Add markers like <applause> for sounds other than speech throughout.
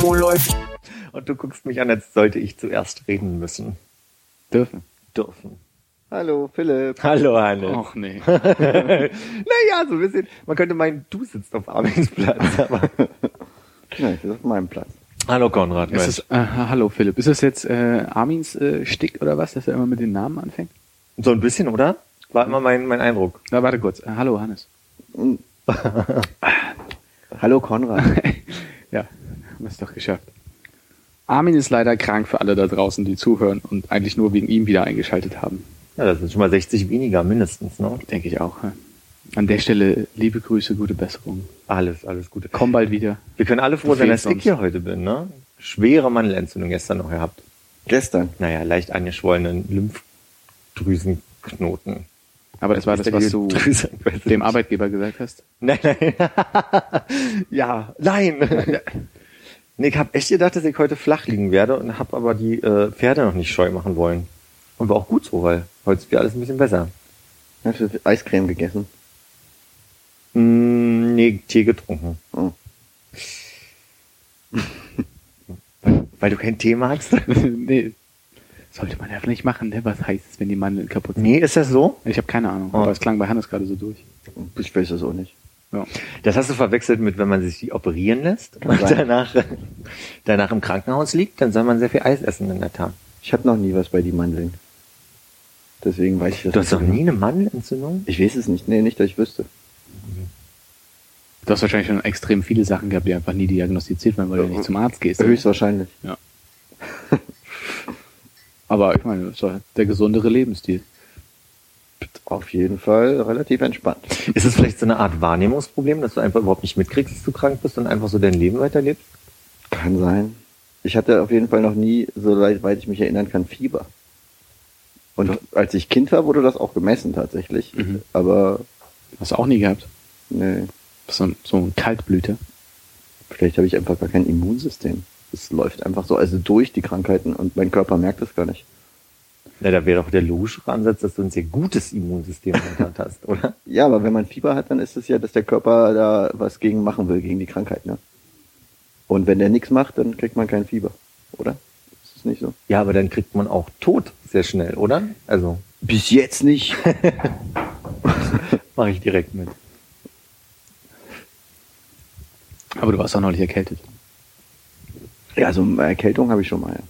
Wo läuft? Und du guckst mich an, als sollte ich zuerst reden müssen. Dürfen. Dürfen. Hallo, Philipp. Hallo, Hannes. Och nee. <laughs> Naja, so ein bisschen. Man könnte meinen, du sitzt auf Armins Platz. <laughs> Aber Ja, ich bin auf meinem Platz. Hallo, Konrad. Ist es, äh, hallo Philipp. Ist das jetzt äh, Armins äh, Stick oder was, dass er immer mit den Namen anfängt? so ein bisschen, oder? War immer mein, mein Eindruck. Na, warte kurz. Äh, hallo Hannes. <laughs> Hallo Konrad. Haben wir es doch geschafft. Armin ist leider krank für alle da draußen, die zuhören und eigentlich nur wegen ihm wieder eingeschaltet haben. Ja, das sind schon mal 60 weniger mindestens, ne? Denke ich auch. ja. An der Stelle liebe Grüße, gute Besserung. Alles, alles Gute. Komm bald wieder. Wir können alle froh sein, dass ich hier heute bin, ne? Schwere Mandelentzündung gestern noch gehabt. Gestern. Naja, leicht angeschwollenen Lymphdrüsenknoten. Aber das war das, was du <laughs> dem. Arbeitgeber gesagt hast. Nein, nein. <laughs> ja, nein. <laughs> nee, ich habe echt gedacht, dass ich heute flach liegen werde und habe aber die äh, Pferde noch nicht scheu machen wollen. Und war auch gut so, weil heute ist wieder alles ein bisschen besser. Hast du Eiscreme gegessen? Mm, nee, Tee getrunken. Oh. Weil, <laughs> weil du keinen Tee magst? <laughs> nee. Sollte man ja nicht machen, ne? Was heißt es, wenn die Mandeln kaputt sind? nee, ist das so? Ich habe keine Ahnung, Oh. aber es klang bei Hannes gerade so durch. Ich weiß es auch nicht. Ja. Das hast du verwechselt mit, wenn man sich die operieren lässt Kann und danach, danach im Krankenhaus liegt, dann soll man sehr viel Eis essen in der Tat. Ich habe noch nie was bei die Mandeln. Deswegen weiß ich das Du hast doch nie eine Mandelentzündung? Ich weiß es nicht. Nee, nicht, dass ich wüsste. Du hast wahrscheinlich schon extrem viele Sachen gehabt, die einfach nie diagnostiziert werden, weil du nicht zum Arzt gehst. Höchstwahrscheinlich. Ja. Aber ich meine, das doch der gesundere Lebensstil. Auf jeden Fall relativ entspannt. Ist es vielleicht so eine Art Wahrnehmungsproblem, dass du einfach überhaupt nicht mitkriegst, dass du krank bist und einfach so dein Leben weiterlebst? Kann sein. Ich hatte auf jeden Fall noch nie, so weit weit ich mich erinnern kann, Fieber. Und als ich Kind war, wurde das auch gemessen tatsächlich. Mhm. Aber Hast du auch nie gehabt? nee, So, ein- so ein Kaltblüte. vielleicht habe ich einfach gar kein Immunsystem. Es läuft einfach so also durch die Krankheiten und mein Körper merkt es gar nicht. Na, da wäre doch der logischere Ansatz, dass du ein sehr gutes Immunsystem gehabt hast, oder? <laughs> Ja, aber wenn man Fieber hat, dann ist es ja, dass der Körper da was gegen machen will, gegen die Krankheit, ne? Und wenn der nichts macht, dann kriegt man kein Fieber, oder? Ist es nicht so? Ja, aber dann kriegt man auch Tod sehr schnell, oder? Also, Bis jetzt nicht. <laughs> <laughs> mache ich direkt mit. Aber du warst auch neulich erkältet. ja, so eine Erkältung habe ich schon mal. Ja.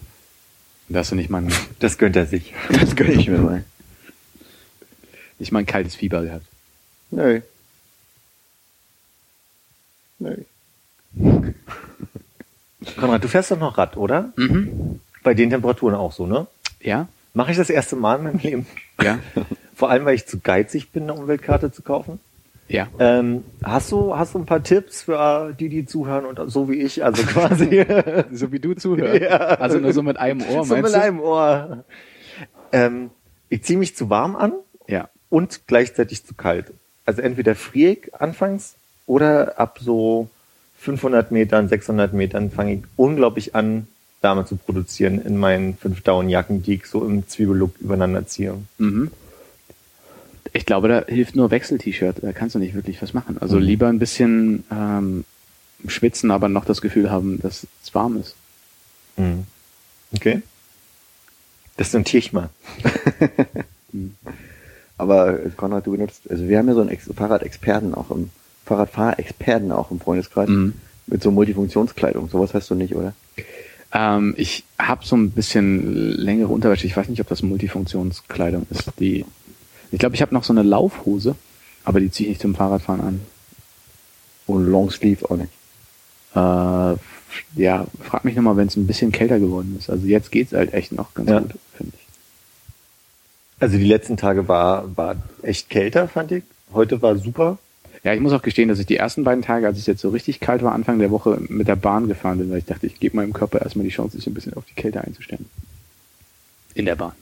Da hast du nicht mal Das gönnt er sich. <laughs> Das gönne ich mir mal. nicht mal ein kaltes Fieber gehabt. Nö. Nö. <laughs> Konrad, du fährst doch noch Rad, oder? Mhm. Bei den Temperaturen auch so, ne? Ja? Mache ich das erste Mal in meinem Leben. Ja? <laughs> Vor allem, weil ich zu geizig bin, eine Umweltkarte zu kaufen. Ja. Ähm, hast du hast du ein paar Tipps für die, die zuhören und so wie ich, also quasi <laughs> So wie du zuhörst. Ja. Also nur so mit einem Ohr, so meinst mit du? einem Ohr. Ähm, ich ziehe mich zu warm an Ja. und gleichzeitig zu kalt. Also entweder friere ich anfangs oder ab so 500 Metern, 600 Metern fange ich unglaublich an, Wärme zu produzieren in meinen fünf Down-Jacken, die ich so im Zwiebellook übereinander ziehe. Mhm. Ich glaube, da hilft nur Wechsel-T-Shirt. Da kannst du nicht wirklich was machen. Also lieber ein bisschen ähm, schwitzen, aber noch das Gefühl haben, dass es warm ist. Mhm. Okay. Das notiere ich mal. <laughs> Aber äh, Konrad, du benutzt, also wir haben ja so einen Ex Fahrradexperten auch im, Fahrradfahrexperten auch im Freundeskreis. Mhm. Mit so Multifunktionskleidung. Sowas hast du nicht, oder? Ähm, ich habe so ein bisschen längere Unterwäsche. Ich weiß nicht, ob das Multifunktionskleidung ist. Die, ich glaube, ich habe noch so eine Laufhose, aber die ziehe ich nicht zum Fahrradfahren an. Und Longsleeve auch nicht. Äh, ja, frag mich nochmal, wenn es ein bisschen kälter geworden ist. Also jetzt geht's halt echt noch ganz Ja. gut, finde ich. Also die letzten Tage war, war echt kälter, fand ich. Heute war super. Ja, ich muss auch gestehen, dass ich die ersten beiden Tage, als es jetzt so richtig kalt war, Anfang der Woche mit der Bahn gefahren bin, weil ich dachte, ich gebe meinem Körper erstmal die Chance, sich ein bisschen auf die Kälte einzustellen. In der Bahn.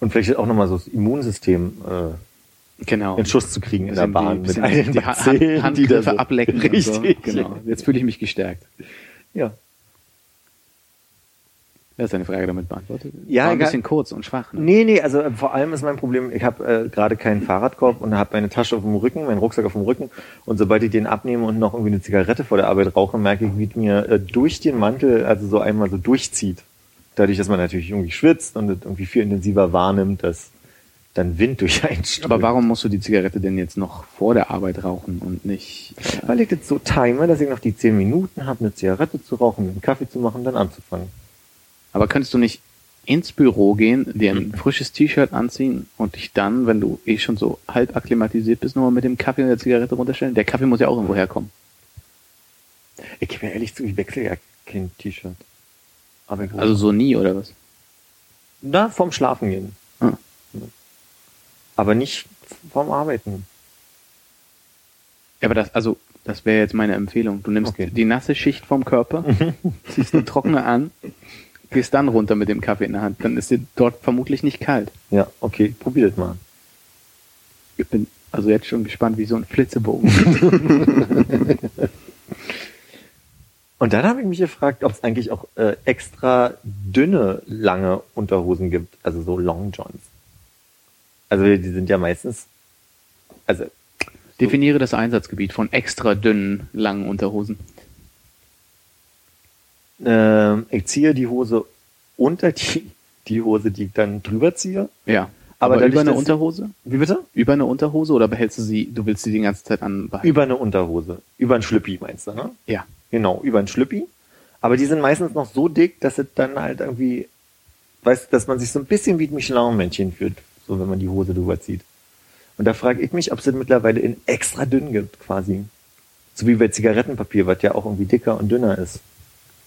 Und vielleicht auch nochmal so das Immunsystem äh, Genau. in Schuss zu kriegen in der Bahn die, mit all den die Bazillen, Hand, die da so- ablecken. Richtig. So. Genau. Jetzt fühle ich mich gestärkt. Ja. Das ist eine Frage damit beantwortet. Ja, War ein bisschen kurz und schwach. Ne? Nee, nee, also äh, vor allem ist mein Problem, ich habe äh, gerade keinen Fahrradkorb und habe meine Tasche auf dem Rücken, meinen Rucksack auf dem Rücken und sobald ich den abnehme und noch irgendwie eine Zigarette vor der Arbeit rauche, merke ich, wie es mir äh, durch den Mantel, also so einmal so durchzieht. Dadurch, dass man natürlich irgendwie schwitzt und irgendwie viel intensiver wahrnimmt, dass dann Wind <laughs> durch einen strömt. Aber warum musst du die Zigarette denn jetzt noch vor der Arbeit rauchen und nicht? Weil ich das so time, dass ich noch die zehn Minuten habe, eine Zigarette zu rauchen, einen Kaffee zu machen, dann anzufangen. Aber könntest du nicht ins Büro gehen, dir Mhm. ein frisches T-Shirt anziehen und dich dann, wenn du eh schon so halb akklimatisiert bist, nochmal mit dem Kaffee und der Zigarette runterstellen? Der Kaffee muss ja auch irgendwo herkommen. Ich gebe mir ehrlich zu, ich wechsle ja kein T-Shirt. Aber ich Also so nie oder was? Na, vorm Schlafen gehen. Ah. Aber nicht vorm Arbeiten. Ja, aber das, also, das wäre jetzt meine Empfehlung. Du nimmst Okay. Die nasse Schicht vom Körper, <laughs> ziehst eine trockene an, gehst dann runter mit dem Kaffee in der Hand. Dann ist dir dort vermutlich nicht kalt. Ja, okay, probier das mal. Ich bin also jetzt schon gespannt wie so ein Flitzebogen. <laughs> Und dann habe ich mich gefragt, ob es eigentlich auch äh, extra dünne, lange Unterhosen gibt, also so Long Johns. Also die sind ja meistens, also Definiere das Einsatzgebiet von extra dünnen, langen Unterhosen. ähm, ich ziehe die Hose unter die, die Hose, die ich dann drüber ziehe. Ja. Aber Aber, über eine Unterhose? Wie bitte? Über eine Unterhose oder behältst du sie, du willst sie die ganze Zeit anbehalten? Über eine Unterhose. Über ein Schlüppi meinst du, ne? Ja. Genau, über ein Schlüppi. Aber die sind meistens noch so dick, dass es dann halt irgendwie, weißt dass man sich so ein bisschen wie ein Michelin-Männchen fühlt, so wenn man die Hose drüber zieht. Und da frage ich mich, ob es das mittlerweile in extra dünn gibt, quasi. So wie bei Zigarettenpapier, was ja auch irgendwie dicker und dünner ist.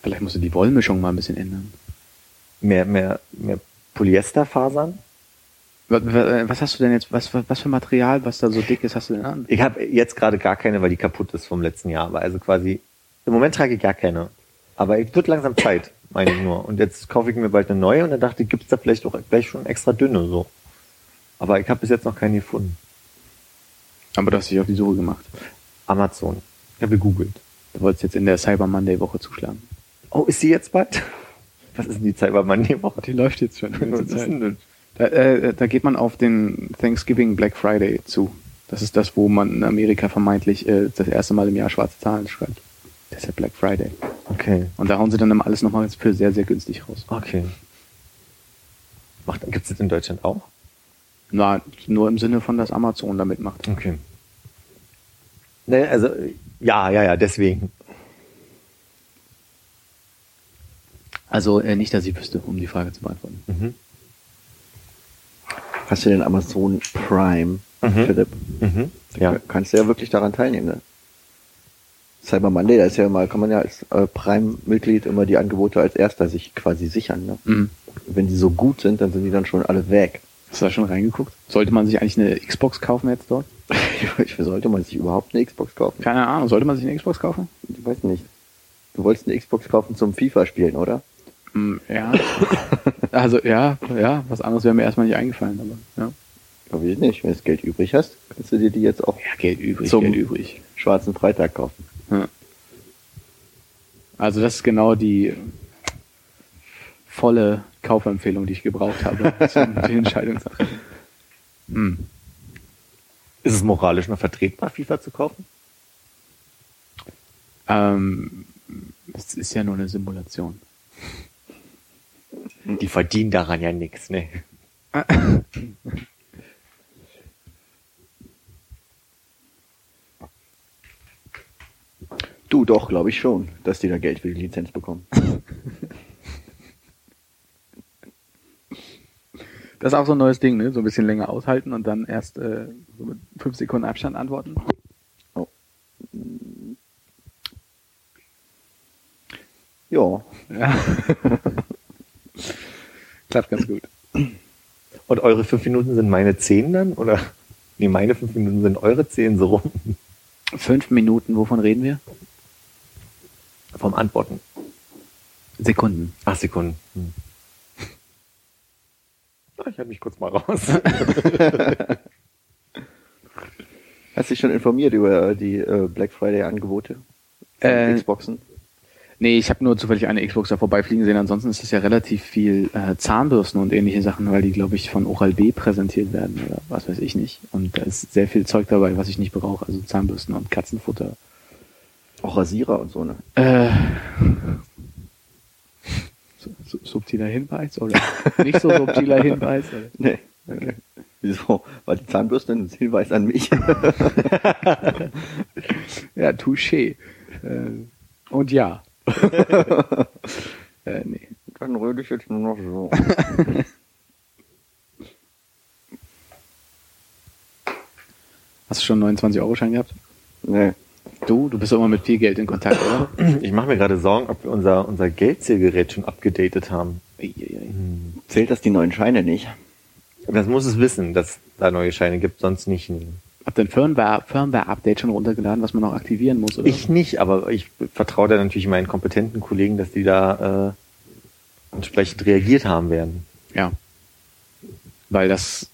Vielleicht musst du die Wollmischung mal ein bisschen ändern. Mehr, mehr, mehr Polyesterfasern. Was, hast du denn jetzt, was, was für Material, was da so dick ist, hast du denn an? Ich habe jetzt gerade gar keine, weil die kaputt ist vom letzten Jahr. Aber also quasi, im Moment trage ich gar keine. Aber es wird langsam Zeit, meine ich nur. Und jetzt kaufe ich mir bald eine neue und dann dachte ich, gibt's da vielleicht auch gleich schon extra dünne so. Aber ich habe bis jetzt noch keine gefunden. Aber du hast dich auf die Suche gemacht. Amazon. Ich habe gegoogelt. Du wolltest jetzt in der Cyber Monday Woche zuschlagen. Oh, ist sie jetzt bald? Was ist denn die Cyber Monday Woche? Die läuft jetzt schon. Was ist denn das? Da, äh, da geht man auf den Thanksgiving Black Friday zu. Das ist das, wo man in Amerika vermeintlich äh, das erste Mal im Jahr schwarze Zahlen schreibt. Das ist der Black Friday. Okay. Und da hauen sie dann immer alles nochmal für sehr, sehr günstig raus. Okay. Macht, gibt's das in Deutschland auch? Na, nur im Sinne von, dass Amazon damit macht. Okay. Ne, also, ja, ja, ja, deswegen. Also äh, nicht, dass ich wüsste, um die Frage zu beantworten. Mhm. Hast du den Amazon Prime, Mhm. Philipp? Mhm. Ja. Kannst du ja wirklich daran teilnehmen. Ne? Cyber Monday, da ist ja immer, kann man ja als äh, Prime-Mitglied immer die Angebote als erster sich quasi sichern. Ne? Mhm. Wenn die so gut sind, dann sind die dann schon alle weg. Hast du da schon reingeguckt? Sollte man sich eigentlich eine Xbox kaufen jetzt dort? <laughs> Ich sollte man sich überhaupt eine Xbox kaufen? Keine Ahnung. Sollte man sich eine Xbox kaufen? Ich weiß nicht. Du wolltest eine Xbox kaufen zum FIFA spielen, oder? Mm, ja. also ja, ja, was anderes wäre mir erstmal nicht eingefallen, aber ja. Glaube ich nicht. Wenn du das Geld übrig hast, kannst du dir die jetzt auch Ja, Geld übrig, Zum- Geld übrig. schwarzen Freitag kaufen. Ja. Also das ist genau die volle Kaufempfehlung, die ich gebraucht habe, <laughs> um die Entscheidung zu treffen. Hm. Ist es moralisch noch vertretbar, FIFA zu kaufen? Ähm, es ist ja nur eine Simulation. <laughs> Die verdienen daran ja nichts, ne? <laughs> Du doch, glaube ich schon, dass die da Geld für die Lizenz bekommen. Das ist auch so ein neues Ding, ne? So ein bisschen länger aushalten und dann erst äh, so mit fünf Sekunden Abstand antworten. Oh. Ja, Ja. <laughs> Klappt ganz gut. Und eure fünf Minuten sind meine zehn dann? Oder? Nee, meine fünf Minuten sind eure zehn so rum. Fünf Minuten, wovon reden wir? Vom Antworten. Sekunden. Ach, Sekunden. Hm. Ah, Ich halte mich kurz mal raus. <laughs> Hast du dich schon informiert über die äh, Black Friday Angebote? von Äh, Xboxen? Nee, ich habe nur zufällig eine Xbox da vorbeifliegen sehen. Ansonsten ist es ja relativ viel äh, Zahnbürsten und ähnliche Sachen, weil die, glaube ich, von Oral-B präsentiert werden oder was weiß ich nicht. Und da ist sehr viel Zeug dabei, was ich nicht brauche. Also Zahnbürsten und Katzenfutter. Auch Rasierer und so, ne? Äh, su su subtiler Hinweis oder <laughs> nicht so subtiler Hinweis? Oder? <laughs> Nee. Okay. Wieso? War die Zahnbürste ein Hinweis an mich? <laughs> Ja, touché. Äh, und ja. <laughs> äh, nee. Dann rede ich jetzt nur noch so. <laughs> Hast du schon einen 29-Euro-Schein gehabt? Nee. Du, du bist doch immer mit viel Geld in Kontakt, oder? <clears throat> Ich mache mir gerade Sorgen, ob wir unser, unser Geldzählgerät schon abgedatet haben. Eieiei. Zählt das die neuen Scheine nicht? Das muss es wissen, dass da neue Scheine gibt, sonst nicht. nehmen. Habt ihr ein Firmware- Firmware-Update schon runtergeladen, was man noch aktivieren muss, oder? Ich nicht, aber ich vertraue da natürlich meinen kompetenten Kollegen, dass die da äh, entsprechend reagiert haben werden. Ja. Weil das.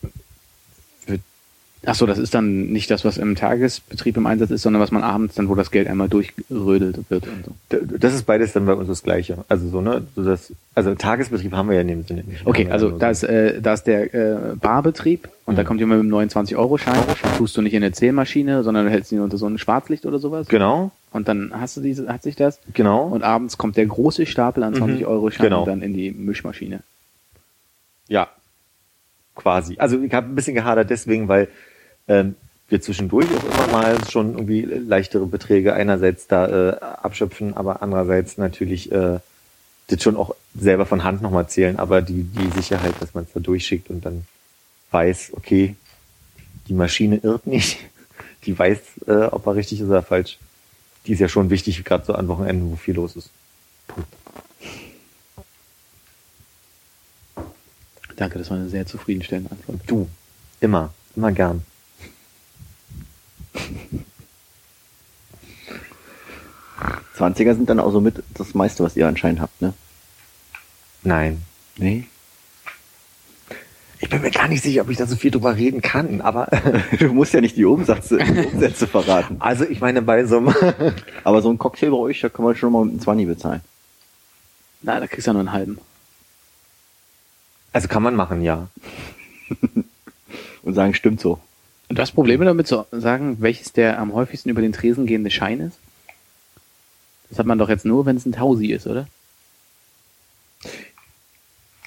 Ach so, das ist dann nicht das, was im Tagesbetrieb im Einsatz ist, sondern was man abends dann, wo das Geld einmal durchrödelt wird und so. Das ist beides dann bei uns das Gleiche. Also so, ne? So das, also Tagesbetrieb haben wir ja in dem Sinne nicht. Okay, also da ist, äh, da ist der äh, Barbetrieb und da Mhm. kommt jemand mit einem 29-Euro-Schein, tust du nicht in eine Zählmaschine, sondern du hältst ihn unter so ein Schwarzlicht oder sowas. Genau, Und dann hast du diese, hat sich das. genau. Und abends kommt der große Stapel an 20-Euro-Scheinen Genau. dann in die Mischmaschine. Ja, quasi. Also ich habe ein bisschen gehadert deswegen, weil ähm, wir zwischendurch auch immer mal schon irgendwie leichtere Beträge einerseits da äh, abschöpfen, aber andererseits natürlich äh, das schon auch selber von Hand nochmal zählen, aber die, die Sicherheit, dass man es da durchschickt und dann weiß, okay, die Maschine irrt nicht, <laughs> die weiß, äh, ob er richtig ist oder falsch. Die ist ja schon wichtig, gerade so an Wochenenden, wo viel los ist. Punkt. Danke, das war eine sehr zufriedenstellende Antwort. Du, immer, immer gern. Zwanziger sind dann auch so mit das meiste, was ihr anscheinend habt, ne? Nein. Nee. Ich bin mir gar nicht sicher, ob ich da so viel drüber reden kann, aber <laughs> Du musst ja nicht die Umsätze, <laughs> Umsätze verraten. also ich meine bei so einem <laughs> Aber so ein Cocktail bei euch, da kann man schon mal mit einem 20 bezahlen. Na, da kriegst du ja nur einen halben. also kann man machen, ja. Und sagen, stimmt so. Und du hast Probleme damit zu sagen, welches der am häufigsten über den Tresen gehende Schein ist? Das hat man doch jetzt nur, wenn es ein Tausi ist, oder?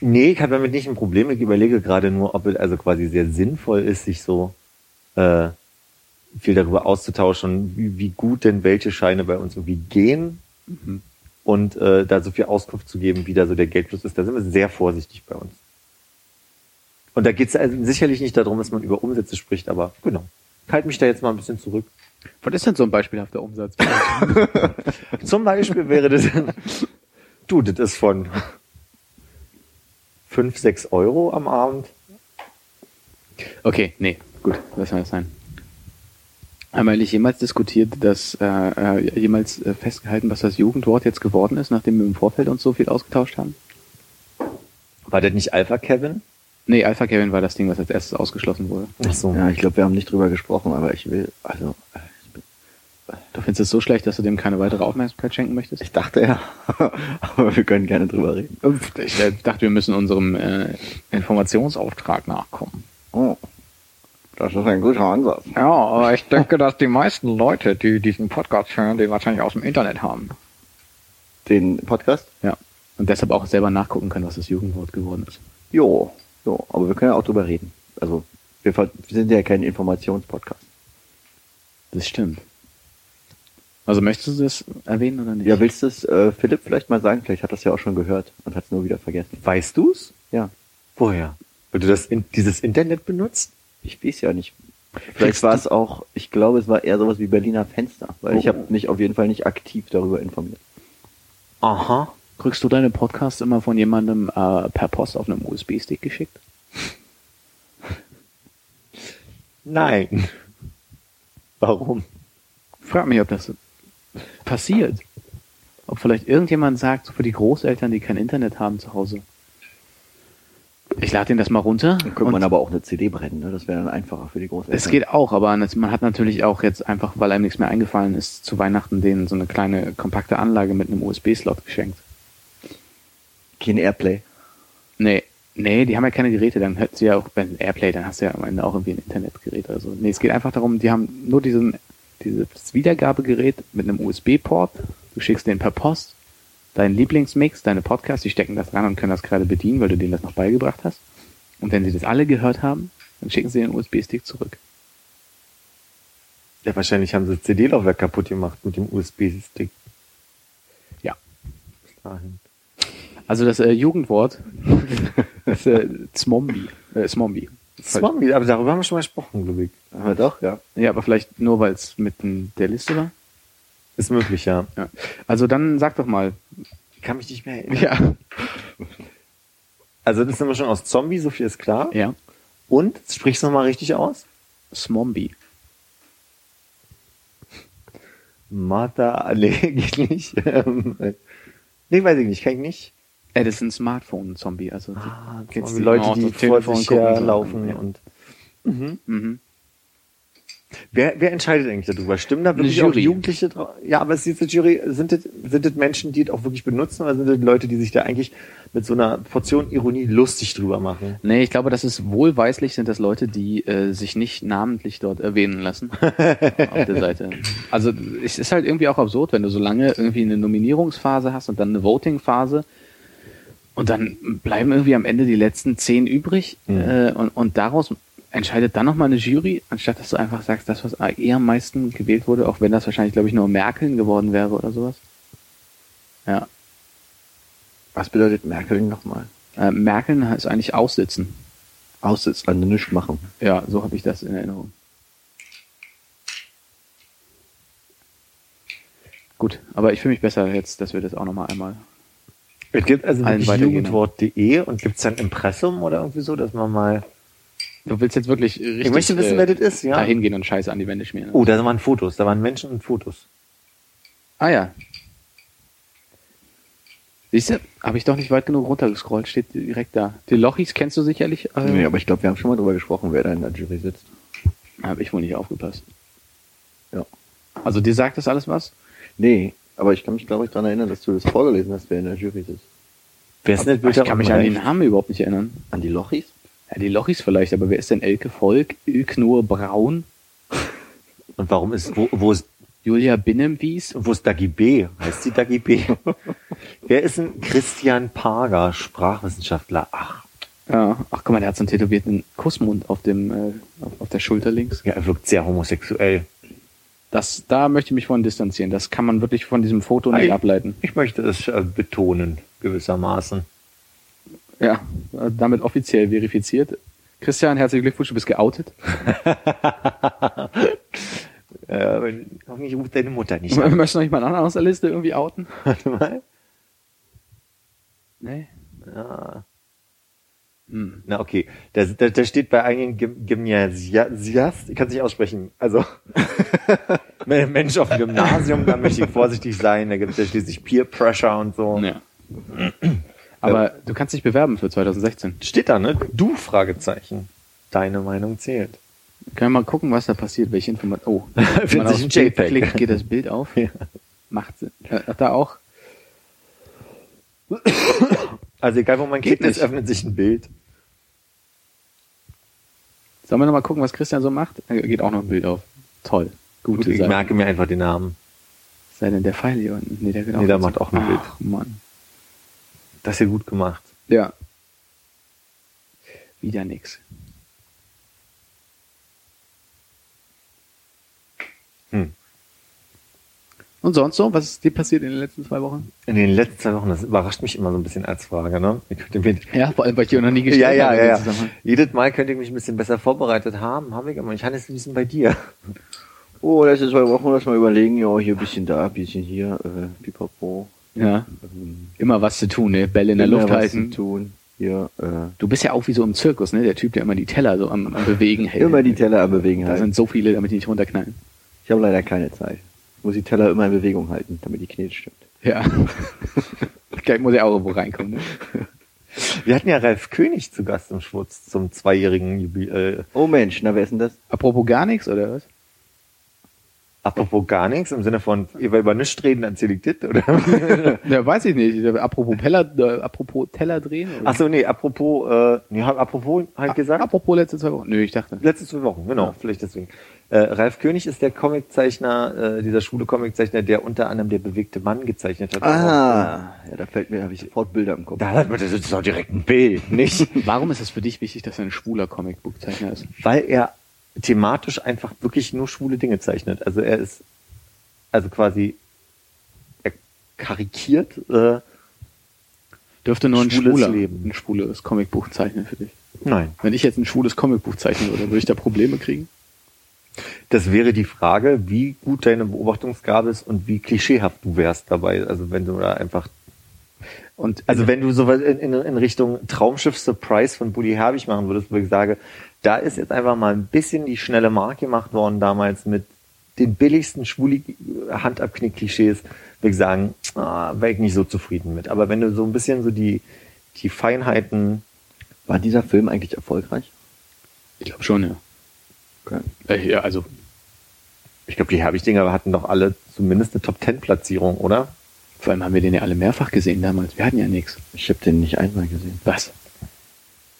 Nee, ich habe damit nicht ein Problem. Ich überlege gerade nur, ob es also quasi sehr sinnvoll ist, sich so äh, viel darüber auszutauschen, wie, wie gut denn welche Scheine bei uns irgendwie gehen und äh, da so viel Auskunft zu geben, wie da so der Geldfluss ist. Da sind wir sehr vorsichtig bei uns. Und da geht es also sicherlich nicht darum, dass man über Umsätze spricht, aber genau. Ich halte mich da jetzt mal ein bisschen zurück. Was ist denn so ein beispielhafter Umsatz? <laughs> Zum Beispiel wäre das, du, das ist von 5, 6 Euro am Abend. okay, nee, gut, lassen wir das sein. Haben wir eigentlich jemals diskutiert, dass äh, äh, jemals äh, festgehalten, was das Jugendwort jetzt geworden ist, nachdem wir im Vorfeld uns so viel ausgetauscht haben? War das nicht Alpha Kevin? Nee, Alpha Kevin war das Ding, was als erstes ausgeschlossen wurde. Ach so. Ja, ich glaube, wir haben nicht drüber gesprochen, aber ich will, also, äh, ich, bin, Du findest es so schlecht, dass du dem keine weitere Aufmerksamkeit schenken möchtest? ich dachte ja, <laughs> aber wir können gerne drüber reden. Ich äh, dachte, wir müssen unserem äh, Informationsauftrag nachkommen. Oh, das ist ein guter Ansatz. Ja, aber ich denke, dass die meisten Leute, die diesen Podcast hören, den wahrscheinlich aus dem Internet haben. Den Podcast? Ja. Und deshalb auch selber nachgucken können, was das Jugendwort geworden ist. Jo, jo, aber wir können ja auch drüber reden. Also, wir, wir sind ja kein Informationspodcast. Das stimmt. Also möchtest du das erwähnen oder nicht? Ja, willst du es äh, Philipp vielleicht mal sagen? Vielleicht hat das ja auch schon gehört und hat es nur wieder vergessen. Weißt du's? Ja, Woher? Weil du das in, dieses Internet benutzt? ich weiß ja nicht. Vielleicht war du- es auch, ich glaube, es war eher sowas wie Berliner Fenster, weil ich Oh. habe mich auf jeden Fall nicht aktiv darüber informiert. Aha. Kriegst du deine Podcasts immer von jemandem äh, per Post auf einem USB-Stick geschickt? Nein. Warum? frage mich, ob das passiert. Ob vielleicht irgendjemand sagt, so für die Großeltern, die kein Internet haben zu Hause. Ich lade den das mal runter. Dann könnte man aber auch eine CD brennen, ne? Das wäre dann einfacher für die Großeltern. Es geht auch, aber man hat natürlich auch jetzt einfach, weil einem nichts mehr eingefallen ist, zu Weihnachten denen so eine kleine kompakte Anlage mit einem USB-Slot geschenkt. Kein Airplay. Nee, nee, die haben ja keine Geräte, dann hört sie ja auch bei Airplay, dann hast du ja am Ende auch irgendwie ein Internetgerät oder so. Nee, es geht einfach darum, die haben nur diesen, dieses Wiedergabegerät mit einem USB-Port, du schickst den per Post, deinen Lieblingsmix, deine Podcasts, die stecken das ran und können das gerade bedienen, weil du denen das noch beigebracht hast. Und wenn sie das alle gehört haben, dann schicken sie den USB-Stick zurück. Ja, wahrscheinlich haben sie das CD-Laufwerk kaputt gemacht mit dem USB-Stick. Ja. Bis dahin. Also das äh, Jugendwort <laughs> ist äh, Zmombi. Äh, Smombi. Swami, aber darüber haben wir schon mal gesprochen, glaube ich. Aber doch, ja. Ja, aber vielleicht nur, weil es mitten der Liste war. Ist möglich, ja. Ja. Also dann sag doch mal. Ich kann mich nicht mehr erinnern. Ja. Also das sind wir schon aus Zombie, so viel ist klar. Ja. Und, sprich's nochmal richtig aus? Smombi. Martha, <laughs> nee, geht nicht. Ähm, nee, weiß ich nicht, kann ich nicht. Äh, das ist ein Smartphone-Zombie. Also Ah, Zombie, du Leute, die vor Telefon sich herlaufen Ja. und Mhm. Wer, wer entscheidet eigentlich darüber? Stimmen da wirklich auch Jury. Jugendliche drauf? Ja, aber ist diese Jury, sind das, sind das Menschen, die das auch wirklich benutzen oder sind das Leute, die sich da eigentlich mit so einer Portion Ironie lustig drüber machen? Nee, ich glaube, das ist wohlweislich, sind das Leute, die äh, sich nicht namentlich dort erwähnen lassen <laughs> auf der Seite. Also es ist halt irgendwie auch absurd, wenn du so lange irgendwie eine Nominierungsphase hast und dann eine Voting-Phase und dann bleiben irgendwie am Ende die letzten zehn übrig Mhm. äh, und, und daraus entscheidet dann nochmal eine Jury, anstatt dass du einfach sagst, das, was eher am meisten gewählt wurde, auch wenn das wahrscheinlich, glaube ich, nur Merkel geworden wäre oder sowas. Ja. Was bedeutet Merkel nochmal? Äh, Merkel ist eigentlich aussitzen. Aussitzen, also nichts machen. Ja, so habe ich das in Erinnerung. Gut, aber ich fühle mich besser jetzt, dass wir das auch nochmal einmal. Es gibt also Allen weitergehen. jugendwort.de und gibt's dann Impressum oder irgendwie so, dass man mal. Du willst jetzt wirklich richtig Ich möchte wissen, äh, wer das ist, ja. da hingehen und Scheiße an die Wände schmieren. Oh, da waren Fotos, da waren Menschen und Fotos. Ah ja. Siehst du, habe ich doch nicht weit genug runtergescrollt, steht direkt da. Die Lochis kennst du sicherlich. Äh, Nee, aber ich glaube, wir haben schon mal drüber gesprochen, wer da in der Jury sitzt. Habe ich wohl nicht aufgepasst. Ja. Also dir sagt das alles was? Nee, aber ich kann mich, glaube ich, daran erinnern, dass du das vorgelesen hast, wer in der Jury sitzt. Wer ist denn ich kann mich an den? Namen überhaupt nicht erinnern. An die Lochis? Ja, die Lochis vielleicht, aber wer ist denn Elke Volk? Ilknur Braun? Und warum ist, wo, wo ist, Julia Binnenwies? wo ist Dagi B? Heißt sie Dagi B? <laughs> Wer ist ein Christian Parger, Sprachwissenschaftler? Ach, Ja, ach guck mal, der hat so einen tätowierten Kussmund auf dem äh, auf der Schulter links. ja, er wirkt sehr homosexuell. Das, da möchte ich mich von distanzieren. Das kann man wirklich von diesem Foto nicht Ei. ableiten. Ich möchte es äh, betonen, gewissermaßen. Ja, äh, damit offiziell verifiziert. Christian, herzlichen Glückwunsch, du bist geoutet. <laughs> Äh, wenn- hoffentlich ruft deine Mutter nicht Möchtest an. du noch jemand anderen aus der Liste irgendwie outen? <laughs> Warte mal. Nee. Ja. Hm. Na okay, da, da, da steht bei einigen Gym- Gymnasiast, ich kann es nicht aussprechen, also <laughs> Mensch auf dem Gymnasium, da möchte ich vorsichtig sein, da gibt es ja schließlich Peer Pressure und so. Ja. <clears throat> Aber du kannst dich bewerben für 2016. Steht da, ne? Du, Fragezeichen. Deine Meinung zählt. Können wir mal gucken, was da passiert, welche Informationen. Oh, <laughs> wenn man sich Bild JPEG. klickt, geht das Bild auf. <laughs> Ja. Macht Sinn. Äh, da auch. Also egal, wo man Geht klickt, es öffnet sich ein Bild. Sollen wir noch mal gucken, was Christian so macht? Da geht auch noch ein Bild auf. Toll. Gut, Gute ich Sache. merke mir einfach den Namen. Sei denn der Pfeil hier unten? Nee, der, geht Nee, der macht auch ein Bild. Ach, Mann. Das ist ja gut gemacht. Ja. Wieder nix. Hm. Und sonst so? Was ist dir passiert in den letzten zwei Wochen? In den letzten zwei Wochen, das überrascht mich immer so ein bisschen als Frage, ne? Ich könnte mir, Ja, vor allem, weil ich dir noch nie gestellt ja, ja, habe. ja, ja. Zusammenhang. Jedes Mal könnte ich mich ein bisschen besser vorbereitet haben, habe ich aber nicht. Hannes, wie ist denn bei dir? Oh, ist zwei Wochen, lass mal überlegen, ja, hier ein bisschen da, ein bisschen hier, äh, pipapo. Ja. Ähm, Immer was zu tun, ne? Bälle in der immer Luft was halten. Zu tun. Hier, äh, Du bist ja auch wie so im Zirkus, ne? Der Typ, der immer die Teller so am, am Bewegen <laughs> hält. immer die Teller am Bewegen Da halten. sind so viele, damit die nicht runterknallen. Ich habe leider keine Zeit. Muss die Teller immer in Bewegung halten, damit die Knete stimmt. Ja. <laughs> Gleich muss ja auch irgendwo reinkommen. Ne? <laughs> Wir hatten ja Ralf König zu Gast im Schwutz zum zweijährigen Jubiläum. Äh, Oh Mensch, na wer ist denn das? Apropos gar nichts, oder was? apropos gar nichts, im Sinne von, ihr wollt über nichts reden, dann zähl ich das, oder? <laughs> Ja, weiß ich nicht. Apropos Teller, äh, apropos Teller drehen? Oder? Ach so, nee, apropos, äh, nee, apropos halt gesagt. Apropos letzte zwei Wochen. Nö, ich dachte. Letzte zwei Wochen, genau, vielleicht deswegen. Äh, Ralf König ist der Comiczeichner, äh, dieser schwule Comiczeichner, der unter anderem der bewegte Mann gezeichnet hat. Ah, ja, da fällt mir, habe ich sofort Bilder im Kopf. Da hat man das ist doch direkt ein Bild, nicht? <laughs> Warum ist es für dich wichtig, dass er ein schwuler Comicbuchzeichner ist? Weil er thematisch einfach wirklich nur schwule Dinge zeichnet. Also er ist, also quasi, er karikiert, äh, Dürfte nur ein Schwules schwuler Leben. ein schwules Comicbuch zeichnen für dich? nein. Wenn ich jetzt ein schwules Comicbuch zeichnen würde, würde ich da Probleme kriegen? Das wäre die Frage, wie gut deine Beobachtungsgabe ist und wie klischeehaft du wärst dabei. Also wenn du da einfach Und Also wenn du sowas in, in, in Richtung Traumschiff Surprise von Buddy Herbig machen würdest, wo ich sage, da ist jetzt einfach mal ein bisschen die schnelle Mark gemacht worden damals mit den billigsten schwuli Handabknick-Klischees, würde ich sagen, ah, wäre ich nicht so zufrieden mit. Aber wenn du so ein bisschen so die, die Feinheiten, War dieser Film eigentlich erfolgreich? ich glaube schon, ja. Okay. Äh, ja. Also ich glaube, die Herbig-Dinger hatten doch alle zumindest eine Top-10-Platzierung, oder? vor allem haben wir den ja alle mehrfach gesehen damals. Wir hatten ja nichts. Ich habe den nicht einmal gesehen. Was?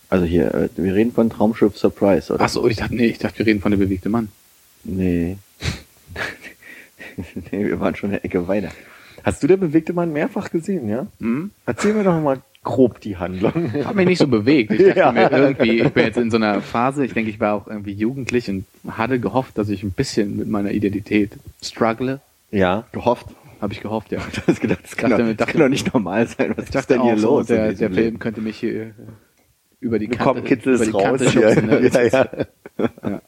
Also hier, äh, wir reden von Traumschiff Surprise, oder? Ach so, ich dachte, nee, ich dachte, wir reden von der bewegte Mann. Nee. <laughs> nee, wir waren schon eine Ecke weiter. Hast du der bewegte Mann mehrfach gesehen, ja? Hm? Erzähl mir doch mal grob die Handlung. Hab mich nicht so bewegt. Ich dachte Ja. mir irgendwie, ich bin jetzt in so einer Phase, ich denke, ich war auch irgendwie jugendlich und hatte gehofft, dass ich ein bisschen mit meiner Identität struggle. Ja. Gehofft. Habe ich gehofft, ja. Du hast gedacht, das kann, Dachte doch, mir- das dachte- kann doch nicht normal sein. Was Ich ist dachte denn hier auch so, los? der, der Film Leben? könnte mich hier äh, über die Kante, komm, kitzel über es die raus. Kante Ja, schubsen. Ne? ja, ja. Ja.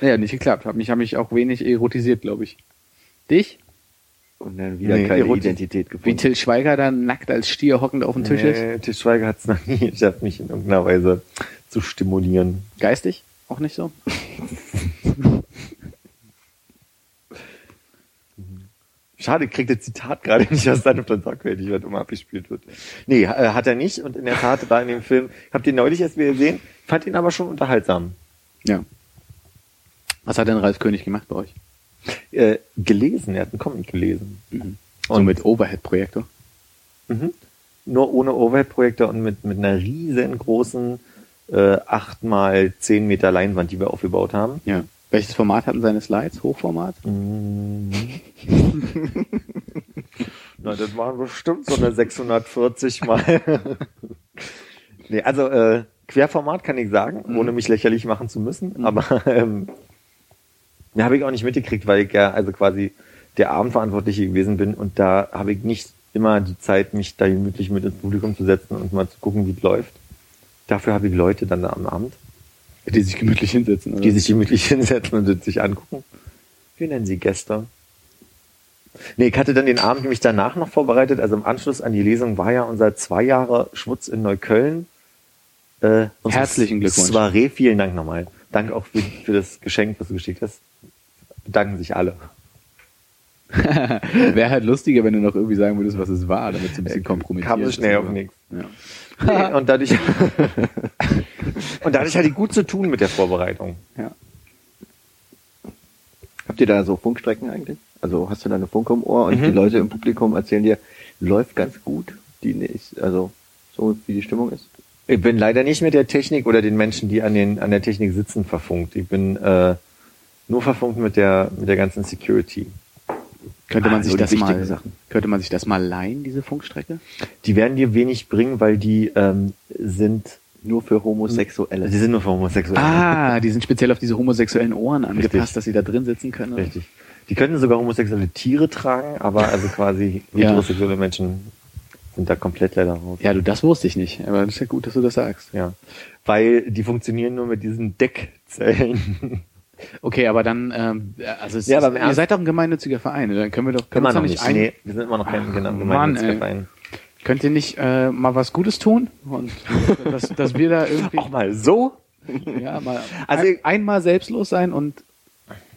Naja, nicht geklappt. Hab mich, hab mich auch wenig erotisiert, glaube ich. Dich? Und dann wieder Nee, keine erotisch- Identität Wie gefunden. Till Schweiger da nackt als Stier hockend auf dem Tisch ist? Nee, Til Schweiger hat es noch nie geschafft, mich in irgendeiner Weise zu stimulieren. Geistig? Auch nicht so? <laughs> Schade, ich krieg das Zitat gerade nicht, dann auf der sorgfältig wird, immer abgespielt wird. Nee, äh, hat er nicht. Und in der Tat war in dem Film, ich habe den neulich erst wieder gesehen, fand ihn aber schon unterhaltsam. Ja. Was hat denn Ralf König gemacht bei euch? Äh, gelesen, er hat einen Comic gelesen. So Und- mit Overhead-Projektor? Mhm. Nur ohne Overhead-Projektor und mit, mit einer riesengroßen äh, 8 mal 10 Meter Leinwand, die wir aufgebaut haben. Ja. Welches Format hatten seine Slides? Hochformat? Mhm. <laughs> Na, das waren bestimmt so eine 640 mal. <laughs> nee, also äh, Querformat kann ich sagen, ohne mich lächerlich machen zu müssen. Aber ähm, ja, habe ich auch nicht mitgekriegt, weil ich ja also quasi der Abendverantwortliche gewesen bin und da habe ich nicht immer die Zeit, mich da gemütlich mit ins Publikum zu setzen und mal zu gucken, wie es läuft. Dafür habe ich Leute dann da am Abend, Die sich gemütlich hinsetzen. Oder? die sich gemütlich <laughs> hinsetzen und sich angucken. Wir nennen sie Gäste. Nee, ich hatte dann den Abend nämlich danach noch vorbereitet. Also im Anschluss an die Lesung war ja unser zwei Jahre Schwutz in Neukölln. Äh, Herzlichen Glückwunsch. Soiree, vielen Dank nochmal. Danke auch für, für das Geschenk, was du geschickt hast. Bedanken sich alle. <laughs> Wäre halt lustiger, wenn du noch irgendwie sagen würdest, was es war, damit es ein bisschen kompromittiert Kam so schnell auf nichts. Ja. Nee, und dadurch, <laughs> und dadurch hatte ich gut zu tun mit der Vorbereitung. ja. Habt ihr da so Funkstrecken eigentlich? Also hast du da eine Funke im Ohr und Mhm. die Leute im Publikum erzählen dir, läuft ganz gut, die nicht, also so wie die Stimmung ist? Ich bin leider nicht mit der Technik oder den Menschen, die an, den, an der Technik sitzen, verfunkt. Ich bin äh, nur verfunkt mit der, mit der ganzen Security. Könnte Ah, man sich so die das mal, Sachen. könnte man sich das mal leihen, diese Funkstrecke? Die werden dir wenig bringen, weil die ähm, sind, Nur für Homosexuelle. die sind nur für Homosexuelle. Ah, die sind speziell auf diese homosexuellen Ohren angepasst, Richtig. dass sie da drin sitzen können. Richtig. Die könnten sogar homosexuelle Tiere tragen, aber also quasi <laughs> Ja. heterosexuelle Menschen sind da komplett leider raus. Ja, du, das wusste ich nicht. Aber das ist ja gut, dass du das sagst. Ja. Weil die funktionieren nur mit diesen Deckzellen. <laughs> Okay, aber dann, ähm, also Ja, ist, aber im ihr seid doch ein gemeinnütziger Verein. Dann können wir doch können wir noch nicht. ein, Nee, wir sind immer noch kein Mann, gemeinnütziger ey. Verein. Könnt ihr nicht äh, mal was Gutes tun? Und dass, dass wir da irgendwie <laughs> Auch mal so? ja, mal Also- ein, einmal selbstlos sein und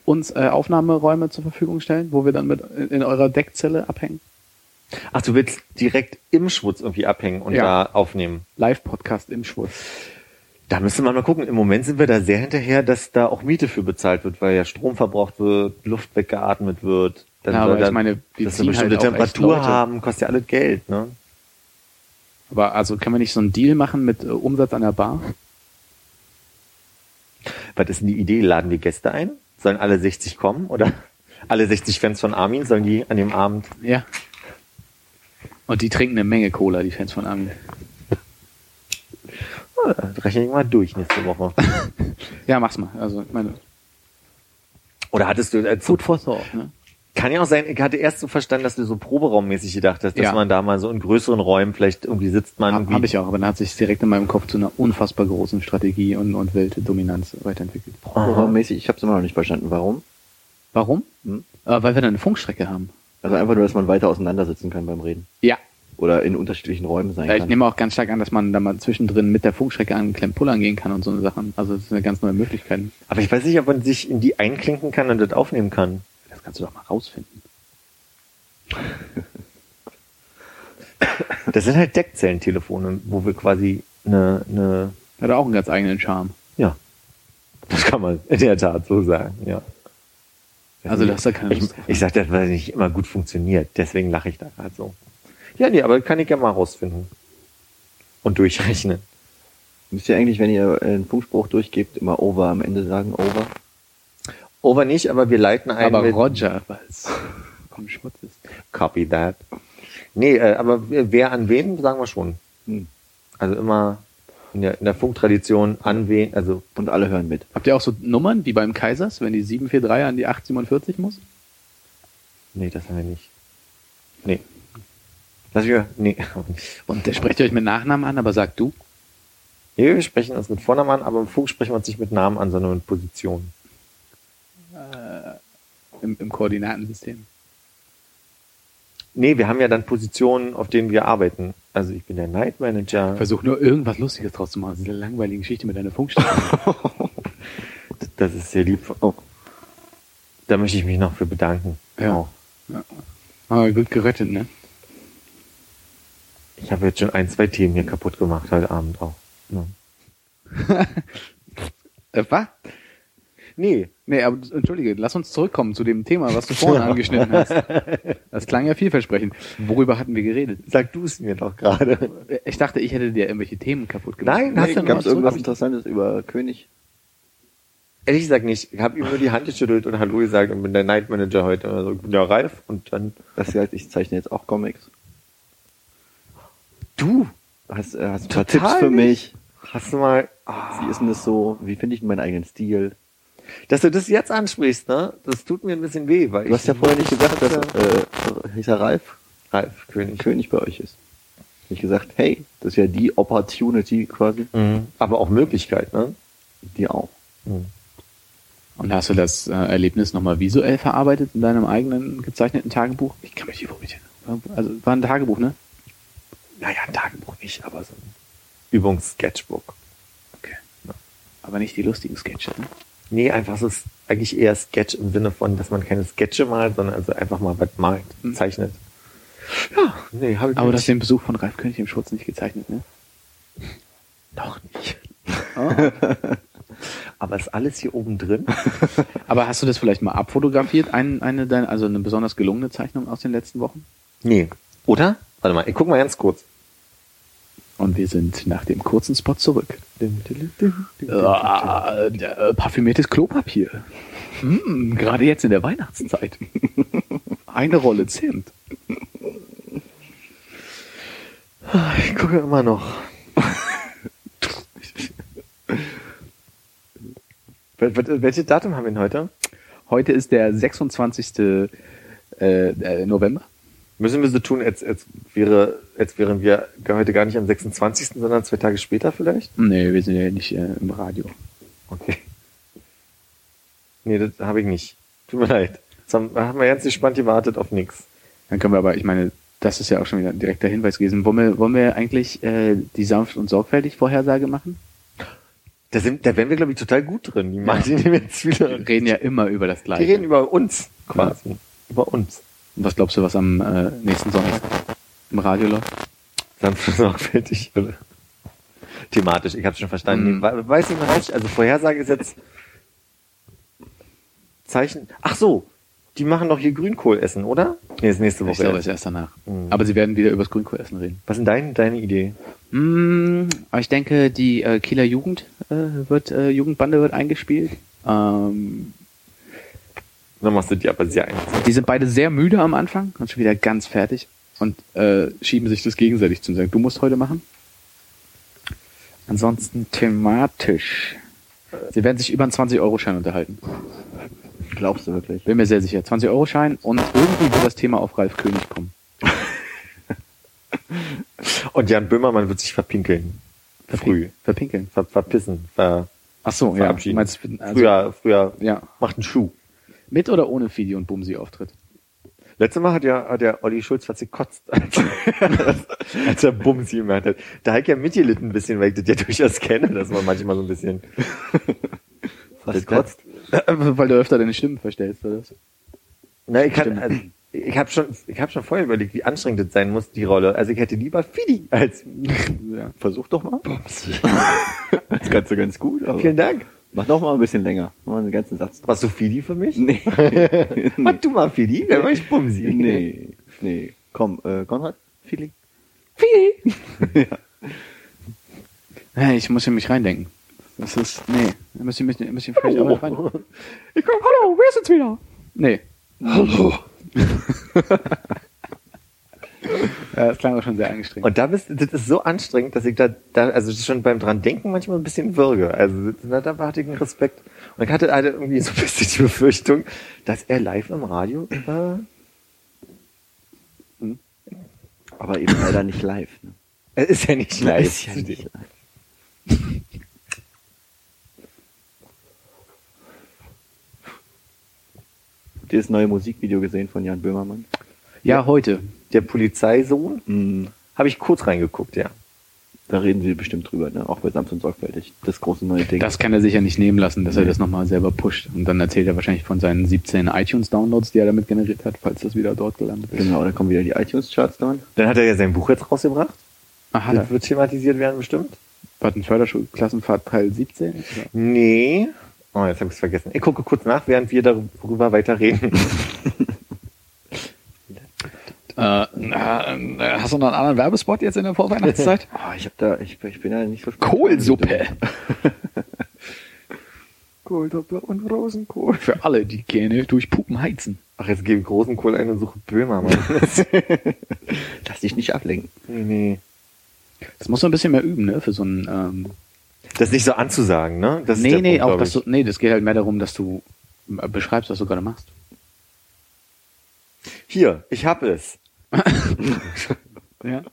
uns äh, Aufnahmeräume zur Verfügung stellen, wo wir dann mit in eurer Deckzelle abhängen? Ach, du willst direkt im Schwutz irgendwie abhängen und Ja. da aufnehmen. Live-Podcast im Schwurz. Da müsste man mal gucken. Im Moment sind wir da sehr hinterher, dass da auch Miete für bezahlt wird, weil ja Strom verbraucht wird, Luft weggeatmet wird. Dann Ja, aber ich dann, meine, wir dass wir bestimmte halt Temperatur haben, kostet ja alles Geld, ne? Aber also können wir nicht so einen Deal machen mit äh, Umsatz an der Bar? Was ist denn die Idee? Laden wir Gäste ein? Sollen alle 60 kommen? Oder alle 60 Fans von Armin, sollen die an dem Abend Ja. Und die trinken eine Menge Cola, die Fans von Armin. Das rechne ich mal durch nächste Woche. <laughs> Ja, mach's mal. Also, ich meine, Oder hattest du, äh, Food for Thought, ne? kann ja auch sein, ich hatte erst so verstanden, dass du so proberaummäßig gedacht hast, dass Ja. man da mal so in größeren Räumen vielleicht irgendwie sitzt man Habe irgendwie. hab ich auch, aber dann hat sich direkt in meinem Kopf zu einer unfassbar großen Strategie und, und Weltdominanz weiterentwickelt. Programmmäßig, ich habe es immer noch nicht verstanden. Warum? Warum? Hm? Äh, weil wir dann eine Funkstrecke haben. Also einfach nur, dass man weiter auseinandersitzen kann beim Reden. Ja. Oder in unterschiedlichen Räumen sein Ja, ich kann. nehme auch ganz stark an, dass man da mal zwischendrin mit der Funkstrecke an Klemm pullern gehen kann und so eine Sachen. Also das ist eine ganz neue Möglichkeit. Aber ich weiß nicht, ob man sich in die einklinken kann und das aufnehmen kann. Das kannst du doch mal rausfinden. <laughs> Das sind halt Deckzellentelefone, wo wir quasi eine, eine, Hat auch einen ganz eigenen Charme. ja, das kann man in der Tat so sagen, ja. Also das ist ja keine Ich, ich sag das, weil es nicht immer gut funktioniert, deswegen lache ich da gerade so. Ja, nee, aber kann ich ja mal rausfinden. Und durchrechnen. Müsst ihr eigentlich, wenn ihr einen Funkspruch durchgebt, immer over am Ende sagen, over? Over nicht, aber wir leiten ein Aber mit Roger, weil es im Schmutz ist. Copy that. Nee, äh, aber wer an wen, sagen wir schon. Hm. Also immer in der, in der Funktradition an wen, also Und alle hören mit. Habt ihr auch so Nummern wie beim Kaisers, wenn die 743 an die 847 muss? nee, das haben wir nicht. Nee. Lass ich, nee. Und der sprecht ihr euch mit Nachnamen an, aber sagt du? nee, wir sprechen uns mit Vornamen an, aber im Funk sprechen wir uns nicht mit Namen an, sondern mit Position. Im, im Koordinatensystem. Nee, wir haben ja dann Positionen, auf denen wir arbeiten. Also ich bin der Night Manager. Versuch nur irgendwas Lustiges draus zu machen. Das ist eine langweilige Geschichte mit deiner Funkstelle. <laughs> Das ist sehr lieb. Oh. Da möchte ich mich noch für bedanken. Ja. Auch. Aber gut gerettet, ne? Ich habe jetzt schon ein, zwei Themen hier kaputt gemacht heute Abend auch. Ja. <laughs> Äh, was? Nee, Nee, aber entschuldige, lass uns zurückkommen zu dem Thema, was du vorhin <laughs> angeschnitten hast. Das klang ja vielversprechend. Worüber hatten wir geredet? sag du es mir doch gerade. Ich dachte, ich hätte dir irgendwelche Themen kaputt gemacht. Nein, hast du Gab es irgendwas Interessantes über König? Ehrlich gesagt nicht. Ich habe ihm nur die Hand geschüttelt und Hallo gesagt und bin der Night Manager heute. Also, ich bin ja Ralf und dann Das heißt, ich zeichne jetzt auch Comics. Du. Hast, äh, hast ein paar Tipps für mich? Hast du mal, ah, Wie ist denn das so? Wie finde ich denn meinen eigenen Stil? dass du das jetzt ansprichst, ne? Das tut mir ein bisschen weh, weil Du hast ja vorher nicht gesagt, dass äh, hieß er Ralf Ralf König. König bei euch ist. Nicht gesagt, hey, das ist ja die Opportunity quasi. Mhm. Aber auch Möglichkeit, ne? Die auch. Mhm. Und hast du das äh, Erlebnis nochmal visuell verarbeitet in deinem eigenen gezeichneten Tagebuch? Ich kann mich hier nicht Also war ein Tagebuch, ne? Naja, ein Tagebuch nicht, aber so ein Übungssketchbook. Okay. Aber nicht die lustigen Sketche, ne? Nee, einfach so ist eigentlich eher Sketch im Sinne von, dass man keine Sketche malt, sondern also einfach mal was malt, Mhm. zeichnet. Ja, nee, habe ich Aber du nicht. hast den Besuch von Ralf König im Schutz nicht gezeichnet, ne? Noch nicht. Oh. <laughs> Aber ist alles hier oben drin? <laughs> Aber hast du das vielleicht mal abfotografiert? Ein, eine deiner, also eine besonders gelungene Zeichnung aus den letzten Wochen? Nee. Oder? Warte mal, ich guck mal ganz kurz. Und wir sind nach dem kurzen Spot zurück. Äh, parfümiertes Klopapier. Hm, gerade jetzt in der Weihnachtszeit. Eine Rolle Zimt. Ich gucke immer noch. Wel- wel- Welches Datum haben wir denn heute? Heute ist der 26. Äh, äh, November. Müssen wir so tun, als, als, wäre, als wären wir heute gar nicht am 26., sondern zwei Tage später vielleicht? Nee, wir sind ja nicht äh, im Radio. Okay. Nee, das habe ich nicht. Tut mir leid. Jetzt haben, haben wir ganz gespannt gewartet auf nichts. Dann können wir aber, ich meine, das ist ja auch schon wieder ein direkter Hinweis gewesen. Wollen wir, wollen wir eigentlich äh, die sanft und sorgfältig Vorhersage machen? Da, sind, da wären wir, glaube ich, total gut drin. Die machen die jetzt wieder. Wir reden ja immer über das Die Gleiche. reden über uns quasi. Über uns. Und was glaubst du, was am äh, nächsten Sonntag im Radio läuft? Sanft sorgfältig. Oder? Thematisch, ich habe schon verstanden. Mhm. Weiß nicht? Also Vorhersage ist jetzt Zeichen. Ach so, die machen doch hier Grünkohl essen, oder? Nee, ist nächste Ich Woche. glaube, erst. es ist erst danach. Mhm. Aber sie werden wieder über das Grünkohlessen reden. Was ist dein, deine Idee? Mm, ich denke, die äh, Kieler Jugend äh, wird, äh, Jugendbande wird eingespielt. Ähm, Dann machst du die aber sehr einfach. die sind beide sehr müde am Anfang und schon wieder ganz fertig und äh, schieben sich das gegenseitig zu und sagen, du musst heute machen. Ansonsten thematisch. Sie werden sich über einen 20-Euro-Schein unterhalten. Glaubst du wirklich? Bin mir sehr sicher. 20-Euro-Schein und irgendwie wird das Thema auf Ralf König kommen. <laughs> Und Jan Böhmermann wird sich verpinkeln. Früh. Verpinkeln. Ver, verpissen. Ver, Ach so, ja. Meinst, also, früher, früher Ja. macht einen Schuh. Mit oder ohne Fidi und Bumsi Auftritt? Letztes Mal hat ja, hat der Olli Schulz fast gekotzt, <laughs> als, als er Bumsi gemacht hat. Da ich ja mitgelitten ein bisschen, weil ich das ja durchaus kenne, dass man manchmal so ein bisschen <laughs> Was gekotzt. Weil du öfter deine Stimmen verstellst, oder? Na, ich kann, also, ich habe schon, ich habe schon vorher überlegt, wie anstrengend das sein muss, die Rolle. Also ich hätte lieber Fidi als Ja. Versuch doch mal. <laughs> Das kannst du ganz gut, aber Vielen Dank. Mach doch mal ein bisschen länger. Mach mal einen ganzen Satz. Warst du Fidi für mich? Nee. <laughs> Mach du mal Fidi, dann mach ich Bumsi. nee, nee. Komm, äh, Konrad, Feeling. Fidi. <laughs> Hey, ich muss in mich reindenken. Das ist, nee, da muss ich mich, muss ich vielleicht auch rein. Ich komm, hallo, wer ist jetzt wieder? Nee. Hallo. <laughs> Ja, das klang auch schon sehr angestrengt. Und da bist, das ist so anstrengend, dass ich da, da also schon beim dran denken manchmal ein bisschen würge. Also da, da hatte ich einen Respekt. Und ich hatte, hatte irgendwie so ein bisschen die Befürchtung, dass er live im Radio äh, Aber eben leider nicht live. Ne? er ist ja nicht live. Ist ja nicht live. Habt ihr das neue Musikvideo gesehen von Jan Böhmermann? ja, heute. Der Polizeisohn, Mhm. habe ich kurz reingeguckt, ja. Da reden sie bestimmt drüber, ne? Auch bei Samson sorgfältig. Das große neue Ding. Das kann er sicher nicht nehmen lassen, dass er das nochmal selber pusht. Und dann erzählt er wahrscheinlich von seinen 17 iTunes-Downloads, die er damit generiert hat, falls das wieder dort gelandet ist. genau, da kommen wieder die iTunes-Charts dran. Dann hat er ja sein Buch jetzt rausgebracht. Ach, hat Das wird thematisiert werden bestimmt. War ein Förderschulklassenfahrt Teil 17? Oder? Nee. Oh, jetzt habe ich es vergessen. Ich gucke kurz nach, während wir darüber weiter reden. <laughs> Äh, hast du noch einen anderen Werbespot jetzt in der Vorweihnachtszeit? <laughs> Ah, ich hab da, ich, ich bin ja nicht so Kohlsuppe. <laughs> Kohlsuppe und Rosenkohl. Für alle, die gerne durch Pupen heizen. Ach, jetzt gebe ich Rosenkohl ein und suche Böhmermann. <laughs> Lass dich nicht ablenken. nee, nee. Das muss man ein bisschen mehr üben, ne? Für so ein. Ähm, Das ist nicht so anzusagen, ne? Das nee, nee, Punkt, auch dass du. Nee, das geht halt mehr darum, dass du äh, beschreibst, was du gerade machst. Hier, ich habe es. <laughs> Ja.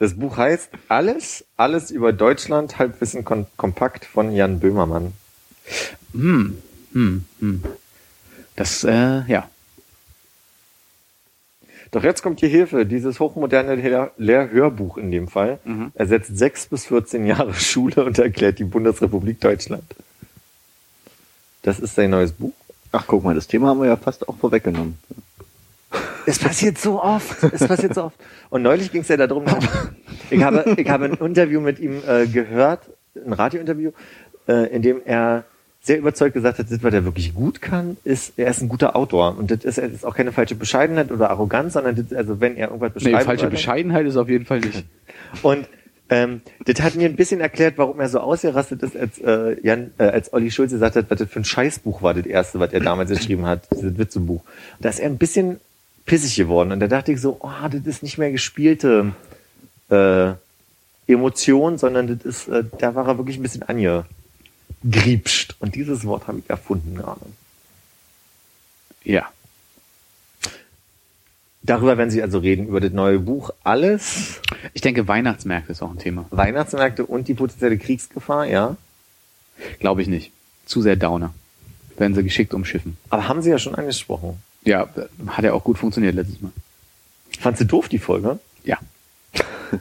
Das Buch heißt Alles, alles über Deutschland, Halbwissen kompakt von Jan Böhmermann. Hm, hm, hm. Das, äh, ja. Doch jetzt kommt die Hilfe. Dieses hochmoderne Lehr Lehrhörbuch in dem Fall Mhm. ersetzt sechs bis 14 Jahre <laughs> Schule und erklärt die Bundesrepublik Deutschland. Das ist sein neues Buch. Ach, guck mal, das Thema haben wir ja fast auch vorweggenommen. Es passiert so oft. Es passiert so oft. Und neulich ging es ja darum, ich habe, ich habe ein Interview mit ihm äh, gehört, ein Radiointerview, äh, in dem er sehr überzeugt gesagt hat, das, was er wirklich gut kann, ist, er ist ein guter Autor. Und das ist, das ist auch keine falsche Bescheidenheit oder Arroganz, sondern das, also wenn er irgendwas Nee, beschreiben falsche Bescheidenheit ist auf jeden Fall nicht. <laughs> Und ähm, das hat mir ein bisschen erklärt, warum er so ausgerastet ist, als äh, Jan, äh, als Olli Schulz gesagt hat, was das für ein Scheißbuch war, das erste, was er damals geschrieben hat, dieses Witzebuch. Da ist er ein bisschen pissig geworden. Und da dachte ich so, oh, das ist nicht mehr gespielte äh, Emotion, sondern das ist, äh, da war er wirklich ein bisschen angegriepscht. Und dieses Wort habe ich erfunden gerade. Ja. Darüber werden sie also reden, über das neue Buch. Alles, Ich denke, Weihnachtsmärkte ist auch ein Thema. Weihnachtsmärkte und die potenzielle Kriegsgefahr, ja. Glaube ich nicht. Zu sehr Downer. Werden sie geschickt umschiffen. Aber haben sie ja schon angesprochen. Ja, hat ja auch gut funktioniert letztes Mal. Fandst du doof, die Folge? Ja. <laughs>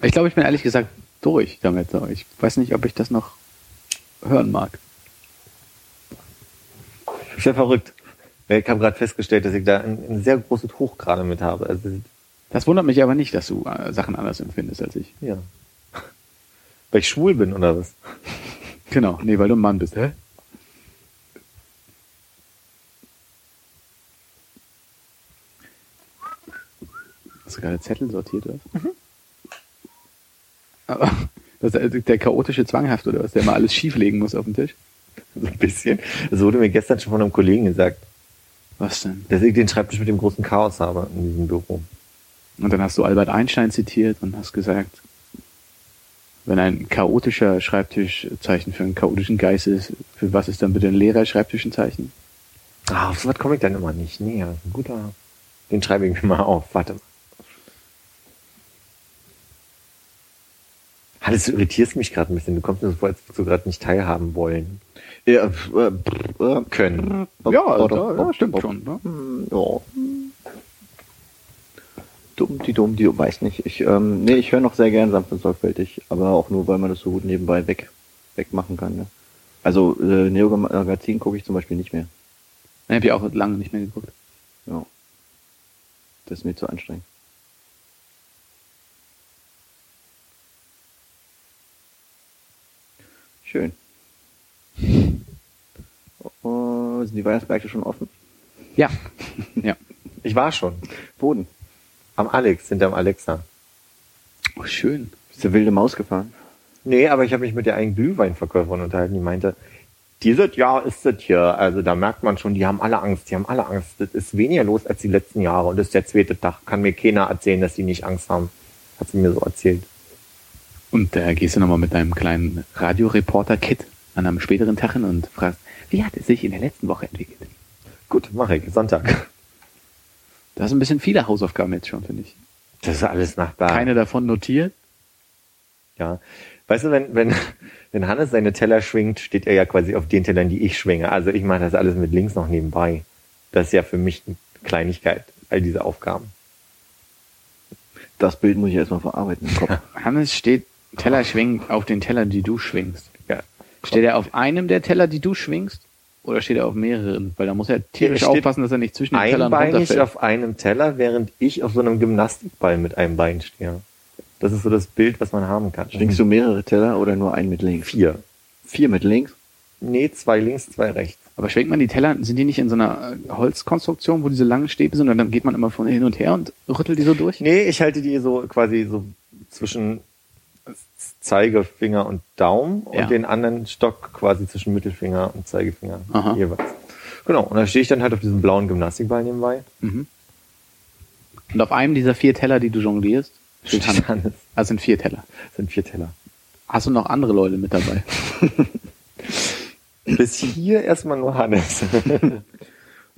Ich glaube, ich bin ehrlich gesagt durch damit. Ich weiß nicht, ob ich das noch. hören mag. Ich bin verrückt. Ich habe gerade festgestellt, dass ich da ein, ein sehr großes Hoch gerade mit habe. Also, Das wundert mich aber nicht, dass du äh, Sachen anders empfindest als ich. ja. <laughs> Weil ich schwul bin oder was? Genau, nee, weil du ein Mann bist, hä? Hast du gerade Zettel sortiert, oder? Mhm. Aber <laughs> das ist der chaotische Zwanghaft, oder was? Der mal alles schieflegen muss auf dem Tisch? <laughs> So ein bisschen. Das wurde mir gestern schon von einem Kollegen gesagt, Was denn? dass ich den Schreibtisch mit dem großen Chaos habe in diesem Büro. Und dann hast du Albert Einstein zitiert und hast gesagt, wenn ein chaotischer Schreibtischzeichen für einen chaotischen Geist ist, für was ist dann bitte ein leerer Schreibtisch ein Zeichen? Ah, auf sowas komme ich dann immer nicht. Nee, ein guter. Den schreibe ich mir mal auf. Warte mal. Hannes, du irritierst mich gerade ein bisschen. Du kommst mir so vor, als würdest du gerade nicht teilhaben wollen. Ja, äh, äh, Können. Ja, da, ja stimmt schon. Ne? Hm, Ja. Dumm, die dumm, die dumm, weiß nicht. Ich, ähm, nee, ich höre noch sehr gern sanft und sorgfältig, aber auch nur, weil man das so gut nebenbei weg, wegmachen kann. Ne? Also äh, Neo Magazin gucke ich zum Beispiel nicht mehr. Ich habe ja auch lange nicht mehr geguckt. Ja. Das ist mir zu anstrengend. Schön. Oh, sind die Weihnachtsmärkte schon offen? Ja. <laughs> ja. Ich war schon. Boden. Am Alex, hinterm Alexa. Oh, schön. Ist der wilde Maus gefahren? Nee, aber ich habe mich mit der einen Glühweinverkäuferin unterhalten, die meinte, dieses Jahr ist das hier, also da merkt man schon, die haben alle Angst, die haben alle Angst. Das ist weniger los als die letzten Jahre und das ist der zweite Tag. Kann mir keiner erzählen, dass die nicht Angst haben. Hat sie mir so erzählt. Und da gehst du nochmal mit deinem kleinen Radioreporter-Kit an einem späteren Tag hin und fragst, wie hat es sich in der letzten Woche entwickelt? Gut, mache ich. Sonntag. Du hast ein bisschen viele Hausaufgaben jetzt schon, finde ich. Das ist alles nach da. Keine davon notiert. Ja. Weißt du, wenn, wenn, wenn Hannes seine Teller schwingt, steht er ja quasi auf den Tellern, die ich schwinge. Also ich mache das alles mit links noch nebenbei. Das ist ja für mich eine Kleinigkeit, all diese Aufgaben. Das Bild muss ich erstmal verarbeiten im Kopf. <laughs> Hannes steht Teller schwingt auf den Tellern, die du schwingst. Ja. Steht er auf einem der Teller, die du schwingst? Oder steht er auf mehreren? Weil da muss er tierisch Er aufpassen, dass er nicht zwischen den Tellern Einbeinig runterfällt. auf einem Teller, während ich auf so einem Gymnastikball mit einem Bein stehe. Das ist so das Bild, was man haben kann. Schwingst du mehrere Teller oder nur einen mit links? vier? Vier mit links? Nee, zwei links, zwei rechts. Aber schwenkt man die Teller, sind die nicht in so einer äh, Holzkonstruktion, wo diese langen Stäbe sind und dann geht man immer von hin und her und rüttelt die so durch? Nee, ich halte die so quasi so zwischen Zeigefinger und Daumen Ja. und den anderen Stock quasi zwischen Mittelfinger und Zeigefinger Aha. jeweils. Genau, und da stehe ich dann halt auf diesem blauen Gymnastikball nebenbei. Mhm. Und auf einem dieser vier Teller, die du jonglierst, steht Hannes. Hannes. Also sind vier Teller. Das sind vier Teller. Hast du noch andere Leute mit dabei? <laughs> Bis hier erstmal nur Hannes. <laughs>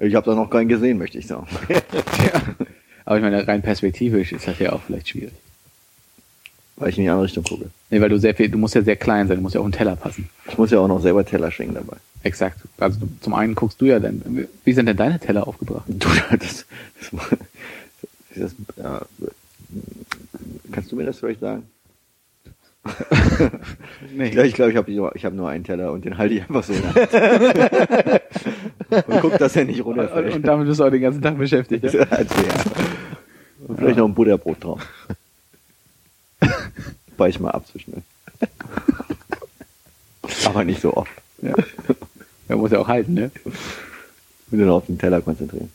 Ich habe da noch keinen gesehen, möchte ich sagen. <laughs> Aber ich meine, rein perspektivisch ist das ja auch vielleicht schwierig. Weil ich in die andere Richtung gucke. Nee, weil du sehr viel, du musst ja sehr klein sein, du musst ja auch einen Teller passen. Ich muss ja auch noch selber Teller schwingen dabei. Exakt. Also du, zum einen guckst du ja dann, wie sind denn deine Teller aufgebracht? Du, das, das, das, ja, kannst du mir das vielleicht sagen? <laughs> Nee. Ja, ich glaube, ich habe nur, ich hab nur einen Teller und den halte ich einfach so in <laughs> und guck, dass er nicht Und, runterfällt. und damit bist du auch den ganzen Tag beschäftigt. Ja? <laughs> Also, ja. Und vielleicht noch ein Butterbrot drauf. Weich mal ab zwischendurch. <laughs> Aber nicht so oft. ja. Man muss ja auch halten, ne? Und nur auf den Teller konzentrieren.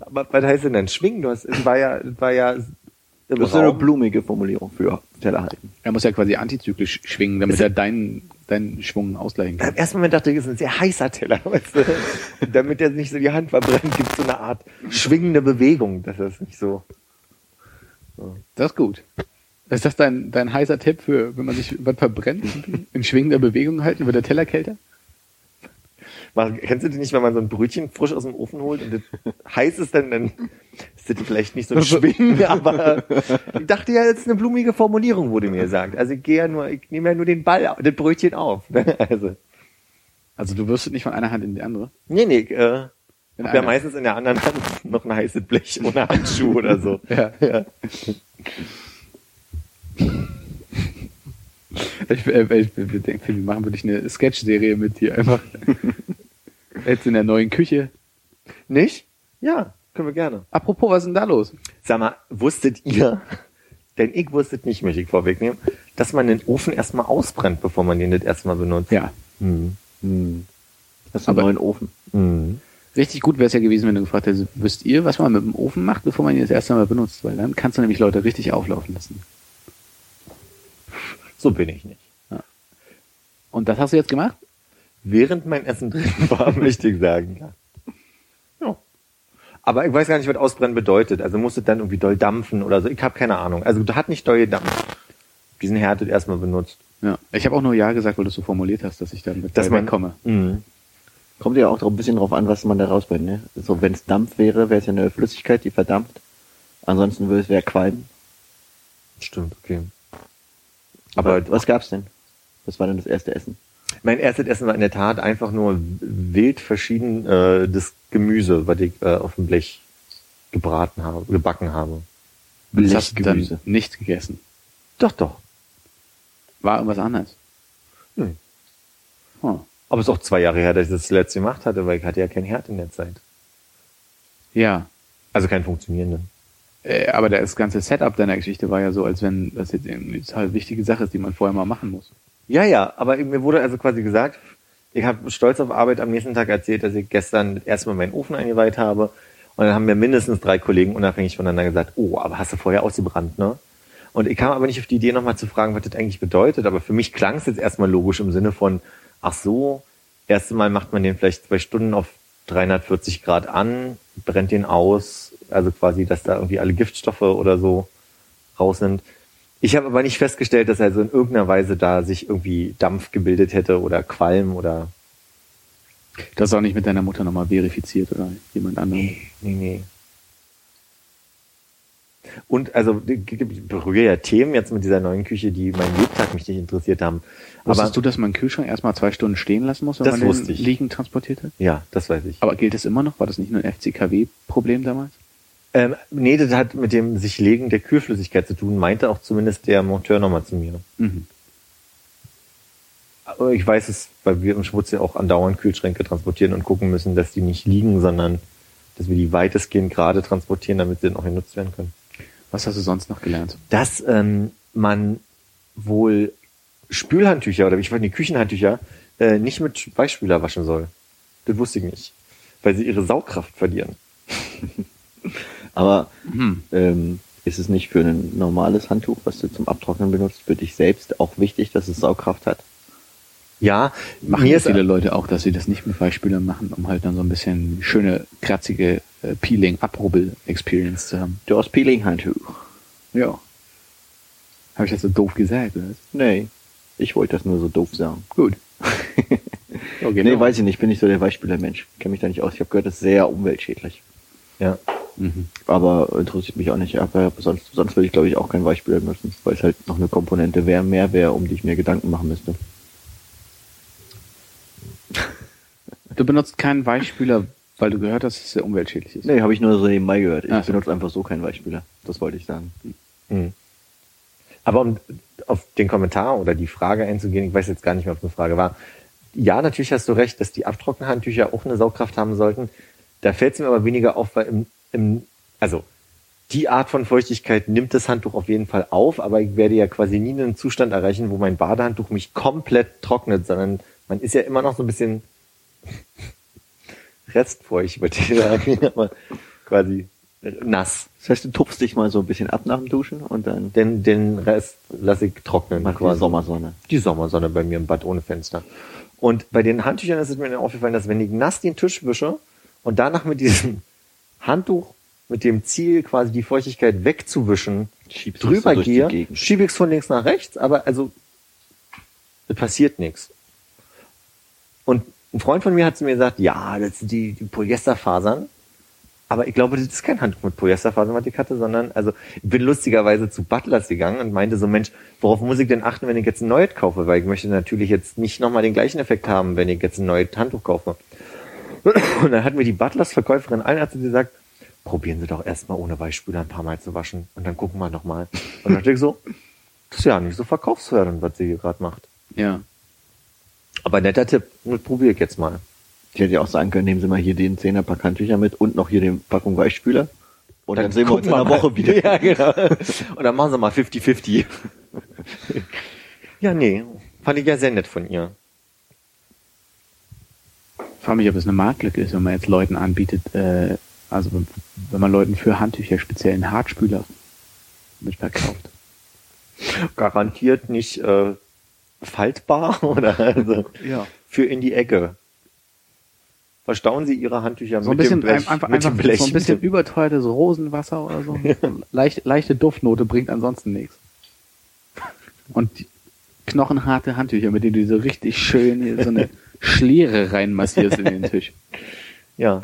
Aber was heißt denn dann schwingen? Du hast, es war ja, es war ja im Das ist eine blumige Formulierung für Teller halten. Er muss ja quasi antizyklisch schwingen, damit er deinen, deinen Schwung ausgleichen Im kann. ersten Moment dachte ich, es ist ein sehr heißer Teller, weißt du? Damit der nicht so die Hand verbrennt, gibt es so eine Art schwingende Bewegung, dass das nicht so. Das ist gut. Ist das dein, dein heißer Tipp für, wenn man sich was verbrennt? <laughs> In schwingender Bewegung halten, wird der Teller kälter? Mal, kennst du die nicht, wenn man so ein Brötchen frisch aus dem Ofen holt und das heiß ist, dann, dann ist das vielleicht nicht so ein <laughs> Schwingen, aber ich dachte ja, das ist eine blumige Formulierung, wurde mir gesagt. Also ich gehe ja nur, ich nehme ja nur den Ball, das Brötchen auf. <laughs> Also, Also du wirst es nicht von einer Hand in die andere. nee, nee, äh, In hab ja meistens in der anderen Hand noch ein heißes Blech ohne Handschuh oder so. <laughs> Ja. ja. Ich, äh, ich, ich denke, wir machen wirklich eine Sketch-Serie mit dir einfach. <laughs> Jetzt in der neuen Küche. Nicht? Ja, können wir gerne. Apropos, was ist denn da los? Sag mal, wusstet ihr, denn ich wusstet nicht, möchte ich vorwegnehmen, dass man den Ofen erstmal ausbrennt, bevor man den das erstmal benutzt? Ja. Mhm. Hm. Das ist ein neuen Ofen. Mhm. Richtig gut wäre es ja gewesen, wenn du gefragt hättest, wisst ihr, was man mit dem Ofen macht, bevor man ihn das erste Mal benutzt? Weil dann kannst du nämlich Leute richtig auflaufen lassen. So bin ich nicht. Und das hast du jetzt gemacht? Während mein Essen drin war, <laughs> möchte ich sagen, ja. ja. Aber ich weiß gar nicht, was ausbrennen bedeutet. Also musste dann irgendwie doll dampfen oder so. Ich habe keine Ahnung. Also da hat nicht doll gedampft. Diesen Herd hat erstmal benutzt. Ja. Ich habe auch nur Ja gesagt, weil du es so formuliert hast, dass ich damit Dass bei man- wegkomme. Mhm. Kommt ja auch drauf- ein bisschen drauf an, was man da rausbrennt. Ne? So, wenn es Dampf wäre, wäre es ja eine Flüssigkeit, die verdampft. Ansonsten würde es wäre Qualm. Stimmt, okay. Aber was gab's denn? Was war denn das erste Essen? mein erstes Essen war in der Tat einfach nur wild verschieden äh, das Gemüse, was ich äh, auf dem Blech gebraten habe, gebacken habe. Blechgemüse. nicht gegessen. Doch, doch. War irgendwas anderes. Nö. Oh. Aber es ist auch zwei Jahre her, dass ich das letzte gemacht hatte, weil ich hatte ja kein Herd in der Zeit. Ja. Also keinen funktionierenden. Äh, aber das ganze Setup deiner Geschichte war ja so, als wenn das jetzt eine total wichtige Sache ist, die man vorher mal machen muss. Ja, ja, aber mir wurde also quasi gesagt, ich habe stolz auf Arbeit am nächsten Tag erzählt, dass ich gestern erstmal meinen Ofen eingeweiht habe. Und dann haben mir mindestens drei Kollegen unabhängig voneinander gesagt, oh, aber hast du vorher ausgebrannt, ne? Und ich kam aber nicht auf die Idee, nochmal zu fragen, was das eigentlich bedeutet. Aber für mich klang es jetzt erstmal logisch im Sinne von, ach so, erste Mal macht man den vielleicht zwei Stunden auf 340 Grad an, brennt den aus, also quasi, dass da irgendwie alle Giftstoffe oder so raus sind. Ich habe aber nicht festgestellt, dass also in irgendeiner Weise da sich irgendwie Dampf gebildet hätte oder Qualm oder Das auch nicht mit deiner Mutter nochmal verifiziert oder jemand anderem. nee, nee. Und also ich berühre ja Themen jetzt mit dieser neuen Küche, die meinen Lebtag mich nicht interessiert haben. Aber Wusstest du, dass man einen Kühlschrank erstmal zwei Stunden stehen lassen muss, wenn man den ich. liegend transportiert hat? ja, das weiß ich. Aber gilt das immer noch? War das nicht nur ein FCKW-Problem damals? Ähm, nee, das hat mit dem sich legen der Kühlflüssigkeit zu tun, meinte auch zumindest der Monteur nochmal zu mir. Mhm. Aber ich weiß es, weil wir im Schmutz ja auch andauernd Kühlschränke transportieren und gucken müssen, dass die nicht liegen, sondern dass wir die weitestgehend gerade transportieren, damit sie dann auch genutzt werden können. Was hast du sonst noch gelernt? Dass ähm, man wohl Spülhandtücher oder ich weiß nicht, Küchenhandtücher äh, nicht mit Weichspüler waschen soll. Das wusste ich nicht. Weil sie ihre Saugkraft verlieren. <laughs> Aber Hm. ähm, ist es nicht für ein normales Handtuch, was du zum Abtrocknen benutzt, für dich selbst auch wichtig, dass es Saugkraft hat? Ja, Machen mir viele Leute auch, dass sie das nicht mit Weichspülern machen, um halt dann so ein bisschen schöne, kratzige äh, Peeling-Abrubbel-Experience zu haben. Du hast Peeling-Handtuch. Ja. Habe ich das so doof gesagt, oder? Nee, ich wollte das nur so doof sagen. Gut. <laughs> Okay, Nee, weiß ich nicht, bin nicht so der Weichspüler-Mensch. Kenne mich da nicht aus. Ich habe gehört, das ist sehr umweltschädlich. ja. Mhm. Aber interessiert mich auch nicht. Aber sonst, sonst würde ich, glaube ich, auch keinen Weichspüler benutzen, weil es halt noch eine Komponente wär, mehr wäre, um die ich mir Gedanken machen müsste. Du benutzt keinen Weichspüler, weil du gehört hast, dass es sehr umweltschädlich ist. Nee, habe ich nur so nebenbei gehört. Ich Ach so. benutze einfach so keinen Weichspüler. Das wollte ich sagen. Mhm. Aber um auf den Kommentar oder die Frage einzugehen, ich weiß jetzt gar nicht mehr, ob es eine Frage war. Ja, natürlich hast du recht, dass die Abtrocknhandtücher auch eine Saugkraft haben sollten. Da fällt es mir aber weniger auf, weil im, im, also die Art von Feuchtigkeit nimmt das Handtuch auf jeden Fall auf, aber ich werde ja quasi nie einen Zustand erreichen, wo mein Badehandtuch mich komplett trocknet, sondern man ist ja immer noch so ein bisschen restfeucht, über die sagen, <laughs> aber quasi nass. Das heißt, du tupfst dich mal so ein bisschen ab nach dem Duschen und dann Den, den Rest lasse ich trocknen. mach die quasi. Sommersonne. Die Sommersonne bei mir im Bad ohne Fenster. Und bei den Handtüchern ist es mir dann aufgefallen, dass wenn ich nass den Tisch wische und danach mit diesem Handtuch mit dem Ziel, quasi die Feuchtigkeit wegzuwischen, Schiebst drüber die gehe, schiebe ich es von links nach rechts, aber also passiert nichts. Und ein Freund von mir hat zu mir gesagt, ja, das sind die, die Polyesterfasern. Aber ich glaube, das ist kein Handtuch mit Polyesterfasern, was ich hatte, sondern, also, ich bin lustigerweise zu Butlers gegangen und meinte so, Mensch, worauf muss ich denn achten, wenn ich jetzt ein neues kaufe? Weil ich möchte natürlich jetzt nicht nochmal den gleichen Effekt haben, wenn ich jetzt ein neues Handtuch kaufe. Und dann hat mir die Butlers Verkäuferin sie gesagt, probieren Sie doch erstmal ohne Weichspüler ein paar Mal zu waschen und dann gucken wir nochmal. Und dann dachte ich so, Das ist ja nicht so verkaufsfördernd, was sie hier gerade macht. Ja. Aber netter Tipp, das probiere ich jetzt mal. Ich hätte ja auch sagen können, nehmen Sie mal hier den 10er Pack Handtücher mit und noch hier den Packung Weichspüler. Und dann, sehen wir uns in einer. Woche wieder. <laughs> Ja, genau. Und dann machen sie mal 50-50. <laughs> ja, nee. Fand ich ja sehr nett von ihr. Ich frage mich, ob es eine Marktlücke ist, wenn man jetzt Leuten anbietet, äh, also wenn, wenn man Leuten für Handtücher speziell einen Hartspüler mit verkauft. Garantiert nicht äh, faltbar <laughs> oder also Ja. für in die Ecke. Verstauen Sie Ihre Handtücher So ein mit bisschen, dem Blech. einfach, mit einfach dem Blech, so ein bisschen überteuertes Rosenwasser oder so. <laughs> Leicht, leichte Duftnote bringt ansonsten nichts. Und knochenharte Handtücher, mit denen du so richtig schön hier so eine <laughs> Schliere reinmassierst in den Tisch. Ja.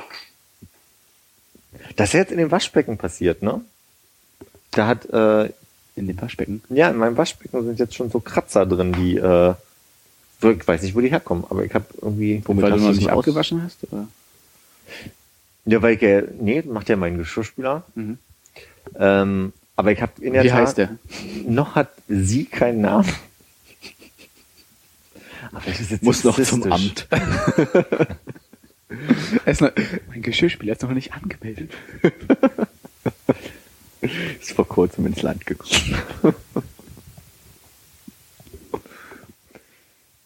Das ist jetzt in dem Waschbecken passiert, ne? Da hat, äh, In dem Waschbecken. ja, in meinem Waschbecken sind jetzt schon so Kratzer drin, die, äh, ich weiß nicht, wo die herkommen, aber ich habe irgendwie, Womit Weil du noch nicht abgewaschen hast? Oder? ja, weil ich, äh, nee, macht ja mein Geschirrspüler, Mhm. ähm, aber ich habe in der Wie Tat, heißt der? noch hat sie keinen Namen. Aber das ist jetzt Muss noch zum. Amt. <laughs> Noch, mein Geschirrspüler ist noch nicht angemeldet. <laughs> <laughs> Ist vor kurzem ins Land gekommen. <laughs>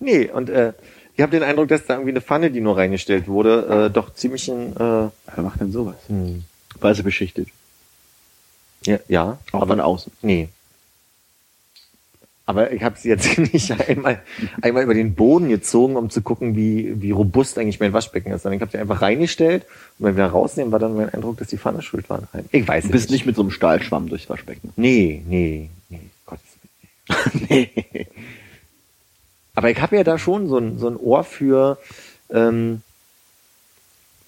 Nee, und äh, ich habe den Eindruck, dass da irgendwie eine Pfanne, die nur reingestellt wurde, äh, doch ziemlich ein, äh, Wer macht denn sowas? hm, Weiße beschichtet. ja, ja, Auch aber von außen. nee. Aber ich habe sie jetzt <laughs> nicht einmal, einmal über den Boden gezogen, um zu gucken, wie, wie robust eigentlich mein Waschbecken ist. Sondern ich habe sie einfach reingestellt und wenn wir rausnehmen, war dann mein Eindruck, dass die Pfanne schuld war. Ich weiß Du es bist nicht mit so einem Stahlschwamm durchs Waschbecken. Nee, nee, nee, Gottes <laughs> Willen. nee. Aber ich habe ja da schon so ein, so ein Ohr für, ähm,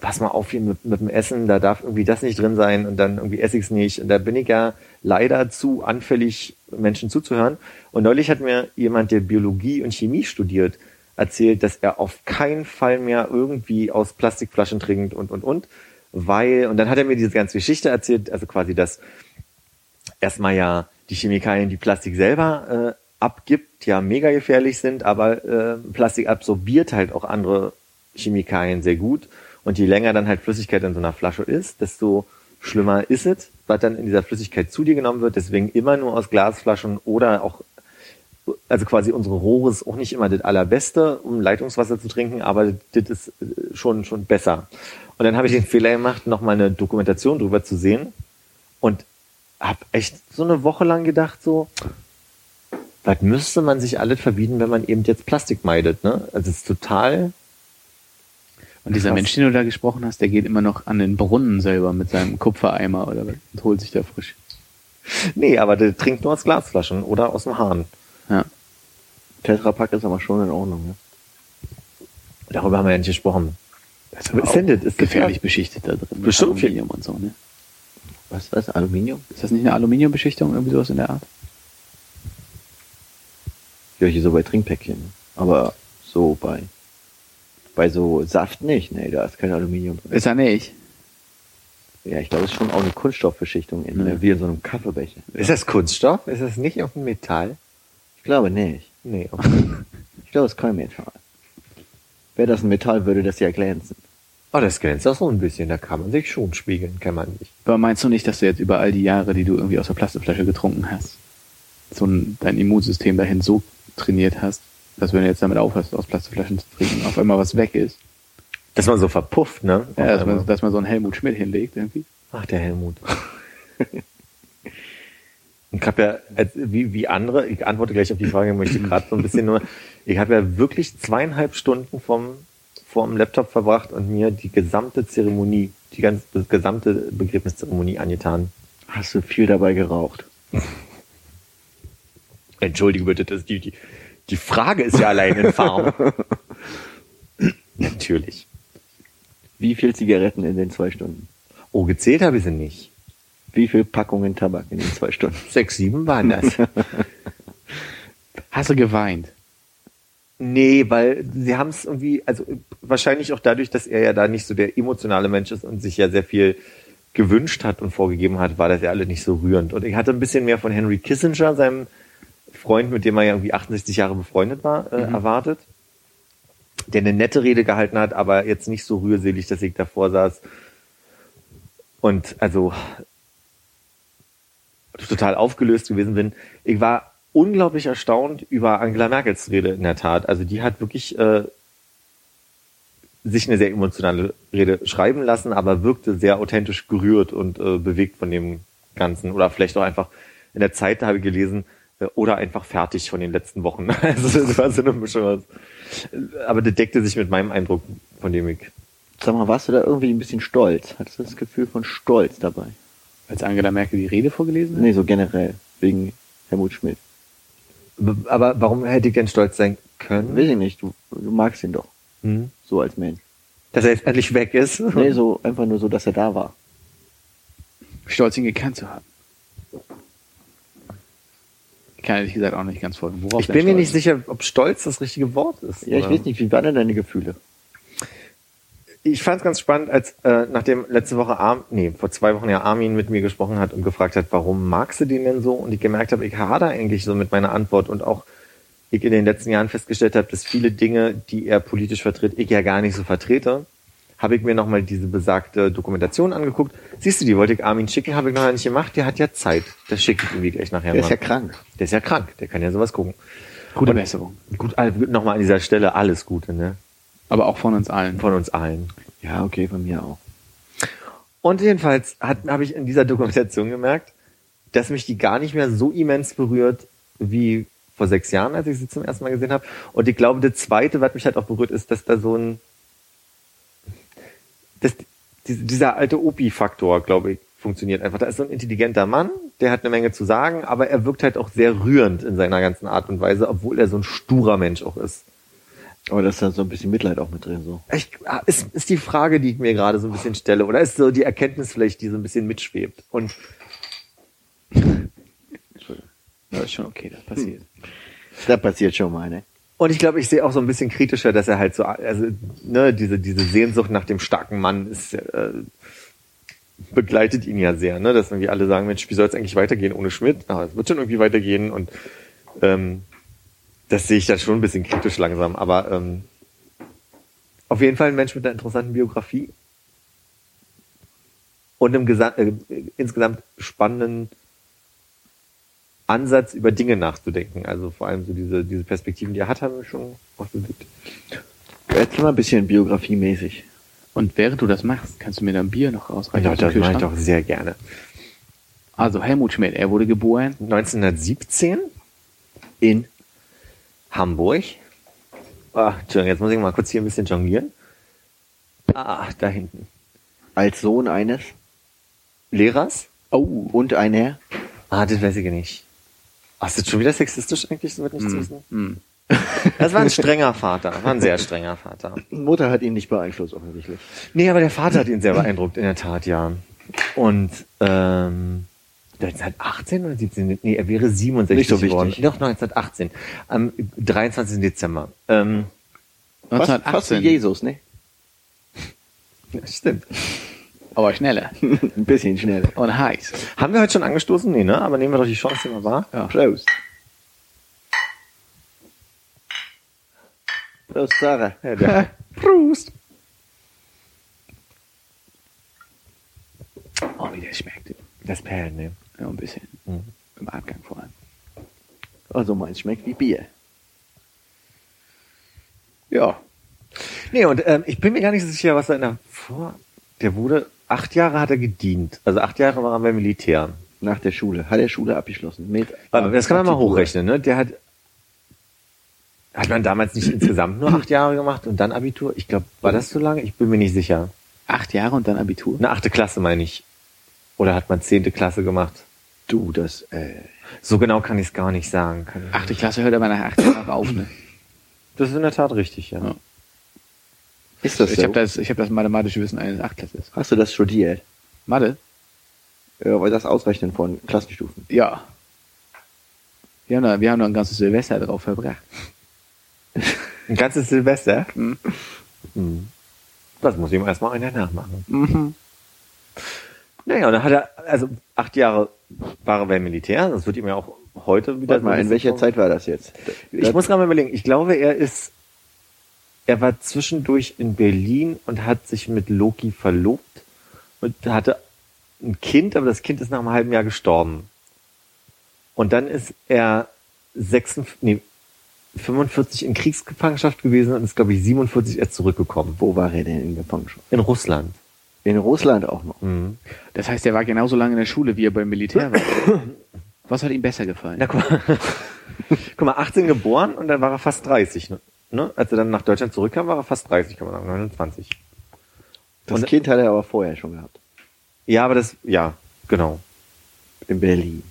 pass mal auf hier mit, mit dem Essen, da darf irgendwie das nicht drin sein und dann irgendwie esse ich's nicht. Und da bin ich ja leider zu anfällig, Menschen zuzuhören. Und neulich hat mir jemand, der Biologie und Chemie studiert, erzählt, dass er auf keinen Fall mehr irgendwie aus Plastikflaschen trinkt und, und, und. Weil, und dann hat er mir diese ganze Geschichte erzählt, also quasi, dass erstmal ja die Chemikalien, die Plastik selber äh, abgibt, ja mega gefährlich sind, aber äh, Plastik absorbiert halt auch andere Chemikalien sehr gut. Und je länger dann halt Flüssigkeit in so einer Flasche ist, desto schlimmer ist es, was dann in dieser Flüssigkeit zu dir genommen wird. Deswegen immer nur aus Glasflaschen oder auch, also quasi unsere Rohre ist auch nicht immer das allerbeste, um Leitungswasser zu trinken, aber das ist äh, schon, schon besser. Und dann habe ich den Fehler gemacht, nochmal eine Dokumentation drüber zu sehen und habe echt so eine Woche lang gedacht, so, was müsste man sich alles verbieten, wenn man eben jetzt Plastik meidet, ne? Also es ist total, Und dieser. Mensch, den du da gesprochen hast, der geht immer noch an den Brunnen selber mit seinem Kupfereimer oder was und holt sich da frisch. nee, aber der trinkt nur aus Glasflaschen oder aus dem Hahn. Ja. Tetrapack ist aber schon in Ordnung. Ne? Darüber haben wir ja nicht gesprochen. Das ist denn das? Ist gefährlich beschichtet da drin. Bestimmt. Aluminium und so, ne? Was, was? Aluminium? Ist das nicht eine Aluminiumbeschichtung, irgendwie sowas in der Art? Ja, hier so bei Trinkpäckchen. Aber so bei, bei so Saft nicht. Nee, da ist kein Aluminium drin. Ist er nicht. Ja, ich glaube, es ist schon auch eine Kunststoffbeschichtung, in, Ja. wie in so einem Kaffeebecher. Ist das Kunststoff? Ist das nicht auf dem Metall? Ich glaube nicht. Nee, okay. <laughs> Ich glaube, es ist kein Metall. Wäre das ein Metall, würde das ja glänzen. Oh, das glänzt auch so ein bisschen. Da kann man sich schon spiegeln, kann man nicht. Aber meinst du nicht, dass du jetzt über all die Jahre, die du irgendwie aus der Plastikflasche getrunken hast, so ein, dein Immunsystem dahin so trainiert hast, dass wenn du jetzt damit aufhörst, aus Plastikflaschen zu trinken, auf einmal was weg ist? Dass man so verpufft, ne? Ja, dass man, dass man so einen Helmut Schmidt hinlegt irgendwie. Ach, der Helmut. <laughs> Ich habe ja, wie, wie andere, ich antworte gleich auf die Frage, ich möchte gerade so ein bisschen nur, ich habe ja wirklich zweieinhalb Stunden vom, vorm Laptop verbracht und mir die gesamte Zeremonie, die ganze die gesamte Begräbniszeremonie angetan. Hast du viel dabei geraucht? <laughs> Entschuldige bitte, das ist die, die, die Frage ist ja allein in Farm. <laughs> Natürlich. Wie viel Zigaretten in den zwei Stunden? Oh, gezählt habe ich sie nicht. Wie viel Packungen Tabak in den zwei Stunden? <laughs> Sechs, sieben waren das. Hast du geweint? Nee, weil sie haben es irgendwie, also wahrscheinlich auch dadurch, dass er ja da nicht so der emotionale Mensch ist und sich ja sehr viel gewünscht hat und vorgegeben hat, war das ja alle nicht so rührend. Und ich hatte ein bisschen mehr von Henry Kissinger, seinem Freund, mit dem er ja irgendwie 68 Jahre befreundet war, äh, Mhm. erwartet. Der eine nette Rede gehalten hat, aber jetzt nicht so rührselig, dass ich davor saß. Und also total aufgelöst gewesen bin. Ich war unglaublich erstaunt über Angela Merkels Rede in der Tat. Also die hat wirklich äh, sich eine sehr emotionale Rede schreiben lassen, aber wirkte sehr authentisch gerührt und äh, bewegt von dem Ganzen. Oder vielleicht auch einfach in der Zeit, da habe ich gelesen, oder einfach fertig von den letzten Wochen. <laughs> Also das war so eine Mischung aus. Aber das deckte sich mit meinem Eindruck, von dem ich. Sag mal, warst du da irgendwie ein bisschen stolz? Hattest du das Gefühl von Stolz dabei? Als Angela Merkel die Rede vorgelesen hat? Nee, so generell. Wegen Helmut Schmidt. Aber warum hätte ich denn stolz sein können? Weiß ich nicht, du, du magst ihn doch. Hm? So als Mensch. Dass er jetzt endlich weg ist? Nee, so einfach nur so, dass er da war. Stolz, ihn gekannt zu haben. Ich kann ehrlich gesagt auch nicht ganz folgen. Worauf Ich bin mir nicht sicher, ob stolz das richtige Wort ist. Ja, ich weiß nicht, wie waren denn deine Gefühle? Ich fand es ganz spannend, als äh, nachdem letzte Woche Arm, nee, vor zwei Wochen ja Armin mit mir gesprochen hat und gefragt hat, warum magst du den denn so? Und ich gemerkt habe, ich hader eigentlich so mit meiner Antwort und auch ich in den letzten Jahren festgestellt habe, dass viele Dinge, die er politisch vertritt, ich ja gar nicht so vertrete, habe ich mir nochmal diese besagte Dokumentation angeguckt. Siehst du, die wollte ich Armin schicken, habe ich noch nicht gemacht. Der hat ja Zeit. Das schicke ich irgendwie gleich nachher Der mal. ist ja krank. Der ist ja krank. Der kann ja sowas gucken. Gute Und- Besserung. Gut, also nochmal an dieser Stelle alles Gute, ne? Aber auch von uns allen. Von uns allen. Ja, okay, von mir auch. Und jedenfalls habe ich in dieser Dokumentation gemerkt, dass mich die gar nicht mehr so immens berührt wie vor sechs Jahren, als ich sie zum ersten Mal gesehen habe. Und ich glaube, das Zweite, was mich halt auch berührt, ist, dass da so ein, die- dieser alte Opi-Faktor, glaube ich, funktioniert einfach. Da ist so ein intelligenter Mann, der hat eine Menge zu sagen, aber er wirkt halt auch sehr rührend in seiner ganzen Art und Weise, obwohl er so ein sturer Mensch auch ist. Aber da ist dann so ein bisschen Mitleid auch mit drin, so. Ich, ah, ist, ist die Frage, die ich mir gerade so ein bisschen stelle, oder ist so die Erkenntnis vielleicht, die so ein bisschen mitschwebt? Und <laughs> Ja, ist schon okay, das passiert. Da passiert schon mal, ne? Und ich glaube, ich sehe auch so ein bisschen kritischer, dass er halt so, also, ne, diese, diese Sehnsucht nach dem starken Mann ist, äh, begleitet ihn ja sehr, ne, dass irgendwie alle sagen, Mensch, wie soll es eigentlich weitergehen ohne Schmidt? Na, es wird schon irgendwie weitergehen und, ähm, das sehe ich dann schon ein bisschen kritisch langsam, aber, ähm, auf jeden Fall ein Mensch mit einer interessanten Biografie und einem Gesa äh, insgesamt spannenden Ansatz, über Dinge nachzudenken. Also vor allem so diese, diese Perspektiven, die er hat, haben mich schon bewegt. Erzähl mal ein bisschen biografiemäßig. Und während du das machst, kannst du mir dann Bier noch rausreichen. Ja, das mache ich doch sehr gerne. Also Helmut Schmidt, er wurde geboren 1917 In Hamburg. Ah, Entschuldigung, jetzt muss ich mal kurz hier ein bisschen jonglieren. Ah, da hinten. als Sohn eines Lehrers? Oh. und einer. Ah, das weiß ich nicht. Ach, ist das schon wieder sexistisch eigentlich, so wird nicht zu wissen? Das war ein strenger Vater, war ein sehr strenger Vater. Mutter hat ihn nicht beeinflusst, offensichtlich. Nee, aber der Vater hat ihn sehr beeindruckt, in der Tat, ja. Und ähm, 1918 oder 17? Nee, er wäre 67 Nicht so geworden. wichtig. Doch, 1918. Am 23. Dezember. Ähm, Fast, fast wie 1918. Jesus, ne? <laughs> ja, stimmt. Aber schneller. <laughs> ein bisschen schneller. Und heiß. Haben wir heute schon angestoßen? Nee, ne? Aber nehmen wir doch die Chance, die mal wahr. Ja. Prost. Prost, Sarah. Ja, <laughs> Prost. Oh, wie der schmeckt. Das Perlen, ne? Ja, ein bisschen. Mhm. Im Abgang vor allem. Also meins schmeckt wie Bier. Ja. Nee, und ähm, ich bin mir gar nicht so sicher, was er in der vor. Der wurde acht Jahre hat er gedient. Also acht Jahre war er beim Militär. Nach der Schule. Hat er Schule abgeschlossen. Mit das kann man mal hochrechnen, ne? Der hat hat man damals nicht insgesamt nur acht Jahre gemacht und dann Abitur? Ich glaube, war das so lange? Ich bin mir nicht sicher. Acht Jahre und dann Abitur. Eine achte Klasse meine ich. Oder hat man zehnte Klasse gemacht? Du, das, äh, So genau kann ich es gar nicht sagen. Achte. Klasse hört aber nach acht Jahren auf, ne? Das ist in der Tat richtig, ja. Ja. Ist das Ich so? habe das, ich hab das mathematische Wissen eines Achtklässlers. Hast du das studiert? Mathe? Ja, weil das Ausrechnen von Klassenstufen. Ja. Wir haben da, wir haben da ein ganzes Silvester drauf verbracht. <laughs> Ein ganzes Silvester? Mhm. Hm. Das muss ihm erstmal einer nachmachen. Mhm. Naja, und dann hat er, also acht Jahre war er beim Militär, das wird ihm ja auch heute wieder Warte mal, in welcher Zeit war das jetzt? Ich muss gerade mal überlegen. Ich glaube, er ist, er war zwischendurch in Berlin und hat sich mit Loki verlobt und hatte ein Kind, aber das Kind ist nach einem halben Jahr gestorben. Und dann ist er 46, nee, 45 in Kriegsgefangenschaft gewesen und ist, glaube ich, 47 erst zurückgekommen. Wo war er denn in Gefangenschaft? In Russland. In Russland auch noch. Mhm. Das heißt, er war genauso lange in der Schule, wie er beim Militär war. <coughs> Was hat ihm besser gefallen? Na, guck mal. <laughs> guck mal, 18 geboren und dann war er fast 30. Ne? Ne? Als er dann nach Deutschland zurückkam, war er fast 30, kann man sagen, 29. Das Und- Kind hat er aber vorher schon gehabt. Ja, aber das, ja, genau. In Berlin.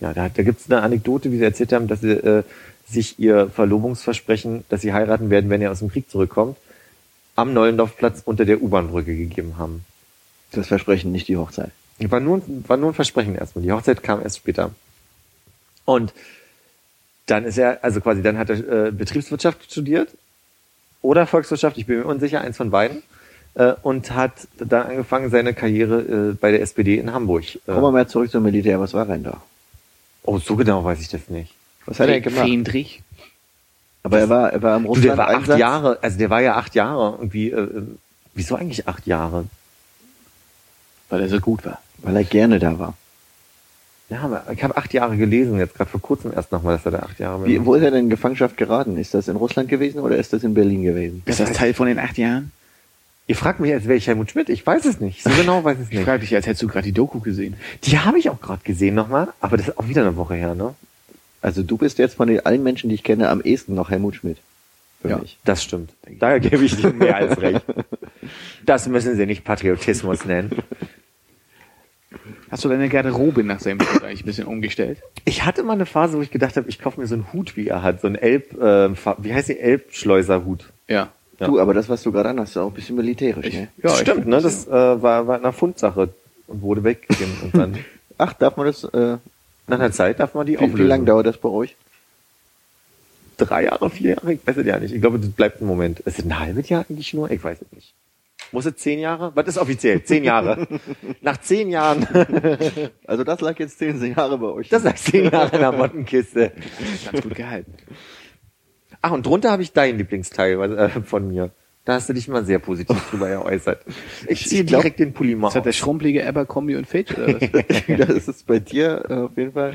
Ja, da, da gibt es eine Anekdote, wie sie erzählt haben, dass sie äh, sich ihr Verlobungsversprechen, dass sie heiraten werden, wenn er aus dem Krieg zurückkommt, am Neulendorfplatz unter der U-Bahn-Brücke gegeben haben. Das Versprechen, nicht die Hochzeit. War nur, war nur ein Versprechen erstmal. Die Hochzeit kam erst später. Und dann ist er, also quasi, dann hat er äh, Betriebswirtschaft studiert oder Volkswirtschaft, ich bin mir unsicher, eins von beiden. Äh, und hat dann angefangen, seine Karriere äh, bei der SPD in Hamburg. Äh, Kommen wir mal zurück zum Militär. Was war er denn da? oh, so genau weiß ich das nicht. Was hat er gemacht? Friedrich? Aber er war, er war im Du, der Russland war acht Einsatz. Jahre, also der war ja acht Jahre irgendwie, äh, äh, wieso eigentlich acht Jahre? Weil er so gut war. Weil er gerne da war. Ja, aber ich habe acht Jahre gelesen, jetzt gerade vor kurzem erst nochmal, dass er da acht Jahre Wie, wo ist er denn in Gefangenschaft geraten? Ist das in Russland gewesen oder ist das in Berlin gewesen? Ist das Teil von den acht Jahren? Ihr fragt mich, als wäre ich Helmut Schmidt. Ich weiß es nicht. So genau weiß ich es Ich nicht. frage dich, als hättest du gerade die Doku gesehen. Die habe ich auch gerade gesehen nochmal, aber das ist auch wieder eine Woche her, ne? Also du bist jetzt von den allen Menschen, die ich kenne, am ehesten noch Helmut Schmidt. Für Ja. mich. Das stimmt. Daher gebe ich Ihnen mehr als <laughs> recht. Das müssen Sie nicht Patriotismus nennen. Hast du deine Garderobe nach seinem Tod eigentlich ein bisschen umgestellt? Ich hatte mal eine Phase, wo ich gedacht habe, ich kaufe mir so einen Hut, wie er hat. So einen Elb, äh, wie heißt die Elbschleuserhut. Ja. Ja. Du, aber das, was du gerade an hast, ist auch ein bisschen militärisch, ne? Ja, ich Stimmt, ne? das, Das äh, war, war eine Fundsache und wurde weggegeben. Und dann <laughs> Ach, darf man das, äh, nach einer Zeit darf man die wie, wie lange dauert das bei euch? Drei Jahre, vier Jahre? Ich weiß es ja nicht. Ich glaube, das bleibt ein Moment. Ist es ein halbes Jahr eigentlich nur? Ich weiß es nicht. Muss es zehn Jahre? Was ist offiziell? Zehn Jahre. <laughs> Nach zehn Jahren. <laughs> Also das lag jetzt zehn Jahre bei euch. Das sagt zehn Jahre in der Mottenkiste. <laughs> Ganz gut gehalten. Ach, und drunter habe ich dein Lieblingsteil äh, von mir. Da hast du dich mal sehr positiv drüber geäußert. Ich ziehe direkt den Pulli mal Das hat der schrumpelige Abercrombie und Fitch oder was? das ist bei dir äh, auf jeden Fall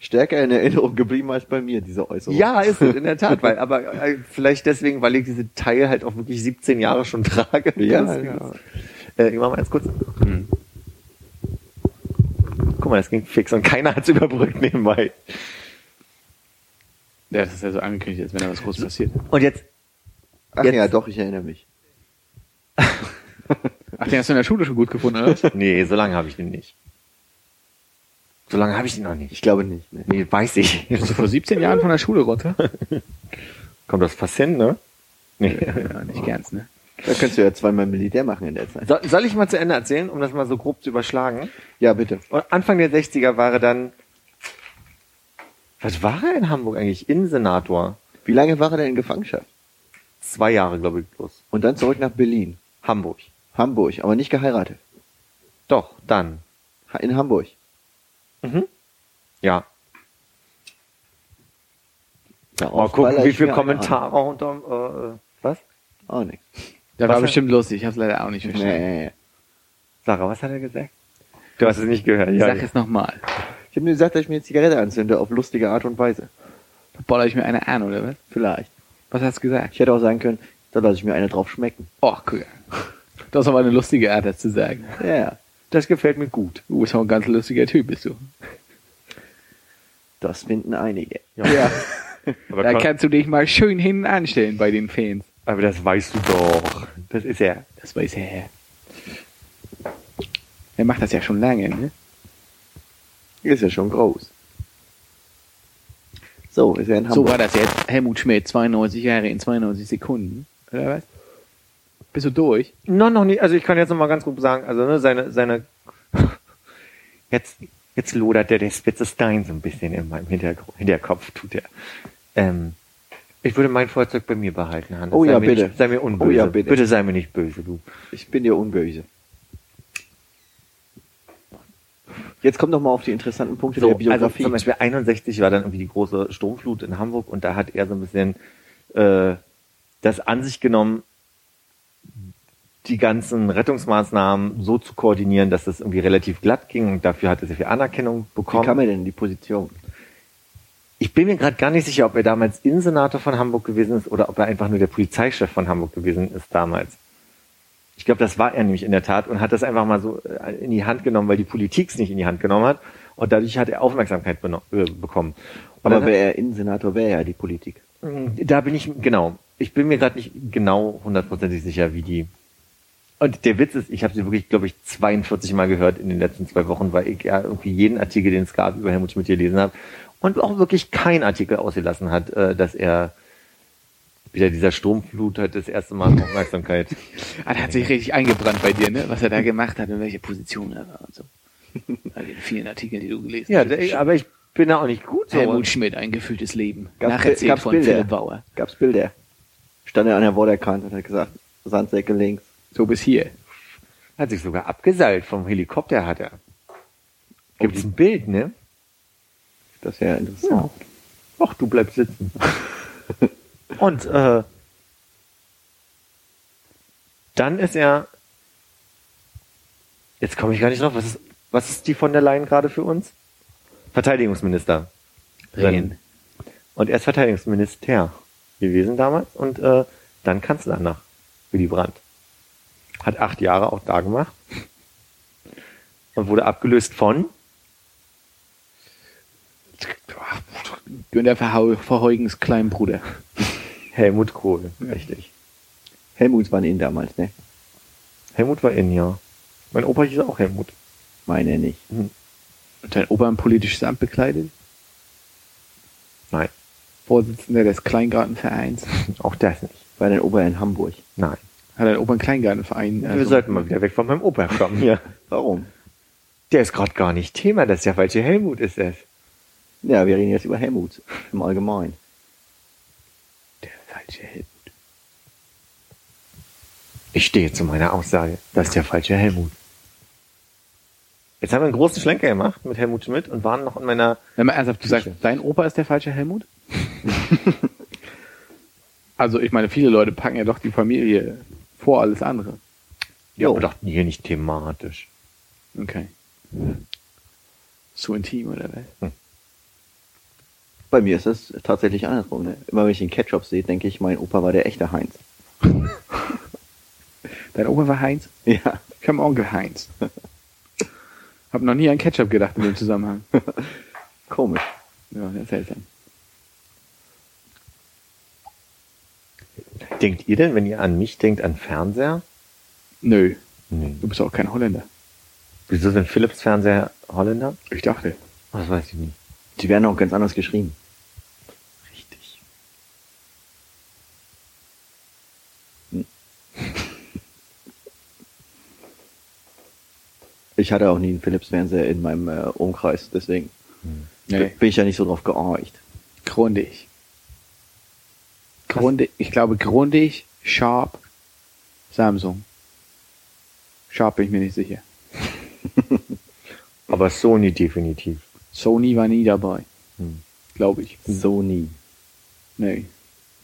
stärker in Erinnerung geblieben als bei mir, diese Äußerung. Ja, ist es, in der Tat. <laughs> Weil, aber äh, vielleicht deswegen, weil ich diese Teil halt auch wirklich 17 Jahre schon trage. Ja, Das- ja. Äh, ich mach mal ganz kurz. Hm. Guck mal, das ging fix und keiner hat's überbrückt nebenbei. Ja, das ist ja so angekündigt, als wenn da was groß passiert. Und jetzt, Ach Jetzt- ja, doch, ich erinnere mich. <laughs> Ach, den hast du in der Schule schon gut gefunden, oder? nee, so lange habe ich den nicht. So lange habe ich den noch nicht. Ich glaube nicht. Ne? Nee, weiß ich. Bist du vor 17 Jahren von der Schule runter? <laughs> Kommt das fast hin, ne? Nee. Ja, nicht ganz, ne? Da könntest du ja zweimal Militär machen in der Zeit. Soll, soll ich mal zu Ende erzählen, um das mal so grob zu überschlagen? Ja, bitte. Und Anfang der 60er war er dann, was war er in Hamburg eigentlich? Innensenator. Wie lange war er denn in Gefangenschaft? Zwei Jahre, glaube ich, bloß. Und dann zurück nach Berlin. Hamburg. Hamburg, aber nicht geheiratet. Doch, dann. In Hamburg. Mhm. Ja. Darauf Mal gucken, wie ich viele mir eine Kommentare unter, äh, was? Auch nichts. Das Was war bestimmt lustig, ich hab's leider auch nicht verstanden. Nee. Sarah, was hat er gesagt? Du hast es nicht gehört. Ich Ja, sag es nochmal. Ich habe mir gesagt, dass ich mir eine Zigarette anzünde, auf lustige Art und Weise. Da baller ich mir eine an, oder was? Vielleicht. Was hast du gesagt? Ich hätte auch sagen können, da lasse ich mir eine drauf schmecken. Oh, cool. Das ist aber eine lustige Art, das zu sagen. Ja, das gefällt mir gut. Du bist auch ein ganz lustiger Typ, bist du. das finden einige. Ja. <laughs> Aber, Da kannst du dich mal schön hinten anstellen bei den Fans. aber das weißt du doch. Das ist er. Das weiß er. Er macht das ja schon lange, ne? Ist ja schon groß. So, ist er in So Hamburg. war das jetzt. Helmut Schmidt, 92 Jahre in 92 Sekunden. Oder was? Bist du durch? No, noch nicht. Also ich kann jetzt noch mal ganz grob sagen, also ne, seine, seine, <laughs> jetzt, jetzt lodert der, der spitze Stein so ein bisschen in meinem Hintergr- Hinterkopf, tut er. Ähm, ich würde mein Feuerzeug bei mir behalten, Hannes. Oh ja, sei mir bitte. Sei mir unböse. Oh ja, bitte. bitte sei mir nicht böse, du. Ich bin dir unböse. Jetzt kommt doch mal auf die interessanten Punkte So, der also Biografie. zum Beispiel 61 war dann irgendwie die große Sturmflut in Hamburg und da hat er so ein bisschen äh, das an sich genommen, die ganzen Rettungsmaßnahmen so zu koordinieren, dass das irgendwie relativ glatt ging und dafür hat er sehr viel Anerkennung Wie bekommen. kam er denn in die Position? Ich bin mir gerade gar nicht sicher, ob er damals Innensenator von Hamburg gewesen ist oder ob er einfach nur der Polizeichef von Hamburg gewesen ist damals. Ich glaube, das war er nämlich in der Tat und hat das einfach mal so äh, in die Hand genommen, weil die Politik es nicht in die Hand genommen hat. Und dadurch hat er Aufmerksamkeit äh, bekommen. Und Aber wäre er Innensenator, wäre ja die Politik. da bin ich, genau. Ich bin mir gerade nicht genau hundertprozentig sicher, wie die. Und der Witz ist, ich habe sie wirklich, glaube ich, 42 Mal gehört in den letzten zwei Wochen, weil ich ja irgendwie jeden Artikel, den es gab, über Helmut Schmidt gelesen habe. Und auch wirklich kein Artikel ausgelassen hat, äh, dass er wieder dieser Sturmflut hat das erste Mal Aufmerksamkeit. <laughs> Ah, der hat sich richtig eingebrannt bei dir, ne? Was er da gemacht hat und welche Position er war und so. Bei den vielen Artikeln, die du gelesen ja, hast. der, aber ich bin da auch nicht gut so. Helmut Schmidt, ein gefühltes Leben. Gab's- Nacherzählt gab's von Bilder? Philipp Bauer. Gab's Bilder? Stand er an der Waterkante und hat gesagt, Sandsäcke links. So bis hier. Hat sich sogar abgeseilt vom Helikopter hat er. Gibt es ein Bild, ne? Das ist ja interessant. Ach, du bleibst sitzen. <laughs> Und äh, dann ist er. Jetzt komme ich gar nicht drauf. Was ist, was ist die von der Leyen gerade für uns? Verteidigungsminister. Reden. Und er ist Verteidigungsminister gewesen damals und äh, dann Kanzler nach Willy Brandt. Hat acht Jahre auch da gemacht und wurde abgelöst von Günter Verheugens Kleinbruder. Helmut Kohl. Richtig. Helmuts waren ihn damals, ne? Helmut war in, ja. Mein Opa hieß auch Helmut. Meine nicht. Und dein Opa ein politisches Amt bekleidet. Nein, Vorsitzender des Kleingartenvereins. <laughs> auch das nicht. War dein Opa in Hamburg. Nein. Hat dein Opa einen Kleingartenverein. Wir also- sollten mal wieder weg von meinem Opa kommen hier. Warum? Der ist gerade gar nicht Thema, das ist ja falsche Helmut ist es. Ja, wir reden jetzt über Helmut im Allgemeinen. Der falsche Helmut. Ich stehe zu meiner Aussage. Das ist der falsche Helmut. Jetzt haben wir einen großen Schlenker gemacht mit Helmut Schmidt und waren noch in meiner. Wenn man ernsthaft, du sagst, dein Opa ist der falsche Helmut? <laughs> also ich meine, viele Leute packen ja doch die Familie vor alles andere. Ja, Jo. aber doch hier nicht thematisch. Okay. So intim oder was? Bei mir ist es tatsächlich andersrum. Ne? Immer wenn ich den Ketchup sehe, denke ich, mein Opa war der echte Heinz. <laughs> Dein Opa war Heinz? Ja. Ich habe Onkel Heinz. Hab noch nie an Ketchup gedacht in dem Zusammenhang. <laughs> Komisch. Ja, ist seltsam. Denkt ihr denn, wenn ihr an mich denkt, an Fernseher? Nö, Nee. du bist auch kein Holländer. Wieso sind Philips Fernseher Holländer? Ich dachte. Das weiß ich nicht. Die werden auch ganz anders geschrieben. Richtig. Ich hatte auch nie einen Philips-Fernseher in meinem äh, Umkreis, deswegen Nee, bin ich ja nicht so drauf georcht. grundig. Grundig, ich glaube grundig, Sharp, Samsung. Sharp bin ich mir nicht sicher. <laughs> Aber Sony definitiv. Sony war nie dabei. Hm. Glaube ich. Sony. Nee.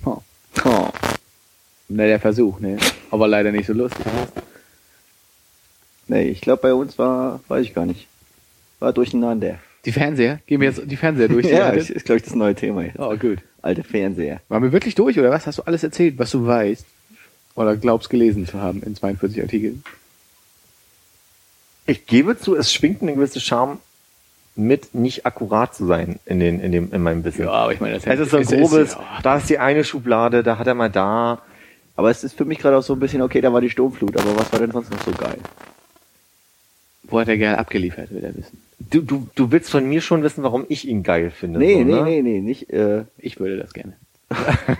Oh. Oh. Ne, der Versuch, ne? Aber leider nicht so lustig. Nee, ich glaube bei uns war, weiß ich gar nicht. War durcheinander. Die Fernseher? Gehen wir jetzt die Fernseher durch? die <laughs> ja, ist glaube ich das neue Thema jetzt. Oh, gut. Alte Fernseher. Waren wir wirklich durch, oder was? Hast du alles erzählt, was du weißt? Oder glaubst gelesen zu haben in 42 Artikeln? Ich gebe zu, es schwingt eine gewisse Charme mit, nicht akkurat zu sein in, den, in, dem, in meinem Wissen. aber ich meine, das Es ist so ein es grobes, ja. da ist die eine Schublade, da hat er mal da. Aber es ist für mich gerade auch so ein bisschen, okay, da war die Sturmflut, aber was war denn sonst noch so geil? Wo hat er geil abgeliefert, will er wissen. Du, du, du willst von mir schon wissen, warum ich ihn geil finde. Nee, so, nee, ne? nee, nee, nicht, äh, Ich würde das gerne.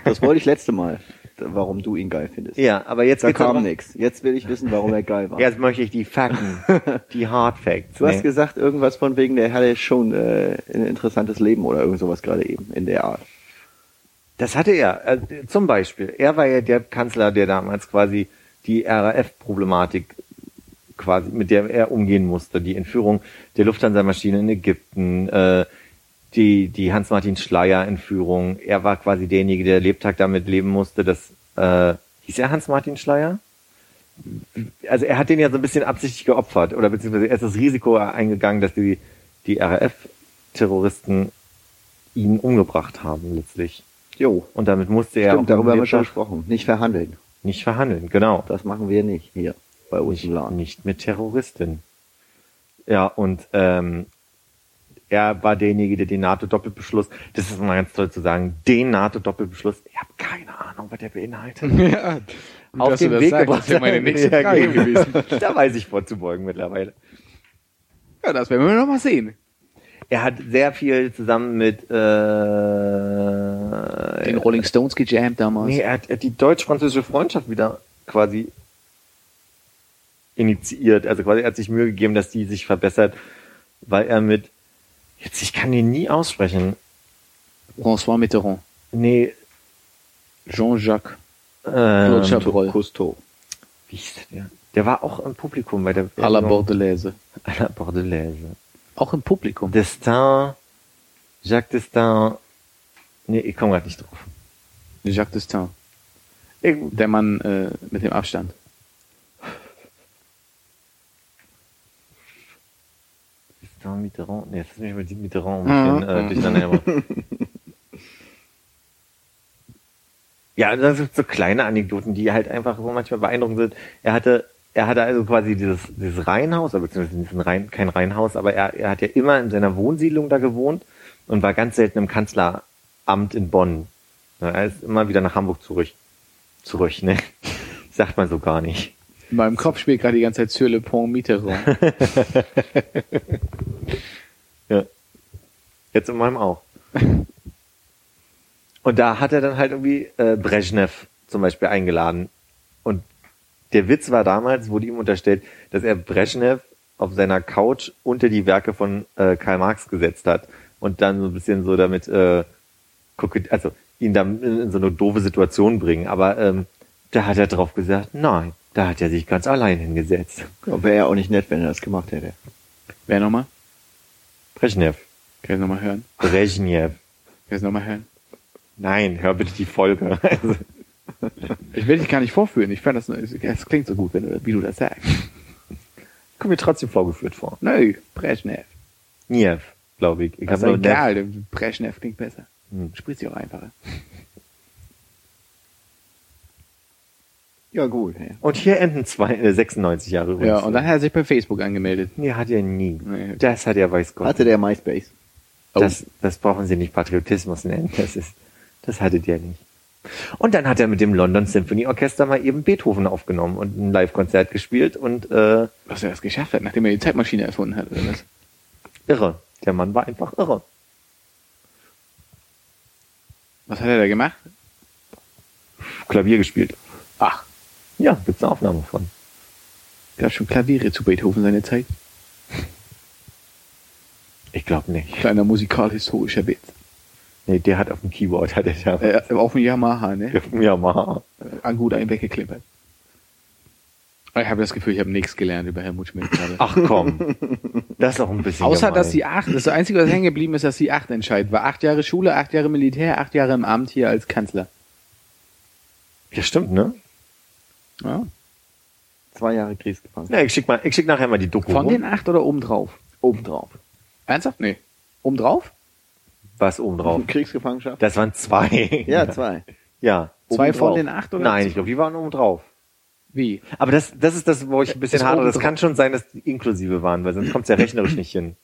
das wollte ich letzte Mal, warum du ihn geil findest. Ja, aber jetzt Da kam nix. Jetzt will ich wissen, warum er geil war. Jetzt möchte ich die Fakten, <laughs> die Hard Facts. Du hast ne? gesagt, irgendwas von wegen, der hatte schon äh, ein interessantes Leben oder irgend sowas gerade eben in der Art. Das hatte er. Äh, zum Beispiel. Er war ja der Kanzler, der damals quasi die RAF-Problematik quasi, mit der er umgehen musste. Die Entführung der Lufthansa-Maschine in Ägypten, äh, die, die Hans-Martin Schleier-Entführung. Er war quasi derjenige, der Lebtag damit leben musste, dass, äh, hieß er Hans-Martin Schleier? Also er hat den ja so ein bisschen absichtlich geopfert oder beziehungsweise er ist das Risiko eingegangen, dass die, die RAF-Terroristen ihn umgebracht haben letztlich. Jo. Und damit musste er Stimmt, darüber haben wir schon gesprochen. Nicht verhandeln. nicht verhandeln, genau. Das machen wir nicht hier bei uns Nicht, im Laden. nicht mit Terroristin. Ja, und ähm, er war derjenige, der den NATO-Doppelbeschluss, das ist mal ganz toll zu sagen, den NATO-Doppelbeschluss, ich habe keine Ahnung, was der beinhaltet. <laughs> ja. Auf den das Weg sagst, gebracht Das wäre meine nächste Frage gewesen. <laughs> da weiß ich vorzubeugen mittlerweile. Ja, das werden wir noch mal sehen. Er hat sehr viel zusammen mit äh, Den Rolling Stones gejammt damals. Nee, er hat, er hat die deutsch-französische Freundschaft wieder quasi initiiert. Also quasi er hat sich Mühe gegeben, dass die sich verbessert, weil er mit, jetzt ich kann den nie aussprechen. François Mitterrand. Nee, Jean-Jacques. ähm, Claude Chabrol. Cousteau. wie hieß der? Der war auch im Publikum bei der À la Bordelaise. à la Bordelaise. Auch im Publikum. Destin, Jacques Destin. Nee, ich komme gerade nicht drauf. Jacques Destin. Der Mann äh, mit dem Abstand. Destin Mitterrand. Nee, das ist mich mit Mitterrand ein bisschen äh, durcheinander. Ja, das sind so kleine Anekdoten, die halt einfach so manchmal beeindruckend sind. Er hatte, er hatte also quasi dieses, dieses Reihenhaus, beziehungsweise Rein, kein Reihenhaus, aber er, er hat ja immer in seiner Wohnsiedlung da gewohnt und war ganz selten im Kanzleramt in Bonn. Ja, Er ist immer wieder nach Hamburg zurück. Zurück, ne? <laughs> Sagt man so gar nicht. In meinem Kopf spielt gerade die ganze Zeit Sur le Pont Mitterrand. <laughs> Ja. Jetzt in meinem auch. Und da hat er dann halt irgendwie äh, Brezhnev zum Beispiel eingeladen. Und der Witz war damals, wurde ihm unterstellt, dass er Brezhnev auf seiner Couch unter die Werke von äh, Karl Marx gesetzt hat und dann so ein bisschen so damit äh, also ihn dann in, in so eine doofe Situation bringen. Aber ähm, da hat er drauf gesagt, nein, da hat er sich ganz allein hingesetzt. Ja, Wäre ja auch nicht nett, wenn er das gemacht hätte. Wer nochmal? Brezhnev, Kann ich nochmal hören? Brezhnev. Kann ich nochmal hören? Nein, hör bitte die Folge. Also, Ich will dich gar nicht vorführen. Ich fand das, es klingt so gut, wenn du, wie du das sagst. <laughs> kommt mir trotzdem vorgeführt vor. Nö, Brezhnev. Niev, glaube ich. Ich Das ist egal. Brezhnev klingt besser. Hm. Spricht sich auch einfacher. Ja, gut. Und hier enden zwei, äh, 96 Jahre übrigens. Ja, und dann hat er sich bei Facebook angemeldet. Nee, hat er nie. Nee. Das hat er, weiß Gott. Hatte der MySpace. Oh. Das, das brauchen Sie nicht Patriotismus nennen. Das ist, das hatte der nicht. Und dann hat er mit dem London Symphony Orchester mal eben Beethoven aufgenommen und ein Live-Konzert gespielt und äh, Was er das geschafft hat, nachdem er die Zeitmaschine erfunden hat, oder was? irre. Der Mann war einfach irre. Was hat er da gemacht? Klavier gespielt. Ach, Ja, gibt's eine Aufnahme von. gab schon Klaviere zu Beethoven seine Zeit. Ich glaube nicht. Kleiner musikal-historischer Witz. Nee, der hat auf dem Keyboard, hat er da. Äh, auf dem Yamaha, ne? Ja, mal. An gut einen weggeklippert. Ich habe das Gefühl, ich habe nichts gelernt über Helmut Schmidt gerade. Ach komm. Das ist auch ein bisschen. Außer, gemein. dass die acht, das Einzige, was hängen geblieben ist, dass die acht entscheidet. War acht Jahre Schule, acht Jahre Militär, acht Jahre im Amt hier als Kanzler. Ja, stimmt, ne? Ja. Zwei Jahre Kriegsgefangenschaft. Ja, ich schick mal, ich schick nachher mal die Doku. Von rum. den acht oder obendrauf? Obendrauf. Ernsthaft? Nee. Obendrauf? Was oben drauf? <laughs> Kriegsgefangenschaft? Das waren zwei. Ja, zwei. Ja. Zwei Obendrauf. von den acht oder? Nein, ich glaube, die waren oben drauf. Wie? Aber das, das ist das, wo ich ein bisschen hadere. Das kann schon sein, dass die inklusive waren, weil sonst kommt es ja rechnerisch nicht hin.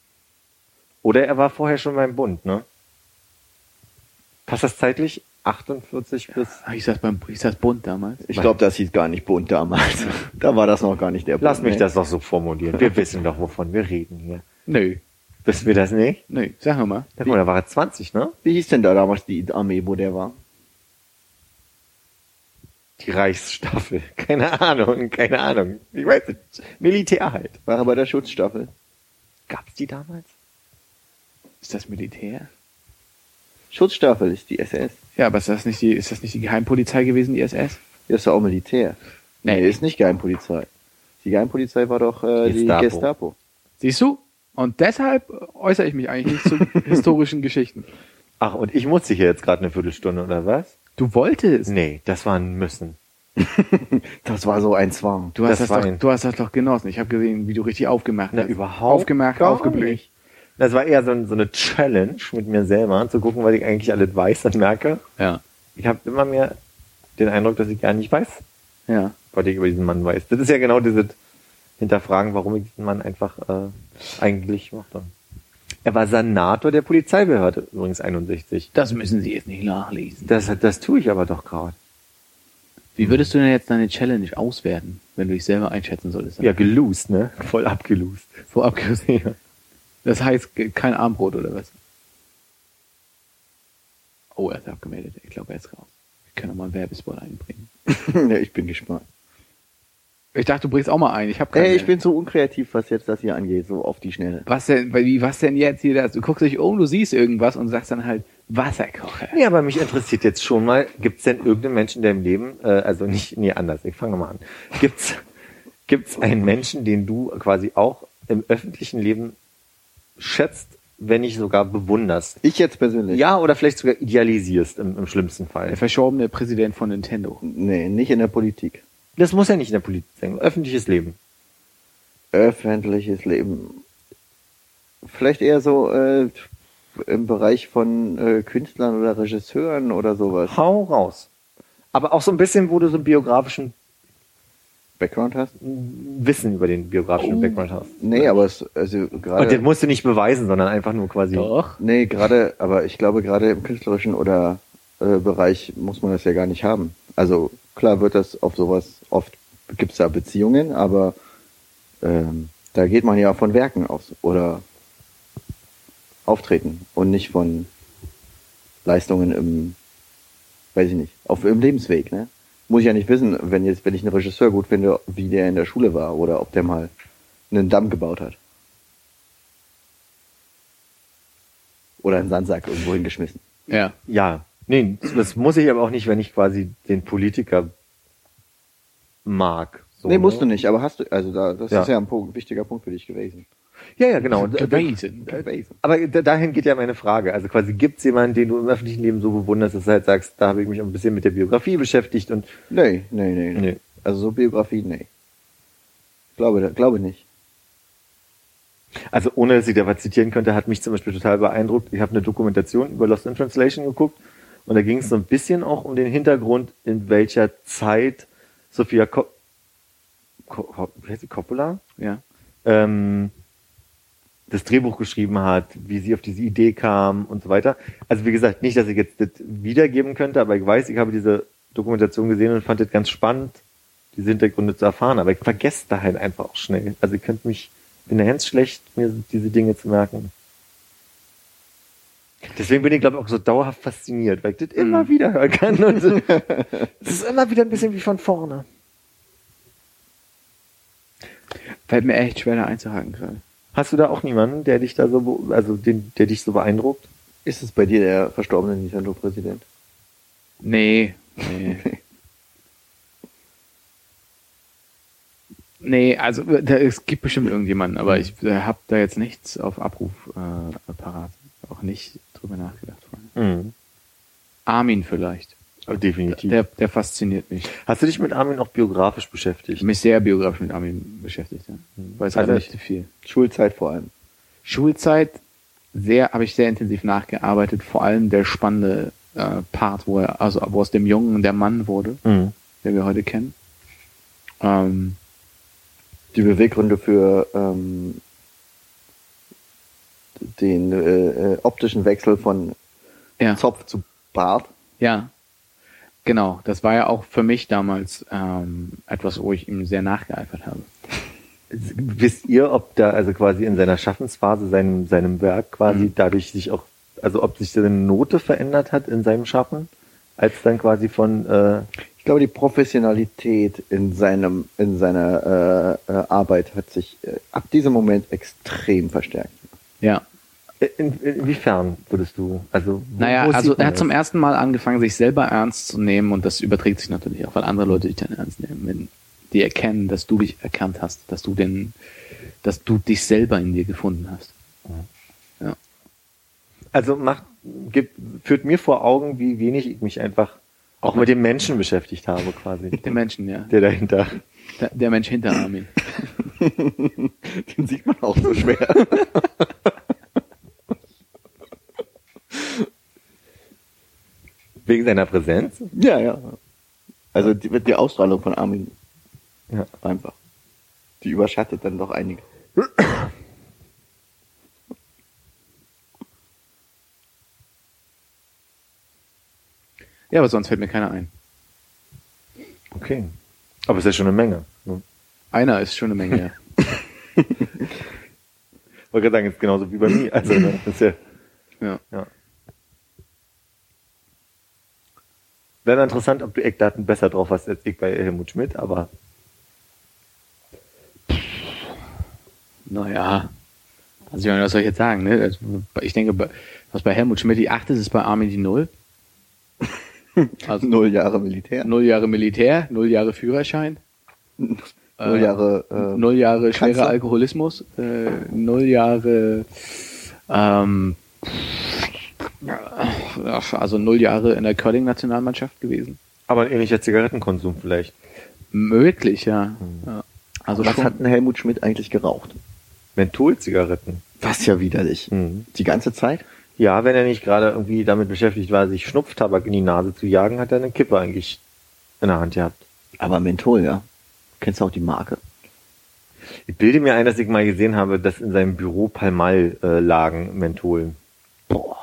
Oder er war vorher schon beim Bund, ne? Passt das zeitlich? 48 bis. Ah, Ich saß beim, ich saß bunt damals. Ich glaube, das hieß gar nicht bunt damals. <laughs> da war das noch gar nicht der Lass Bund, mich ne? das doch so formulieren. Wir wissen doch, wovon wir reden hier. Nö. Wissen wir das nicht? Nö. Sag mal. Ja, guck mal, da war er 20, ne? Wie hieß denn da damals die Armee, wo der war? Die Reichsstaffel. <laughs> Keine Ahnung, keine Ahnung. Ich weiß nicht. Militär halt. War er bei der Schutzstaffel? Gab's die damals? Ist das Militär? Schutzstaffel ist die SS. Ja, aber ist das nicht die, ist das nicht die Geheimpolizei gewesen, die SS? Die ist ja auch Militär. Nee, ist nicht Geheimpolizei. Die Geheimpolizei war doch äh, die Gestapo. Gestapo. Siehst du? Und deshalb äußere ich mich eigentlich nicht zu <laughs> historischen Geschichten. Ach, und ich musste hier jetzt gerade eine Viertelstunde, oder was? Du wolltest. Nee, das war ein Müssen. <laughs> Das war so ein Zwang. Du hast, Das das doch, du hast das doch genossen. Ich habe gesehen, wie du richtig aufgemerkt Na, hast. überhaupt Aufgemerkt, gar aufgebläht. Das war eher so, ein, so eine Challenge mit mir selber, zu gucken, was ich eigentlich alles weiß und merke. Ja. Ich habe immer mehr den Eindruck, dass ich gar nicht weiß, Ja. was ich über diesen Mann weiß. Das ist ja genau dieses Hinterfragen, warum ich diesen Mann einfach äh, eigentlich mochte. Er war Senator der Polizeibehörde, übrigens 61. Das müssen Sie jetzt nicht nachlesen. Das, das tue ich aber doch gerade. Wie würdest du denn jetzt deine Challenge auswerten, wenn du dich selber einschätzen solltest? Ja, gelost, ne? Voll abgelost. Vorab gesehen. Das heißt, kein Armbrot oder was? Oh, er ist abgemeldet. Ich glaube, er ist raus. Wir können auch mal einen Werbespot einbringen. <laughs> ja, ich bin gespannt. Ich dachte, du bringst auch mal ein. Ich habe. Ey, ich bin so unkreativ, was jetzt das hier angeht, so auf die Schnelle. Was denn, wie, was denn jetzt hier das? Du guckst dich um, du siehst irgendwas und sagst dann halt Wasserkocher. Nee, aber mich interessiert jetzt schon mal, gibt es denn irgendeinen Menschen, der im Leben, äh, also nicht, nee, anders, ich fange nochmal an. Gibt's gibt's einen Menschen, den du quasi auch im öffentlichen Leben schätzt, wenn nicht sogar bewunderst? Ich jetzt persönlich? Ja, oder vielleicht sogar idealisierst im, im schlimmsten Der Fall. verschorbene Präsident von Nintendo. Nee, nicht in der Politik. Das muss ja nicht in der Politik sein, öffentliches Leben. Öffentliches Leben. Vielleicht eher so äh, im Bereich von äh, Künstlern oder Regisseuren oder sowas. Hau raus. Aber auch so ein bisschen, wo du so einen biografischen Background hast? Wissen über den biografischen Background hast. Nee, aber es, also Und das gerade. musst du nicht beweisen, sondern einfach nur quasi. Doch. Nee, gerade, aber ich glaube, gerade im künstlerischen oder äh, Bereich muss man das ja gar nicht haben. Also klar wird das auf sowas oft gibt's da Beziehungen, aber ähm, da geht man ja von Werken aus oder Auftreten und nicht von Leistungen im, weiß ich nicht, auf im Lebensweg, ne? Muss ich ja nicht wissen, wenn jetzt, wenn ich einen Regisseur gut finde, wie der in der Schule war oder ob der mal einen Damm gebaut hat. Oder einen Sandsack irgendwo hingeschmissen. Ja. Ja, nee, das muss ich aber auch nicht, wenn ich quasi den Politiker mag. So, nee, musst ne? du nicht, aber hast du, also da, das Ja. ist ja ein Punkt, wichtiger Punkt für dich gewesen. Ja, ja, genau. Gewesen. Aber da- dahin geht ja meine Frage. Also quasi gibt es jemanden, den du im öffentlichen Leben so bewunderst, dass du halt sagst, da habe ich mich ein bisschen mit der Biografie beschäftigt und Nee, nee, nee. nee. Nee. Also so Biografie, nee. Glaube, glaube nicht. also ohne dass ich da was zitieren könnte, hat mich zum Beispiel total beeindruckt. Ich habe eine Dokumentation über Lost in Translation geguckt und da ging es so ein bisschen auch um den Hintergrund, in welcher Zeit Sophia heißt sie, Coppola Ja. ähm, das Drehbuch geschrieben hat, wie sie auf diese Idee kam und so weiter. Also wie gesagt, nicht, dass ich jetzt das wiedergeben könnte, aber ich weiß, ich habe diese Dokumentation gesehen und fand das ganz spannend, diese Hintergründe zu erfahren. Aber ich vergesse da halt einfach auch schnell. Also ich könnte mich, bin da ganz schlecht, mir diese Dinge zu merken. Deswegen bin ich, glaube ich, auch so dauerhaft fasziniert, weil ich das immer wieder hören kann. Und es <laughs> ist immer wieder ein bisschen wie von vorne. Fällt mir echt schwer, da einzuhaken gerade. Hast du da auch niemanden, der dich da so, also den, der dich so beeindruckt? Ist es bei dir der verstorbene Nintendo-Präsident? Nee. Nee. nee, also da, es gibt bestimmt irgendjemanden, aber ich äh, habe da jetzt nichts auf Abruf äh, parat. Auch nicht drüber nachgedacht. vorhin. Mhm. Armin vielleicht. Definitiv. Der, der fasziniert mich. Hast du dich mit Armin auch biografisch beschäftigt? mich sehr biografisch mit Armin beschäftigt. Ja. Weiß Also- nicht viel. Schulzeit vor allem. Schulzeit sehr, habe ich sehr intensiv nachgearbeitet. Vor allem der spannende äh, Part, wo er, also wo aus dem Jungen der Mann wurde, Mhm. der wir heute kennen. Ähm, Die Beweggründe für ähm, den äh, äh, optischen Wechsel von ja, Zopf zu Bart. ja, genau. Das war ja auch für mich damals ähm, etwas, wo ich ihm sehr nachgeeifert habe. <laughs> Wisst ihr, ob da also quasi in seiner Schaffensphase, seinem, seinem Werk quasi Mhm. dadurch sich auch, also ob sich seine Note verändert hat in seinem Schaffen, als dann quasi von, äh, Ich glaube, die Professionalität in seinem in seiner äh, äh, Arbeit hat sich äh, ab diesem Moment extrem verstärkt. Ja. In, inwiefern würdest du, also, wo, Naja, wo also er hat das? zum ersten Mal angefangen, sich selber ernst zu nehmen und das überträgt sich natürlich auch, weil andere Leute dich dann ernst nehmen. Wenn die erkennen, dass du dich erkannt hast, dass du den, dass du dich selber in dir gefunden hast. Ja. Also macht, gibt, führt mir vor Augen, wie wenig ich mich einfach auch mit dem Menschen beschäftigt habe, quasi. Den Menschen, ja. Der dahinter. Der, der Mensch hinter Armin. <laughs> Den sieht man auch so schwer. <laughs> Wegen seiner Präsenz? ja, ja. Also die, die Ausstrahlung von Armin Ja. einfach. Die überschattet dann doch einige. Ja, aber sonst fällt mir keiner ein. Okay. Aber es ist ja schon eine Menge. Ne? Einer ist schon eine Menge, ja. <laughs> Wollte gerade sagen, ist genauso wie bei mir. Also, ne, das ist ja, ja. ja. Wäre mal interessant, ob du Eckdaten besser drauf hast als ich bei Helmut Schmidt, aber Naja. Also was soll ich jetzt sagen? Ne? Also, ich denke, was bei Helmut Schmidt die 8 ist, ist bei Armin die 0. <laughs> Also Null Jahre Militär. null Jahre Militär, null Jahre Führerschein, Null äh, Jahre. Äh, null Jahre schwerer Kanzler. Alkoholismus, äh, null Jahre ähm, ja, also null Jahre in der Curling-Nationalmannschaft gewesen. aber ein ähnlicher Zigarettenkonsum vielleicht. Möglich, ja. ja. Also was schon, hat denn Helmut Schmidt eigentlich geraucht? Mentholzigaretten. Das ist ja widerlich. Mhm. Die ganze Zeit? Ja, wenn er nicht gerade irgendwie damit beschäftigt war, sich Schnupftabak in die Nase zu jagen, hat er eine Kippe eigentlich in der Hand gehabt. Aber Menthol, ja. Kennst du auch die Marke? Ich bilde mir ein, dass ich mal gesehen habe, dass in seinem Büro Palmal äh, lagen Menthol. Boah.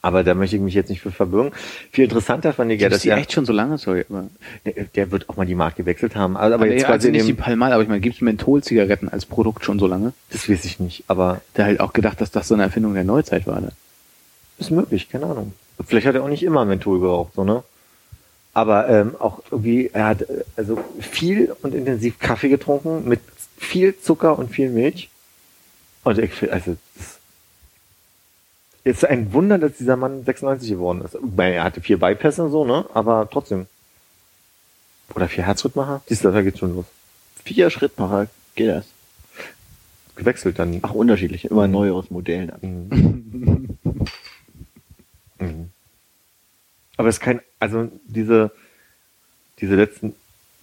Aber da möchte ich mich jetzt nicht für verbürgen. Viel interessanter fand ich ja, dass die er, echt schon so lange? Sorry, der, der wird auch mal die Marke gewechselt haben. Aber, aber aber jetzt ja, quasi also nicht die Palmal, aber ich meine, gibt es Mentholzigaretten als Produkt schon so lange? das weiß ich nicht, aber Der halt auch gedacht, dass das so eine Erfindung der Neuzeit war. Ne? ist möglich, keine Ahnung. Vielleicht hat er auch nicht immer Menthol geraucht, so, ne? Aber ähm, auch irgendwie, er hat äh, also viel und intensiv Kaffee getrunken mit viel Zucker und viel Milch. Und ich finde, also das ist ein Wunder, dass dieser Mann 96 geworden ist. Ich meine, Er hatte vier Bypässe und so, ne? Aber trotzdem. Oder vier Herzrhythmacher? Siehst du, da geht's schon los. Vier Schrittmacher geht das. Gewechselt dann. Ach, unterschiedlich. Immer ein neueres Modell. Mhm. <laughs> Mhm. Aber es ist kein, also diese, diese letzten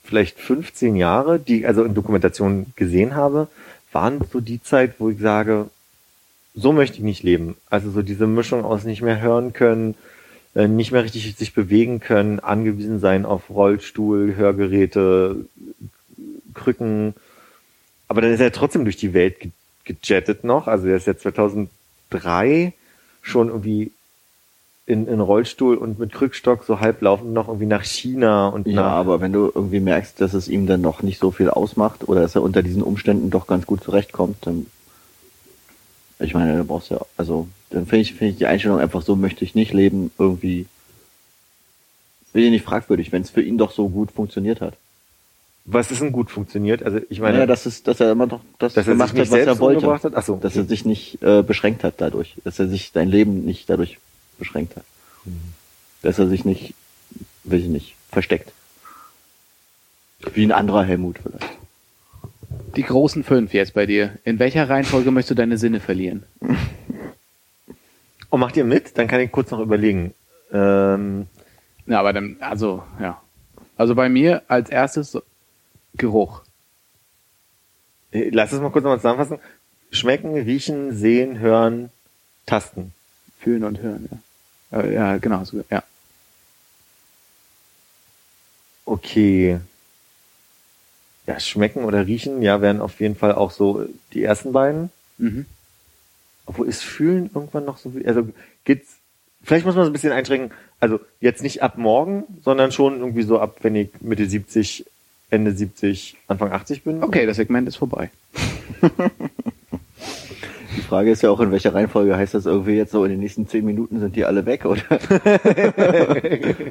vielleicht 15 Jahre, die ich also in Dokumentationen gesehen habe, waren so die Zeit, wo ich sage, so möchte ich nicht leben. Also so diese Mischung aus nicht mehr hören können, äh, nicht mehr richtig sich bewegen können, angewiesen sein auf Rollstuhl, Hörgeräte, Krücken. Aber dann ist er trotzdem durch die Welt ge gejettet noch. Also er ist jetzt 2003 schon irgendwie in, in Rollstuhl und mit Krückstock so halblaufend noch irgendwie nach China und Ja, aber wenn du irgendwie merkst, dass es ihm dann noch nicht so viel ausmacht oder dass er unter diesen Umständen doch ganz gut zurechtkommt, dann ich meine, da brauchst du ja, also dann finde ich, finde ich die Einstellung einfach so möchte ich nicht leben, irgendwie bin ich nicht fragwürdig, wenn es für ihn doch so gut funktioniert hat. was ist denn gut funktioniert? Also ich meine, Naja, dass, es, dass er immer doch das dass er gemacht hat, was er wollte. hat? Ach so. Dass er sich nicht äh, beschränkt hat dadurch. Dass er sich sein Leben nicht dadurch beschränkt hat. Dass er sich nicht, weiß ich nicht, versteckt. Wie ein anderer Helmut vielleicht. Die großen fünf jetzt bei dir. In welcher Reihenfolge möchtest du deine Sinne verlieren? Und macht ihr mit? Dann kann ich kurz noch überlegen. Ähm, Ja, aber dann, also, ja. Also bei mir als erstes Geruch. lass es mal kurz nochmal zusammenfassen. Schmecken, riechen, sehen, hören, tasten. Fühlen und hören, ja. Äh, Ja, genau, so, ja. Okay. Ja, schmecken oder riechen, ja, wären auf jeden Fall auch so die ersten beiden. Mhm. Obwohl ist fühlen irgendwann noch so viel, also geht's, vielleicht muss man so ein bisschen einschränken, also jetzt nicht ab morgen, sondern schon irgendwie so ab, wenn ich Mitte 70, Ende 70, Anfang 80 bin. Okay, das Segment ist vorbei. <laughs> Die Frage ist ja auch, in welcher Reihenfolge heißt das irgendwie jetzt so, in den nächsten zehn Minuten sind die alle weg, oder? <laughs>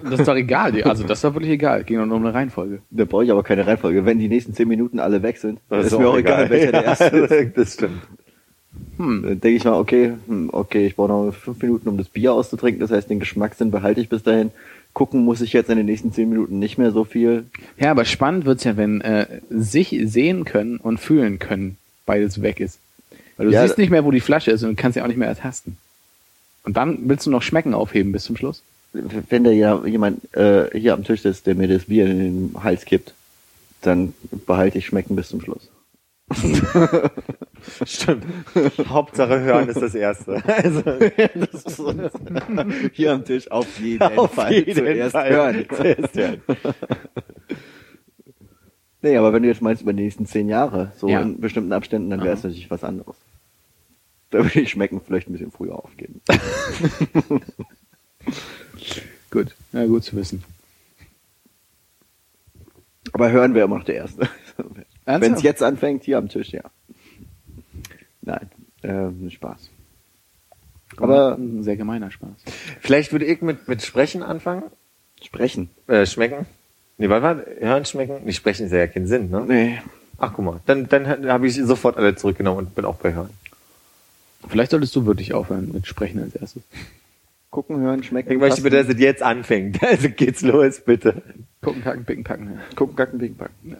Das ist doch egal. Also das ist doch wirklich egal. Ging nur um eine Reihenfolge. Da brauche ich aber keine Reihenfolge. Wenn die nächsten zehn Minuten alle weg sind, dann ist, doch mir auch egal, welcher der <laughs> erste ist. Das stimmt. Hm. Dann denke ich mal, okay, hm, okay, ich brauche noch fünf Minuten, um das Bier auszutrinken. Das heißt, den Geschmackssinn behalte ich bis dahin. Gucken muss ich jetzt in den nächsten zehn Minuten nicht mehr so viel. Ja, aber spannend wird's ja, wenn äh, sich sehen können und fühlen können beides weg ist. Weil du Ja, siehst nicht mehr, wo die Flasche ist und du kannst sie auch nicht mehr ertasten. Und dann willst du noch Schmecken aufheben bis zum Schluss? Wenn da ja jemand äh, hier am Tisch ist, der mir das Bier in den Hals kippt, dann behalte ich Schmecken bis zum Schluss. <laughs> Stimmt. Hauptsache hören ist das Erste. <laughs> Also, das ist uns hier am Tisch auf jeden auf Fall jeden zuerst Fall. hören. Zuerst hören. <laughs> Nee, aber wenn du jetzt meinst über die nächsten zehn Jahre, so Ja. in bestimmten Abständen, dann wäre es natürlich was anderes. Da würde ich Schmecken vielleicht ein bisschen früher aufgeben. <laughs> Gut, ja, gut zu wissen. Aber hören wäre immer noch der Erste. <laughs> Wenn es jetzt anfängt, hier am Tisch, ja. Nein, ähm, Spaß. Aber ein sehr gemeiner Spaß. Vielleicht würde ich mit, mit Sprechen anfangen. sprechen. Äh, schmecken. Nee, was war? Hören, schmecken? Nicht sprechen ist ja keinen Sinn, ne? Nee. Ach, guck mal. Dann, dann habe ich sofort alle zurückgenommen und bin auch bei Hören. Vielleicht solltest du wirklich aufhören mit Sprechen als erstes. Gucken, hören, schmecken. Ich möchte bitte, dass es jetzt anfängt. <laughs> Also geht's los, bitte. Gucken, kacken, picken, packen. Ja. Gucken, kacken, picken, packen.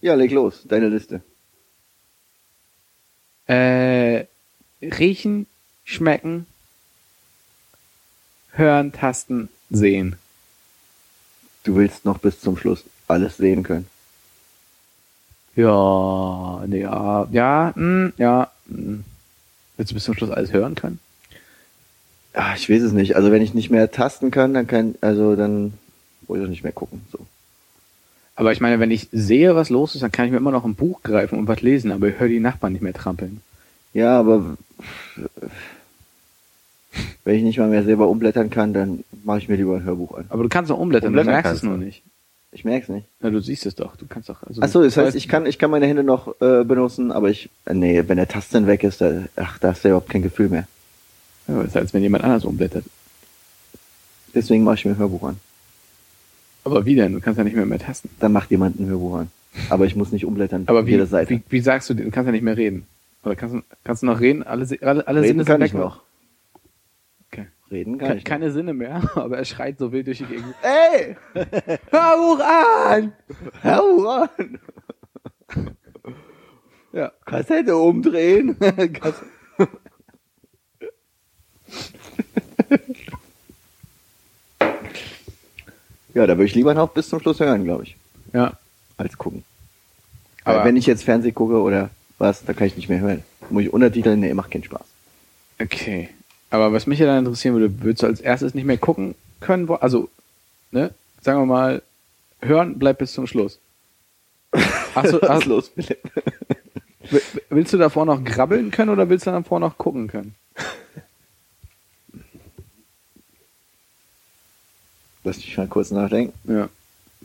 Ja, leg los. Deine Liste. Äh, riechen, schmecken, hören, tasten, sehen. Du willst noch bis zum Schluss alles sehen können. Ja, nee, ja, ja, mh, ja. mh. Willst du bis zum Schluss alles hören können? Ah, ich weiß es nicht. Also wenn ich nicht mehr tasten kann, dann kann, also dann muss ich auch nicht mehr gucken. So. Aber ich meine, wenn ich sehe, was los ist, dann kann ich mir immer noch ein Buch greifen und was lesen, aber ich höre die Nachbarn nicht mehr trampeln. Ja, aber wenn ich nicht mal mehr selber umblättern kann, dann mache ich mir lieber ein Hörbuch an. Aber du kannst doch umblättern, Umblättern du merkst es nur nicht. Ich merk's nicht. Ja, du siehst es doch, du kannst doch. Also, Ach so, das heißt, ich kann, ich kann meine Hände noch äh, benutzen, aber ich, äh, nee, wenn der Tasten weg ist, da, ach, da hast du ja überhaupt kein Gefühl mehr. Ja, das ist, als wenn jemand anders umblättert. Deswegen mache ich mir ein Hörbuch an. Aber wie denn? Du kannst ja nicht mehr mehr tasten. Dann macht jemand ein Hörbuch an. Aber ich muss nicht umblättern. Aber wie, jede Seite. wie, wie sagst du, du kannst ja nicht mehr reden? Oder kannst du, kannst du noch reden? Alle, alle, alle Reden Sinne kann sind ich weg? noch. Okay. Reden kann Ke ich keine Sinne mehr, <laughs> aber er schreit so wild durch die Gegend. <laughs> Ey! Hör hoch an! Hau an! Ja. Kassette umdrehen. <laughs> Ja, da würde ich lieber noch bis zum Schluss hören, glaube ich, Ja. als gucken. Aber- Weil wenn ich jetzt Fernsehen gucke oder was, da kann ich nicht mehr hören. Muss ich Untertiteln? Nee, macht keinen Spaß. Okay. Aber was mich ja dann interessieren würde, würdest du als erstes nicht mehr gucken können? wo- Also, ne? Sagen wir mal, hören bleibt bis zum Schluss. Hast du, <laughs> Was hast, los, Philipp? wi- willst du davor noch grabbeln können oder willst du davor noch gucken können? Lass mich mal kurz nachdenken. Ja.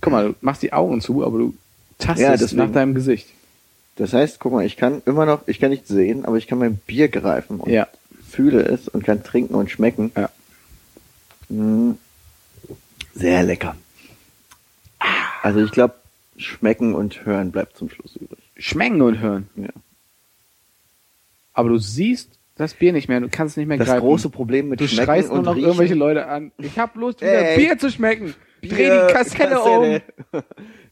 Guck mal, du machst die Augen zu, aber du tastest Ja, nach deinem Gesicht. Das heißt, guck mal, ich kann immer noch, ich kann nicht sehen, aber ich kann mein Bier greifen und Ja. Fühle es und kann trinken und schmecken. Ja. Mm. Sehr lecker. Also ich glaube, schmecken und hören bleibt zum Schluss übrig. Schmecken und hören. Ja. Aber du siehst das Bier nicht mehr, du kannst nicht mehr Das greifen. große Problem mit du Schmecken schreist nur und noch Riechen, irgendwelche Leute an. Ich hab Lust, wieder Ey. Bier zu schmecken. Dreh Bier, die Kassette, um.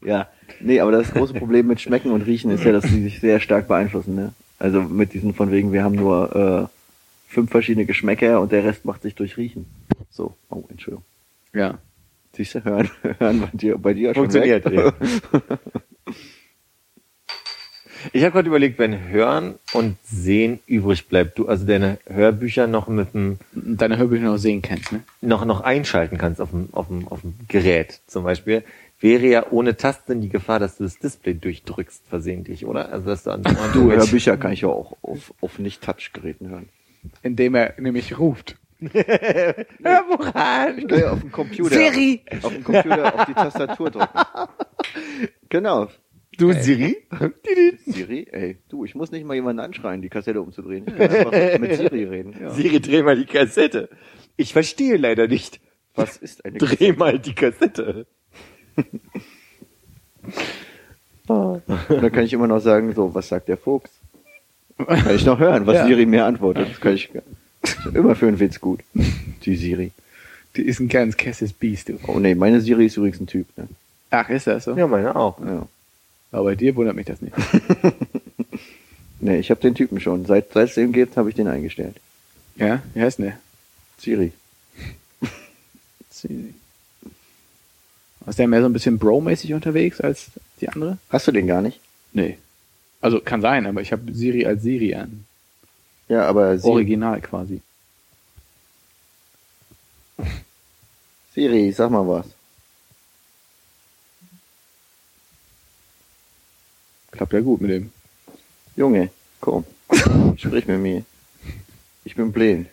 <laughs> ja, nee, aber das große Problem mit Schmecken und Riechen ist ja, dass sie sich sehr stark beeinflussen. Ne? Also mit diesen von wegen, wir haben nur äh, fünf verschiedene Geschmäcker und der Rest macht sich durch Riechen. So, oh, Entschuldigung. Ja. Siehst du, hören, <laughs> hören bei dir, bei dir schon Funktioniert, ja. <laughs> Ich habe gerade überlegt, wenn Hören und Sehen übrig bleibt, du also deine Hörbücher noch mit dem deine Hörbücher noch sehen kannst, ne? noch noch einschalten kannst auf dem auf dem auf dem Gerät zum Beispiel, wäre ja ohne Tasten die Gefahr, dass du das Display durchdrückst versehentlich, oder? Also dass du an Du, Hörbücher kann ich ja auch auf, auf Nicht-Touch-Geräten hören. Indem er nämlich ruft. <laughs> Hör woran! Nee, auf dem Computer. Siri! Auf dem Computer auf die Tastatur drücken. Genau. du Siri? Siri, ey, du, ich muss nicht mal jemanden anschreien, die Kassette umzudrehen. Ich kann einfach mit Siri reden. Siri, dreh mal die Kassette. Ich verstehe leider nicht. Was ist eine Dreh mal die Kassette. <laughs> Und dann kann ich immer noch sagen, so, was sagt der Fuchs? Kann ich noch hören, was Ja. Siri mir antwortet. Das kann ich immer für einen Witz gut. Die Siri. Die ist ein ganz kesses Biest, du. Oh nee, meine Siri ist übrigens ein Typ. Ne? Ach, ist das so? Ja, meine auch. Ja. Aber bei dir wundert mich das nicht. <laughs> Nee, ich habe den Typen schon. Seit seit es den gibt, habe ich den eingestellt. Ja? Wie heißt denn der? Siri. <laughs> Ist der mehr so ein bisschen Bro-mäßig unterwegs als die andere? Hast du den gar nicht? Nee. Also kann sein, aber ich habe Siri als Siri an. Ja, aber Siri, Original quasi. Siri, sag mal was. Klappt ja gut mit dem. Junge, komm. <laughs> Sprich mit mir. Ich bin blind.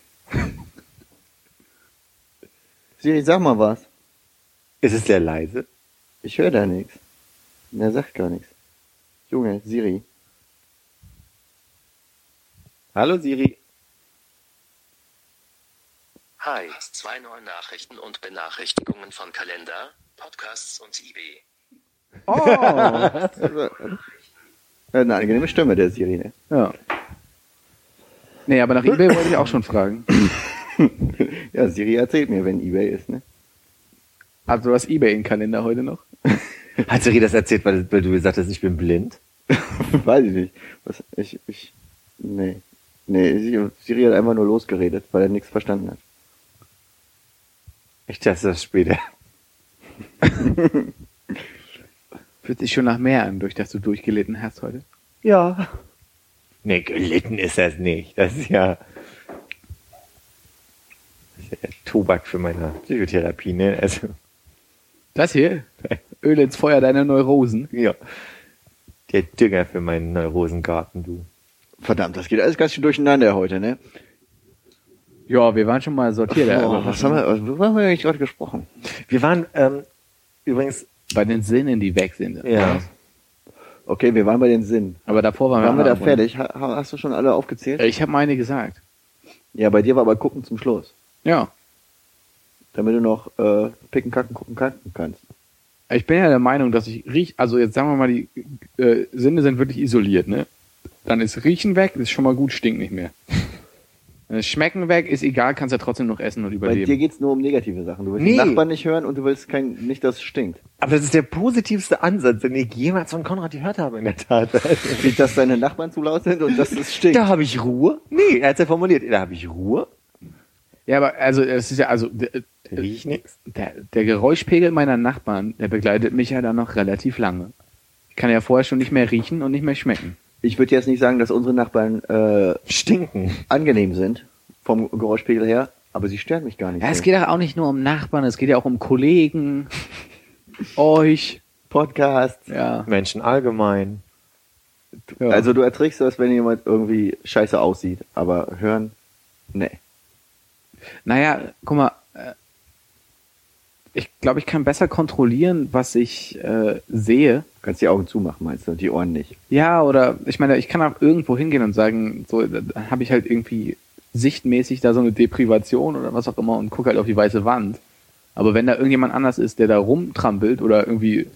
Siri, sag mal was. Ist es sehr leise? Ich höre da nichts. Der sagt gar nichts. Junge, Siri. Hallo Siri. Hi. Zwei neue Nachrichten und Benachrichtigungen von Kalender, Podcasts und eBay. Oh. Also, <laughs> Eine angenehme Stimme, der Siri, ne? Ja. Nee, aber nach eBay wollte ich auch schon fragen. <laughs> Ja, Siri erzählt mir, wenn Ebay ist, ne? Hast du das eBay im Kalender heute noch? <laughs> Hat Siri das erzählt, weil, weil du gesagt hast, ich bin blind? Weiß ich nicht. Was, ich, ich, nee. Nee, Siri- hat einfach nur losgeredet, weil er nichts verstanden hat. Ich teste das später. <laughs> Fühlt sich schon nach mehr an, durch das du durchgelitten hast heute. Ja. Nee, gelitten ist das nicht. Das ist ja, das ist ja der Tobak für meine Psychotherapie, ne? Also, Das hier? <laughs> Öl ins Feuer deiner Neurosen. ja. Der Dünger für meinen Neurosengarten, du. Verdammt, das geht alles ganz schön durcheinander heute, ne? Ja, wir waren schon mal sortiert. Oh, aber was haben wir, worüber haben wir eigentlich gerade gesprochen? Wir waren, ähm, übrigens, Bei den Sinnen, die weg sind. ja. Okay, wir waren bei den Sinn. Aber davor waren, Waren wir da anderen fertig? Ha, ha- hast du schon alle aufgezählt? Ich habe meine gesagt. Ja, bei dir war aber gucken zum Schluss. Ja. Damit du noch äh, picken, kacken, gucken, kacken kannst. Ich bin ja der Meinung, dass ich riech, also jetzt sagen wir mal, die äh, Sinne sind wirklich isoliert, ne? Dann ist Riechen weg, ist schon mal gut, stinkt nicht mehr. <laughs> Äh, Schmecken weg, ist egal, kannst ja trotzdem noch essen und Bei überleben. dir geht's nur um negative Sachen. Du willst Nee. den Nachbarn nicht hören und du willst kein, nicht, dass es stinkt. Aber das ist der positivste Ansatz, den ich jemals von Konrad gehört habe, in der Tat. <laughs> Wie, dass deine Nachbarn zu laut sind und dass es stinkt. da habe ich Ruhe. Nee, er hat ja formuliert, da habe ich Ruhe. Ja, aber also es ist ja, also riech nix. der, der Geräuschpegel meiner Nachbarn, der begleitet mich ja dann noch relativ lange. Ich kann ja vorher schon nicht mehr riechen und nicht mehr schmecken. Ich würde jetzt nicht sagen, dass unsere Nachbarn äh, Stinken. angenehm sind, vom Geräuschpegel her, aber sie stören mich gar nicht. Ja, es geht auch nicht nur um Nachbarn, es geht ja auch um Kollegen, <laughs> euch, Podcast. ja. Menschen allgemein. ja. Also du erträgst das, wenn jemand irgendwie scheiße aussieht, aber hören, nee. Naja, guck mal, ich glaube, ich kann besser kontrollieren, was ich äh, sehe. Du kannst die Augen zumachen, meinst du, und die Ohren nicht. Ja, oder ich meine, ich kann auch irgendwo hingehen und sagen, so, dann habe ich halt irgendwie sichtmäßig da so eine Deprivation oder was auch immer und gucke halt auf die weiße Wand. Aber wenn da irgendjemand anders ist, der da rumtrampelt oder irgendwie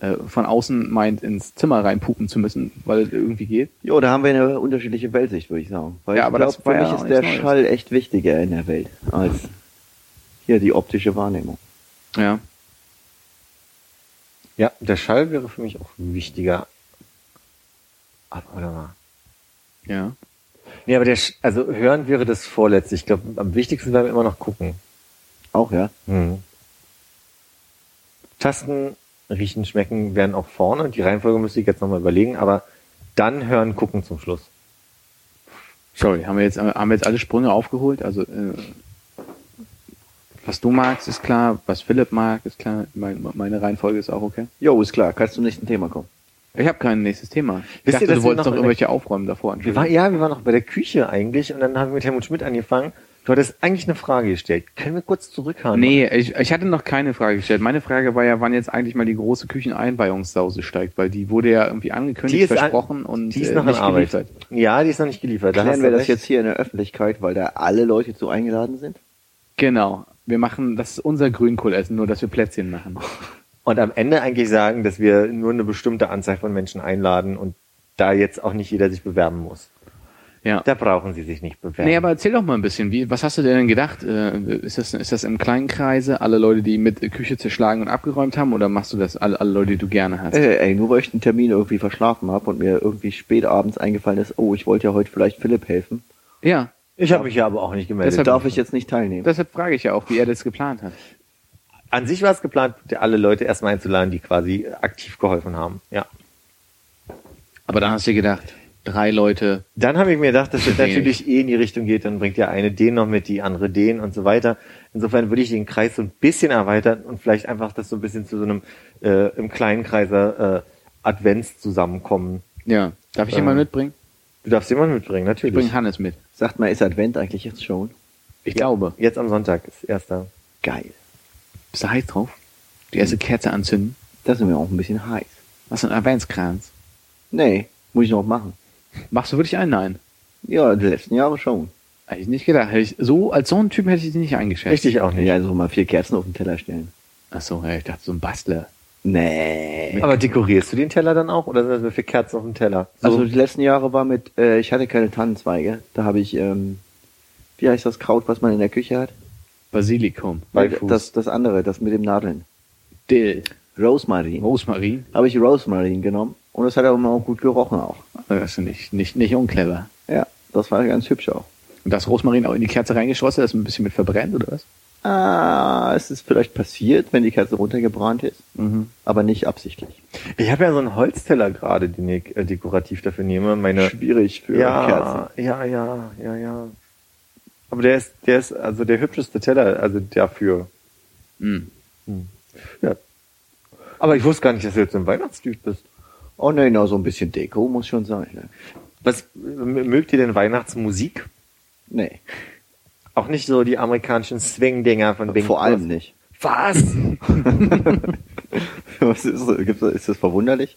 äh, von außen meint, ins Zimmer reinpupen zu müssen, weil es irgendwie geht. Jo, da haben wir eine unterschiedliche Weltsicht, würde ich sagen. Weil Ja, ich aber glaub, das für ja mich auch ist der Neues. Schall echt wichtiger in der Welt als hier die optische Wahrnehmung. Ja. Ja, der Schall wäre für mich auch wichtiger. Aber, warte mal. Ja. Nee, aber der, Sch- also hören wäre das vorletzte. Ich glaube, am wichtigsten wäre immer noch gucken. Auch, ja? Hm. Tasten, riechen, schmecken wären auch vorne. Die Reihenfolge müsste ich jetzt nochmal überlegen, aber dann hören, gucken zum Schluss. Sorry, haben wir jetzt, haben wir jetzt alle Sprünge aufgeholt? Also, äh, was du magst, ist klar. Was Philipp mag, ist klar. Mein, meine Reihenfolge ist auch okay. Jo, ist klar. Kannst du zum nächsten Thema kommen? Ich habe kein nächstes Thema. Ich Wisst dachte, ihr, du wolltest noch irgendwelche aufräumen davor. Wir waren, ja, wir waren noch bei der Küche eigentlich und dann haben wir mit Helmut Schmidt angefangen. Du hattest eigentlich eine Frage gestellt. Können wir kurz zurückhauen? Nee, ich, ich hatte noch keine Frage gestellt. Meine Frage war ja, wann jetzt eigentlich mal die große Kücheneinweihungssause steigt, weil die wurde ja irgendwie angekündigt, Die ist an- versprochen und Die ist äh, noch in nicht Arbeit. geliefert. Ja, die ist noch nicht geliefert. Da Klären du wir das recht. jetzt hier in der Öffentlichkeit, weil da alle Leute zu eingeladen sind? Genau. Wir machen, das ist unser Grünkohlessen, nur dass wir Plätzchen machen. Und am Ende eigentlich sagen, dass wir nur eine bestimmte Anzahl von Menschen einladen und da jetzt auch nicht jeder sich bewerben muss. Ja. Da brauchen Sie sich nicht bewerben. Nee, aber erzähl doch mal ein bisschen, wie, was hast du denn gedacht? Äh, Ist das, ist das im kleinen Kreise, alle Leute, die mit Küche zerschlagen und abgeräumt haben, oder machst du das alle, alle Leute, die du gerne hast? Ey, ey, nur weil ich den Termin irgendwie verschlafen habe und mir irgendwie spät abends eingefallen ist, oh, ich wollte ja heute vielleicht Philipp helfen, Ja, ich habe mich ja aber auch nicht gemeldet. Deshalb- darf ich jetzt nicht teilnehmen. deshalb frage ich ja auch, wie er das geplant hat. An sich war es geplant, alle Leute erstmal einzuladen, die quasi aktiv geholfen haben. Ja. Aber dann hast du dir gedacht, drei Leute, Dann habe ich mir gedacht, dass das natürlich eh in die Richtung geht, dann bringt ja eine den noch mit, die andere den und so weiter. Insofern würde ich den Kreis so ein bisschen erweitern und vielleicht einfach das so ein bisschen zu so einem äh, im kleinen Kreiser äh, Advents zusammenkommen. ja, darf ich Ähm, jemanden mitbringen? Du darfst jemanden mitbringen, Ich natürlich. bringe Hannes mit. Sagt mal, ist Advent eigentlich jetzt schon? Ich glaube. Jetzt am Sonntag ist erster. Geil. Bist du heiß drauf? Die erste Kerze anzünden? Das ist mir auch ein bisschen heiß. Was ist ein Adventskranz? Nee, muss ich noch machen. Machst du wirklich einen? Nein. Ja, die letzten Jahre schon. Hätte ich nicht gedacht. Hätte ich, so, als so ein Typ hätte ich dich nicht eingeschätzt. Richtig auch nicht. Ja, so mal vier Kerzen auf den Teller stellen. Ach so, ja, ich dachte, so ein Bastler. Nee. Aber dekorierst du den Teller dann auch oder sind das nur für Kerzen auf dem Teller? So, Also die letzten Jahre war mit, äh, ich hatte keine Tannenzweige. Da habe ich, ähm, wie heißt das Kraut, was man in der Küche hat? Basilikum. Beifuß. Das, das andere, das mit dem Nadeln. Dill. Rosmarin. Rosmarin. Habe ich Rosmarin genommen und das hat aber auch gut gerochen auch. Das ist nicht, nicht, nicht unclever. Ja, das war ganz hübsch auch. Und das Rosmarin auch in die Kerze reingeschossen, das ein bisschen mit verbrennt, oder was? Ah, es ist vielleicht passiert, wenn die Kerze runtergebrannt ist, aber nicht absichtlich. ich habe ja so einen Holzteller gerade, den ich äh, dekorativ dafür nehme. Meine Schwierig für ja, Kerzen. ja, ja, ja, ja. Aber der ist, der ist also der hübscheste Teller, also dafür. Hm. Ja. Aber ich wusste gar nicht, dass du jetzt so ein Weihnachtstyp bist. Oh nein, na, so ein bisschen Deko muss schon sein. Ne? Was mögt ihr denn Weihnachtsmusik? Nee, Auch nicht so die amerikanischen Swing-Dinger von Bing vor allem nicht. Was? <laughs> Was ist, ist das verwunderlich?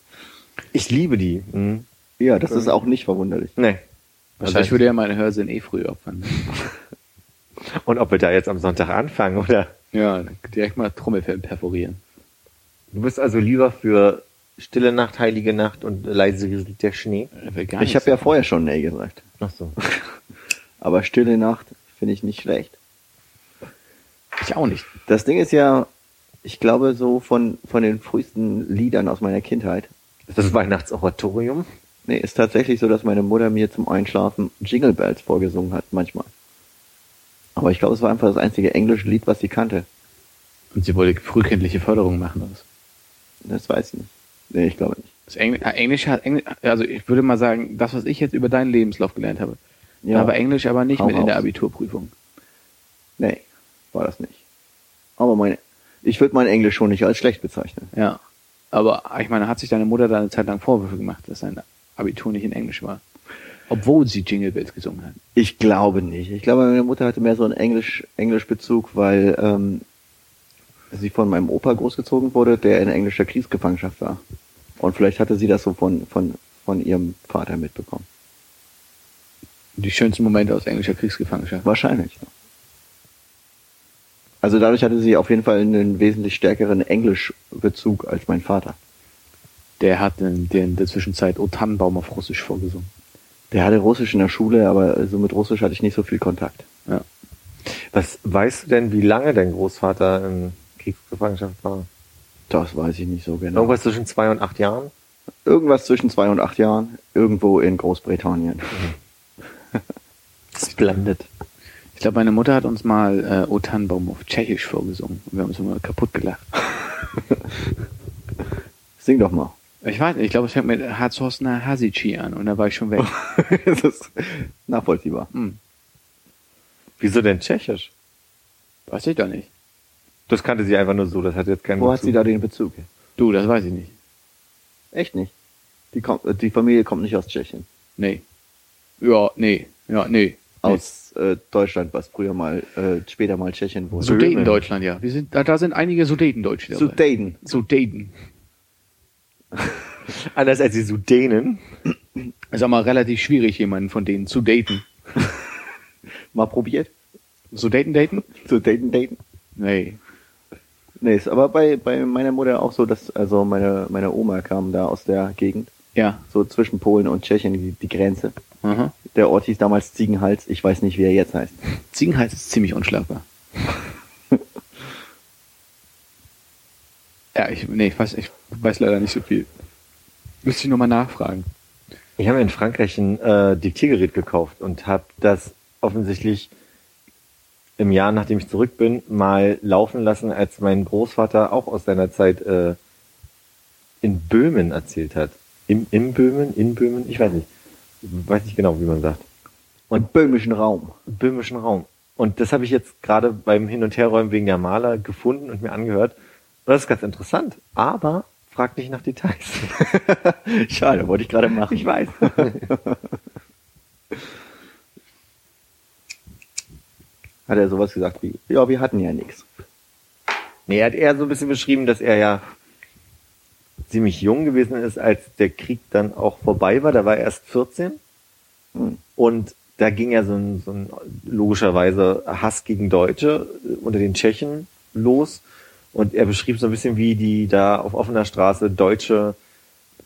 Ich liebe die. Mhm. Ja, das ist auch nicht verwunderlich. Nee. Also ich würde ja meine Hörsinn eh früh opfern. <laughs> Und ob wir da jetzt am Sonntag anfangen, oder? Ja, direkt mal Trommelfell perforieren. Du bist also lieber für Stille Nacht, Heilige Nacht und leise rieselt der Schnee? Äh, Ich habe ja vorher schon Nee gesagt. Ach so. <laughs> Aber Stille Nacht finde ich nicht schlecht. Ich auch nicht. Das Ding ist ja, ich glaube, so von, von den frühesten Liedern aus meiner Kindheit. Ist das Weihnachtsoratorium? Nee, ist tatsächlich so, dass meine Mutter mir zum Einschlafen Jingle Bells vorgesungen hat, manchmal. Aber ich glaube, es war einfach das einzige englische Lied, was sie kannte. Und sie wollte frühkindliche Förderung machen. Oder was? Das weiß ich nicht. Nee, ich glaube nicht. Das Engl äh, Englisch hat, Engl also ich würde mal sagen, das, was ich jetzt über deinen Lebenslauf gelernt habe, Ja. da war Englisch aber nicht Hau mit in der raus. Abiturprüfung. Nee, war das nicht. Aber meine, ich würde mein Englisch schon nicht als schlecht bezeichnen. Ja. Aber ich meine, hat sich deine Mutter da eine Zeit lang Vorwürfe gemacht, dass sein Abitur nicht in Englisch war? Obwohl sie Jingle Bells gesungen hat. Ich glaube nicht. Ich glaube, meine Mutter hatte mehr so einen Englisch, Englischbezug, weil ähm, sie von meinem Opa großgezogen wurde, der in englischer Kriegsgefangenschaft war. Und vielleicht hatte sie das so von, von, von ihrem Vater mitbekommen. Die schönsten Momente aus englischer Kriegsgefangenschaft. Wahrscheinlich. Ja. Also dadurch hatte sie auf jeden Fall einen wesentlich stärkeren Englischbezug als mein Vater. Der hat in, der in der Zwischenzeit O Tannenbaum auf Russisch vorgesungen. Der hatte Russisch in der Schule, aber so mit Russisch hatte ich nicht so viel Kontakt. Ja. Was weißt du denn, wie lange dein Großvater in Kriegsgefangenschaft war? Das weiß ich nicht so genau. Irgendwas zwischen zwei und acht Jahren? Irgendwas zwischen zwei und acht Jahren, irgendwo in Großbritannien. Splendid. Ich glaube, meine Mutter hat uns mal äh, O Tannenbaum auf Tschechisch vorgesungen. Wir haben uns immer kaputt gelacht. <laughs> Sing doch mal. Ich weiß nicht, ich glaube, es fängt mit Harzhorstner Hasici an und da war ich schon weg. <laughs> das ist nachvollziehbar. Hm. Wieso denn Tschechisch? Weiß ich doch nicht. Das kannte sie einfach nur so, das hat jetzt keinen Wo hat sie Bezug. da den Bezug? Du, das weiß ich nicht. Echt nicht. Die, kommt, die Familie kommt nicht aus Tschechien. Nee. Ja, nee. Ja, nee. Aus äh, Deutschland, was früher mal, äh, später mal Tschechien wurde. Sudeten Deutschland, ja. Wir sind, da, da sind einige Sudeten-Deutsche dabei. Sudeten. Sudeten. <laughs> Anders als die Sudenen. Ist auch mal relativ schwierig, jemanden von denen zu daten. <laughs> Mal probiert? Sudeten daten? Sudeten daten? Nee. Nee, ist aber bei, bei meiner Mutter auch so, dass, also meine, meine Oma kam da aus der Gegend. Ja. So zwischen Polen und Tschechien die, die Grenze. Aha. Der Ort hieß damals Ziegenhals. Ich weiß nicht, wie er jetzt heißt. Ziegenhals ist ziemlich unschlagbar. <laughs> ja, ich, nee, ich weiß, ich weiß leider nicht so viel. Müsste ich nochmal nachfragen. Ich habe in Frankreich ein äh, Diktiergerät gekauft und habe das offensichtlich im Jahr, nachdem ich zurück bin, mal laufen lassen, als mein Großvater auch aus seiner Zeit äh, in Böhmen erzählt hat. Im, Im Böhmen, in Böhmen, ich weiß nicht. Ich weiß nicht genau, wie man sagt. Und böhmischen Raum. böhmischen Raum. Und das habe ich jetzt gerade beim Hin- und Herräumen wegen der Maler gefunden und mir angehört. Und das ist ganz interessant. Aber frag nicht nach Details. <laughs> Schade, <laughs> wollte ich gerade machen. Ich weiß. <laughs> Hat er sowas gesagt wie, ja, wir hatten ja nichts. Nee, er hat eher so ein bisschen beschrieben, dass er ja ziemlich jung gewesen ist, als der Krieg dann auch vorbei war. Da war er erst 14. Hm. Und da ging ja so ein, so ein logischerweise Hass gegen Deutsche äh, unter den Tschechen los. Und er beschrieb so ein bisschen, wie die da auf offener Straße Deutsche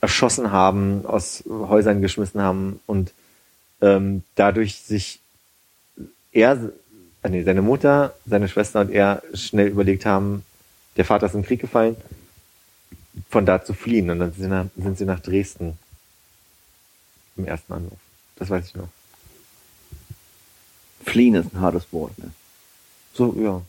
erschossen haben, aus Häusern geschmissen haben und ähm, dadurch sich er, äh, nee, seine Mutter, seine Schwester und er schnell überlegt haben, der Vater ist im Krieg gefallen, von da zu fliehen. Und dann sind sie nach, sind sie nach Dresden im ersten Anlauf. Das weiß ich noch. Fliehen ist ein hartes Wort. Ne? So, ja.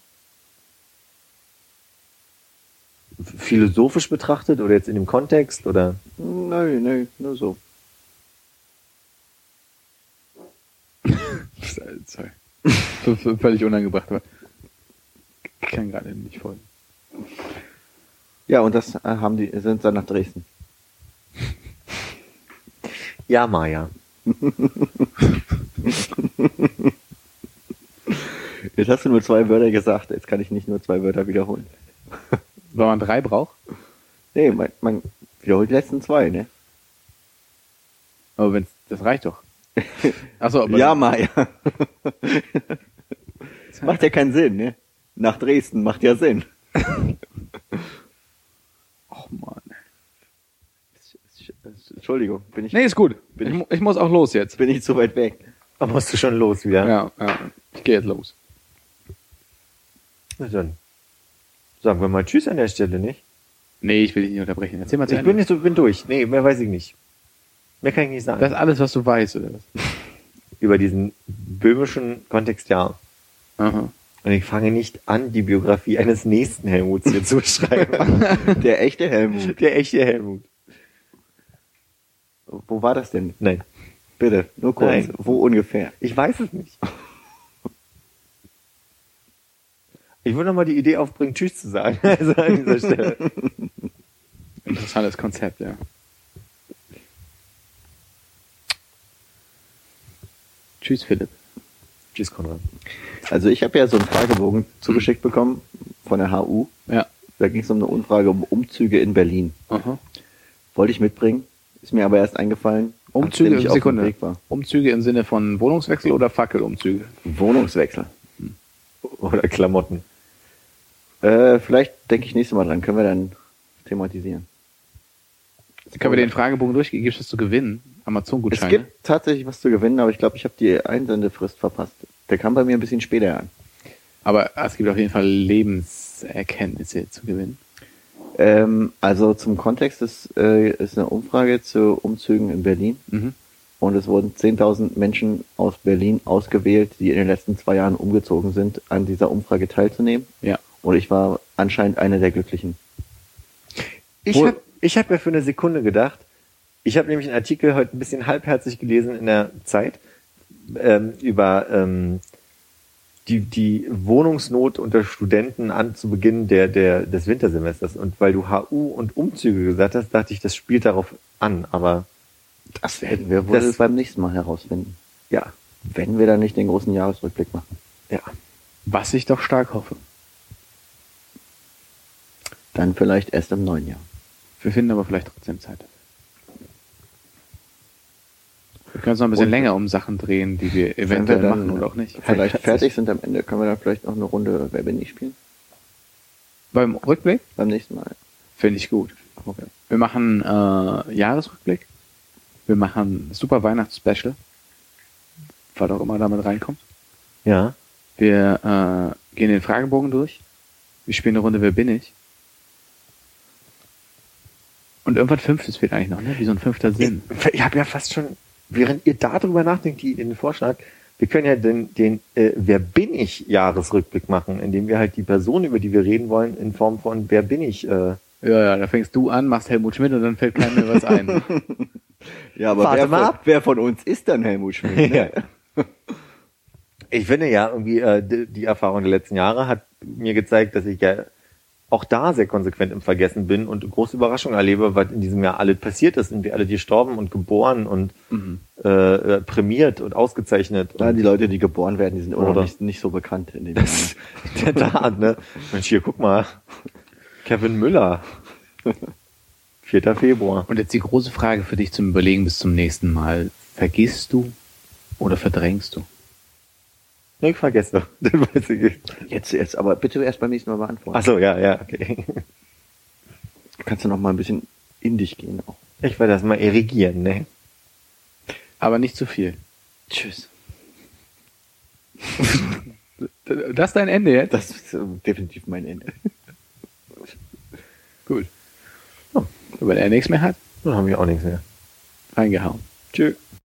Philosophisch betrachtet oder jetzt in dem Kontext oder? Nö, nö, nur so. <laughs> Sorry. Völlig unangebracht, aber ich kann gerade nicht folgen. Ja, und das äh, haben die, sind dann nach Dresden. <laughs> Ja, Maja. <laughs> Jetzt hast du nur zwei Wörter gesagt, jetzt kann ich nicht nur zwei Wörter wiederholen. Wenn man drei braucht, Nee, man, man wiederholt die letzten zwei, ne? aber wenn's, das reicht doch. Achso, aber <laughs> Ja, Maya. macht ja keinen Sinn, ne? Nach Dresden macht ja Sinn. Och man. Entschuldigung, bin ich, Nee, ist gut. Bin ich, ich- ich muss auch los jetzt. bin ich zu weit weg. Da musst du schon los wieder. Ja, ja. Ich gehe jetzt los. Na dann. Sagen wir mal Tschüss an der Stelle, nicht? Nee, ich will dich nicht unterbrechen. Erzähl mal zu Ich bin nicht so, bin durch. Nee, mehr weiß ich nicht. Mehr kann ich nicht sagen. Das ist alles, was du weißt, oder was? <laughs> Über diesen böhmischen Kontext, ja. Aha. Und ich fange nicht an, die Biografie eines nächsten Helmuts hier zu <laughs> schreiben. Der echte Helmut. Der echte Helmut. Wo war das denn? Nein. Bitte, nur kurz. Nein. Wo ungefähr? Ich weiß es nicht. Ich würde noch mal die Idee aufbringen, Tschüss zu sagen. <laughs> Also an dieser Stelle. Interessantes Konzept, ja. Tschüss, Philipp. Tschüss, Konrad. Also ich habe ja so einen Fragebogen zugeschickt bekommen von der HU. Ja. Da ging es um eine Umfrage um Umzüge in Berlin. Aha. Wollte ich mitbringen, ist mir aber erst eingefallen, Umzüge, dem Sekunde. Weg war. Umzüge im Sinne von Wohnungswechsel oder Fackelumzüge? Wohnungswechsel. Oder Klamotten. Äh, vielleicht denke ich nächstes Mal dran, können wir dann thematisieren. Können wir den Fragebogen durchgehen? Gibt es zu gewinnen? Es Amazon-Gutscheine? gibt tatsächlich was zu gewinnen, aber ich glaube, ich habe die Einsendefrist verpasst. Der kam bei mir ein bisschen später an. Aber es gibt auf jeden Fall Lebenserkenntnisse zu gewinnen. Ähm, also zum Kontext ist, äh, ist eine Umfrage zu Umzügen in Berlin. Mhm. Und es wurden 10.000 Menschen aus Berlin ausgewählt, die in den letzten zwei Jahren umgezogen sind, an dieser Umfrage teilzunehmen. Ja. Und ich war anscheinend einer der Glücklichen. Ich habe ich hab ja für eine Sekunde gedacht, ich habe nämlich einen Artikel heute ein bisschen halbherzig gelesen in der Zeit ähm, über ähm, die, die Wohnungsnot unter Studenten an zu Beginn der, der, des Wintersemesters. Und weil du HU und Umzüge gesagt hast, dachte ich, das spielt darauf an. Aber Das werden wir wohl Das- beim nächsten Mal herausfinden. ja, Wenn wir dann nicht den großen Jahresrückblick machen. ja. Was ich doch stark hoffe. Dann vielleicht erst im neuen Jahr. Wir finden aber vielleicht trotzdem Zeit. Wir können es noch ein bisschen Und- länger um Sachen drehen, die wir eventuell wir machen oder auch nicht. Vielleicht fertig sind am Ende, können wir dann vielleicht noch eine Runde Wer bin ich spielen? Beim Rückblick Beim nächsten Mal. finde ich gut. Okay. Wir machen äh, Jahresrückblick Wir machen ein super Weihnachtsspecial. Was auch immer damit reinkommt. Ja. Wir äh, gehen den Fragebogen durch. Wir spielen eine Runde Wer bin ich? Und irgendwas Fünftes fehlt eigentlich noch, ne? Wie so ein fünfter Sinn. Ich, ich habe ja fast schon, während ihr darüber nachdenkt, die in den Vorschlag, wir können ja den, den äh, Wer bin ich Jahresrückblick machen, indem wir halt die Person, über die wir reden wollen, in Form von Wer bin ich. Äh, Ja, ja, da fängst du an, machst Helmut Schmidt und dann fällt keinem mehr was ein. <laughs> Ja, aber Warte wer mal von, ab. wer von uns ist dann Helmut Schmidt? Ne? <laughs> ich finde ja irgendwie, äh, die, die Erfahrung der letzten Jahre hat mir gezeigt, dass ich ja auch da sehr konsequent im Vergessen bin und große Überraschungen erlebe, was in diesem Jahr alles passiert ist. Sind wir alle gestorben und geboren und äh, äh, prämiert und ausgezeichnet. Ja, und die Leute, die geboren werden, die sind immer noch Oder? nicht, nicht so bekannt in dem Das <laughs> der Tat, ne? Mensch, hier, guck mal. Kevin Müller. 4. Februar. Und jetzt die große Frage für dich zum Überlegen bis zum nächsten Mal. Vergisst du oder verdrängst du? Ne, ich vergesse. <laughs> Den weiß ich nicht. Jetzt, jetzt, aber bitte erst beim nächsten Mal beantworten. Ach so, ja, ja, okay. Kannst du noch mal ein bisschen in dich gehen auch. Ich werde das mal erigieren, ne? Aber nicht zu viel. Tschüss. <laughs> Das ist dein Ende jetzt? Das ist äh, definitiv mein Ende. <laughs> Gut. Oh, wenn er nichts mehr hat, Dann haben wir auch nichts mehr. reingehauen. Tschüss.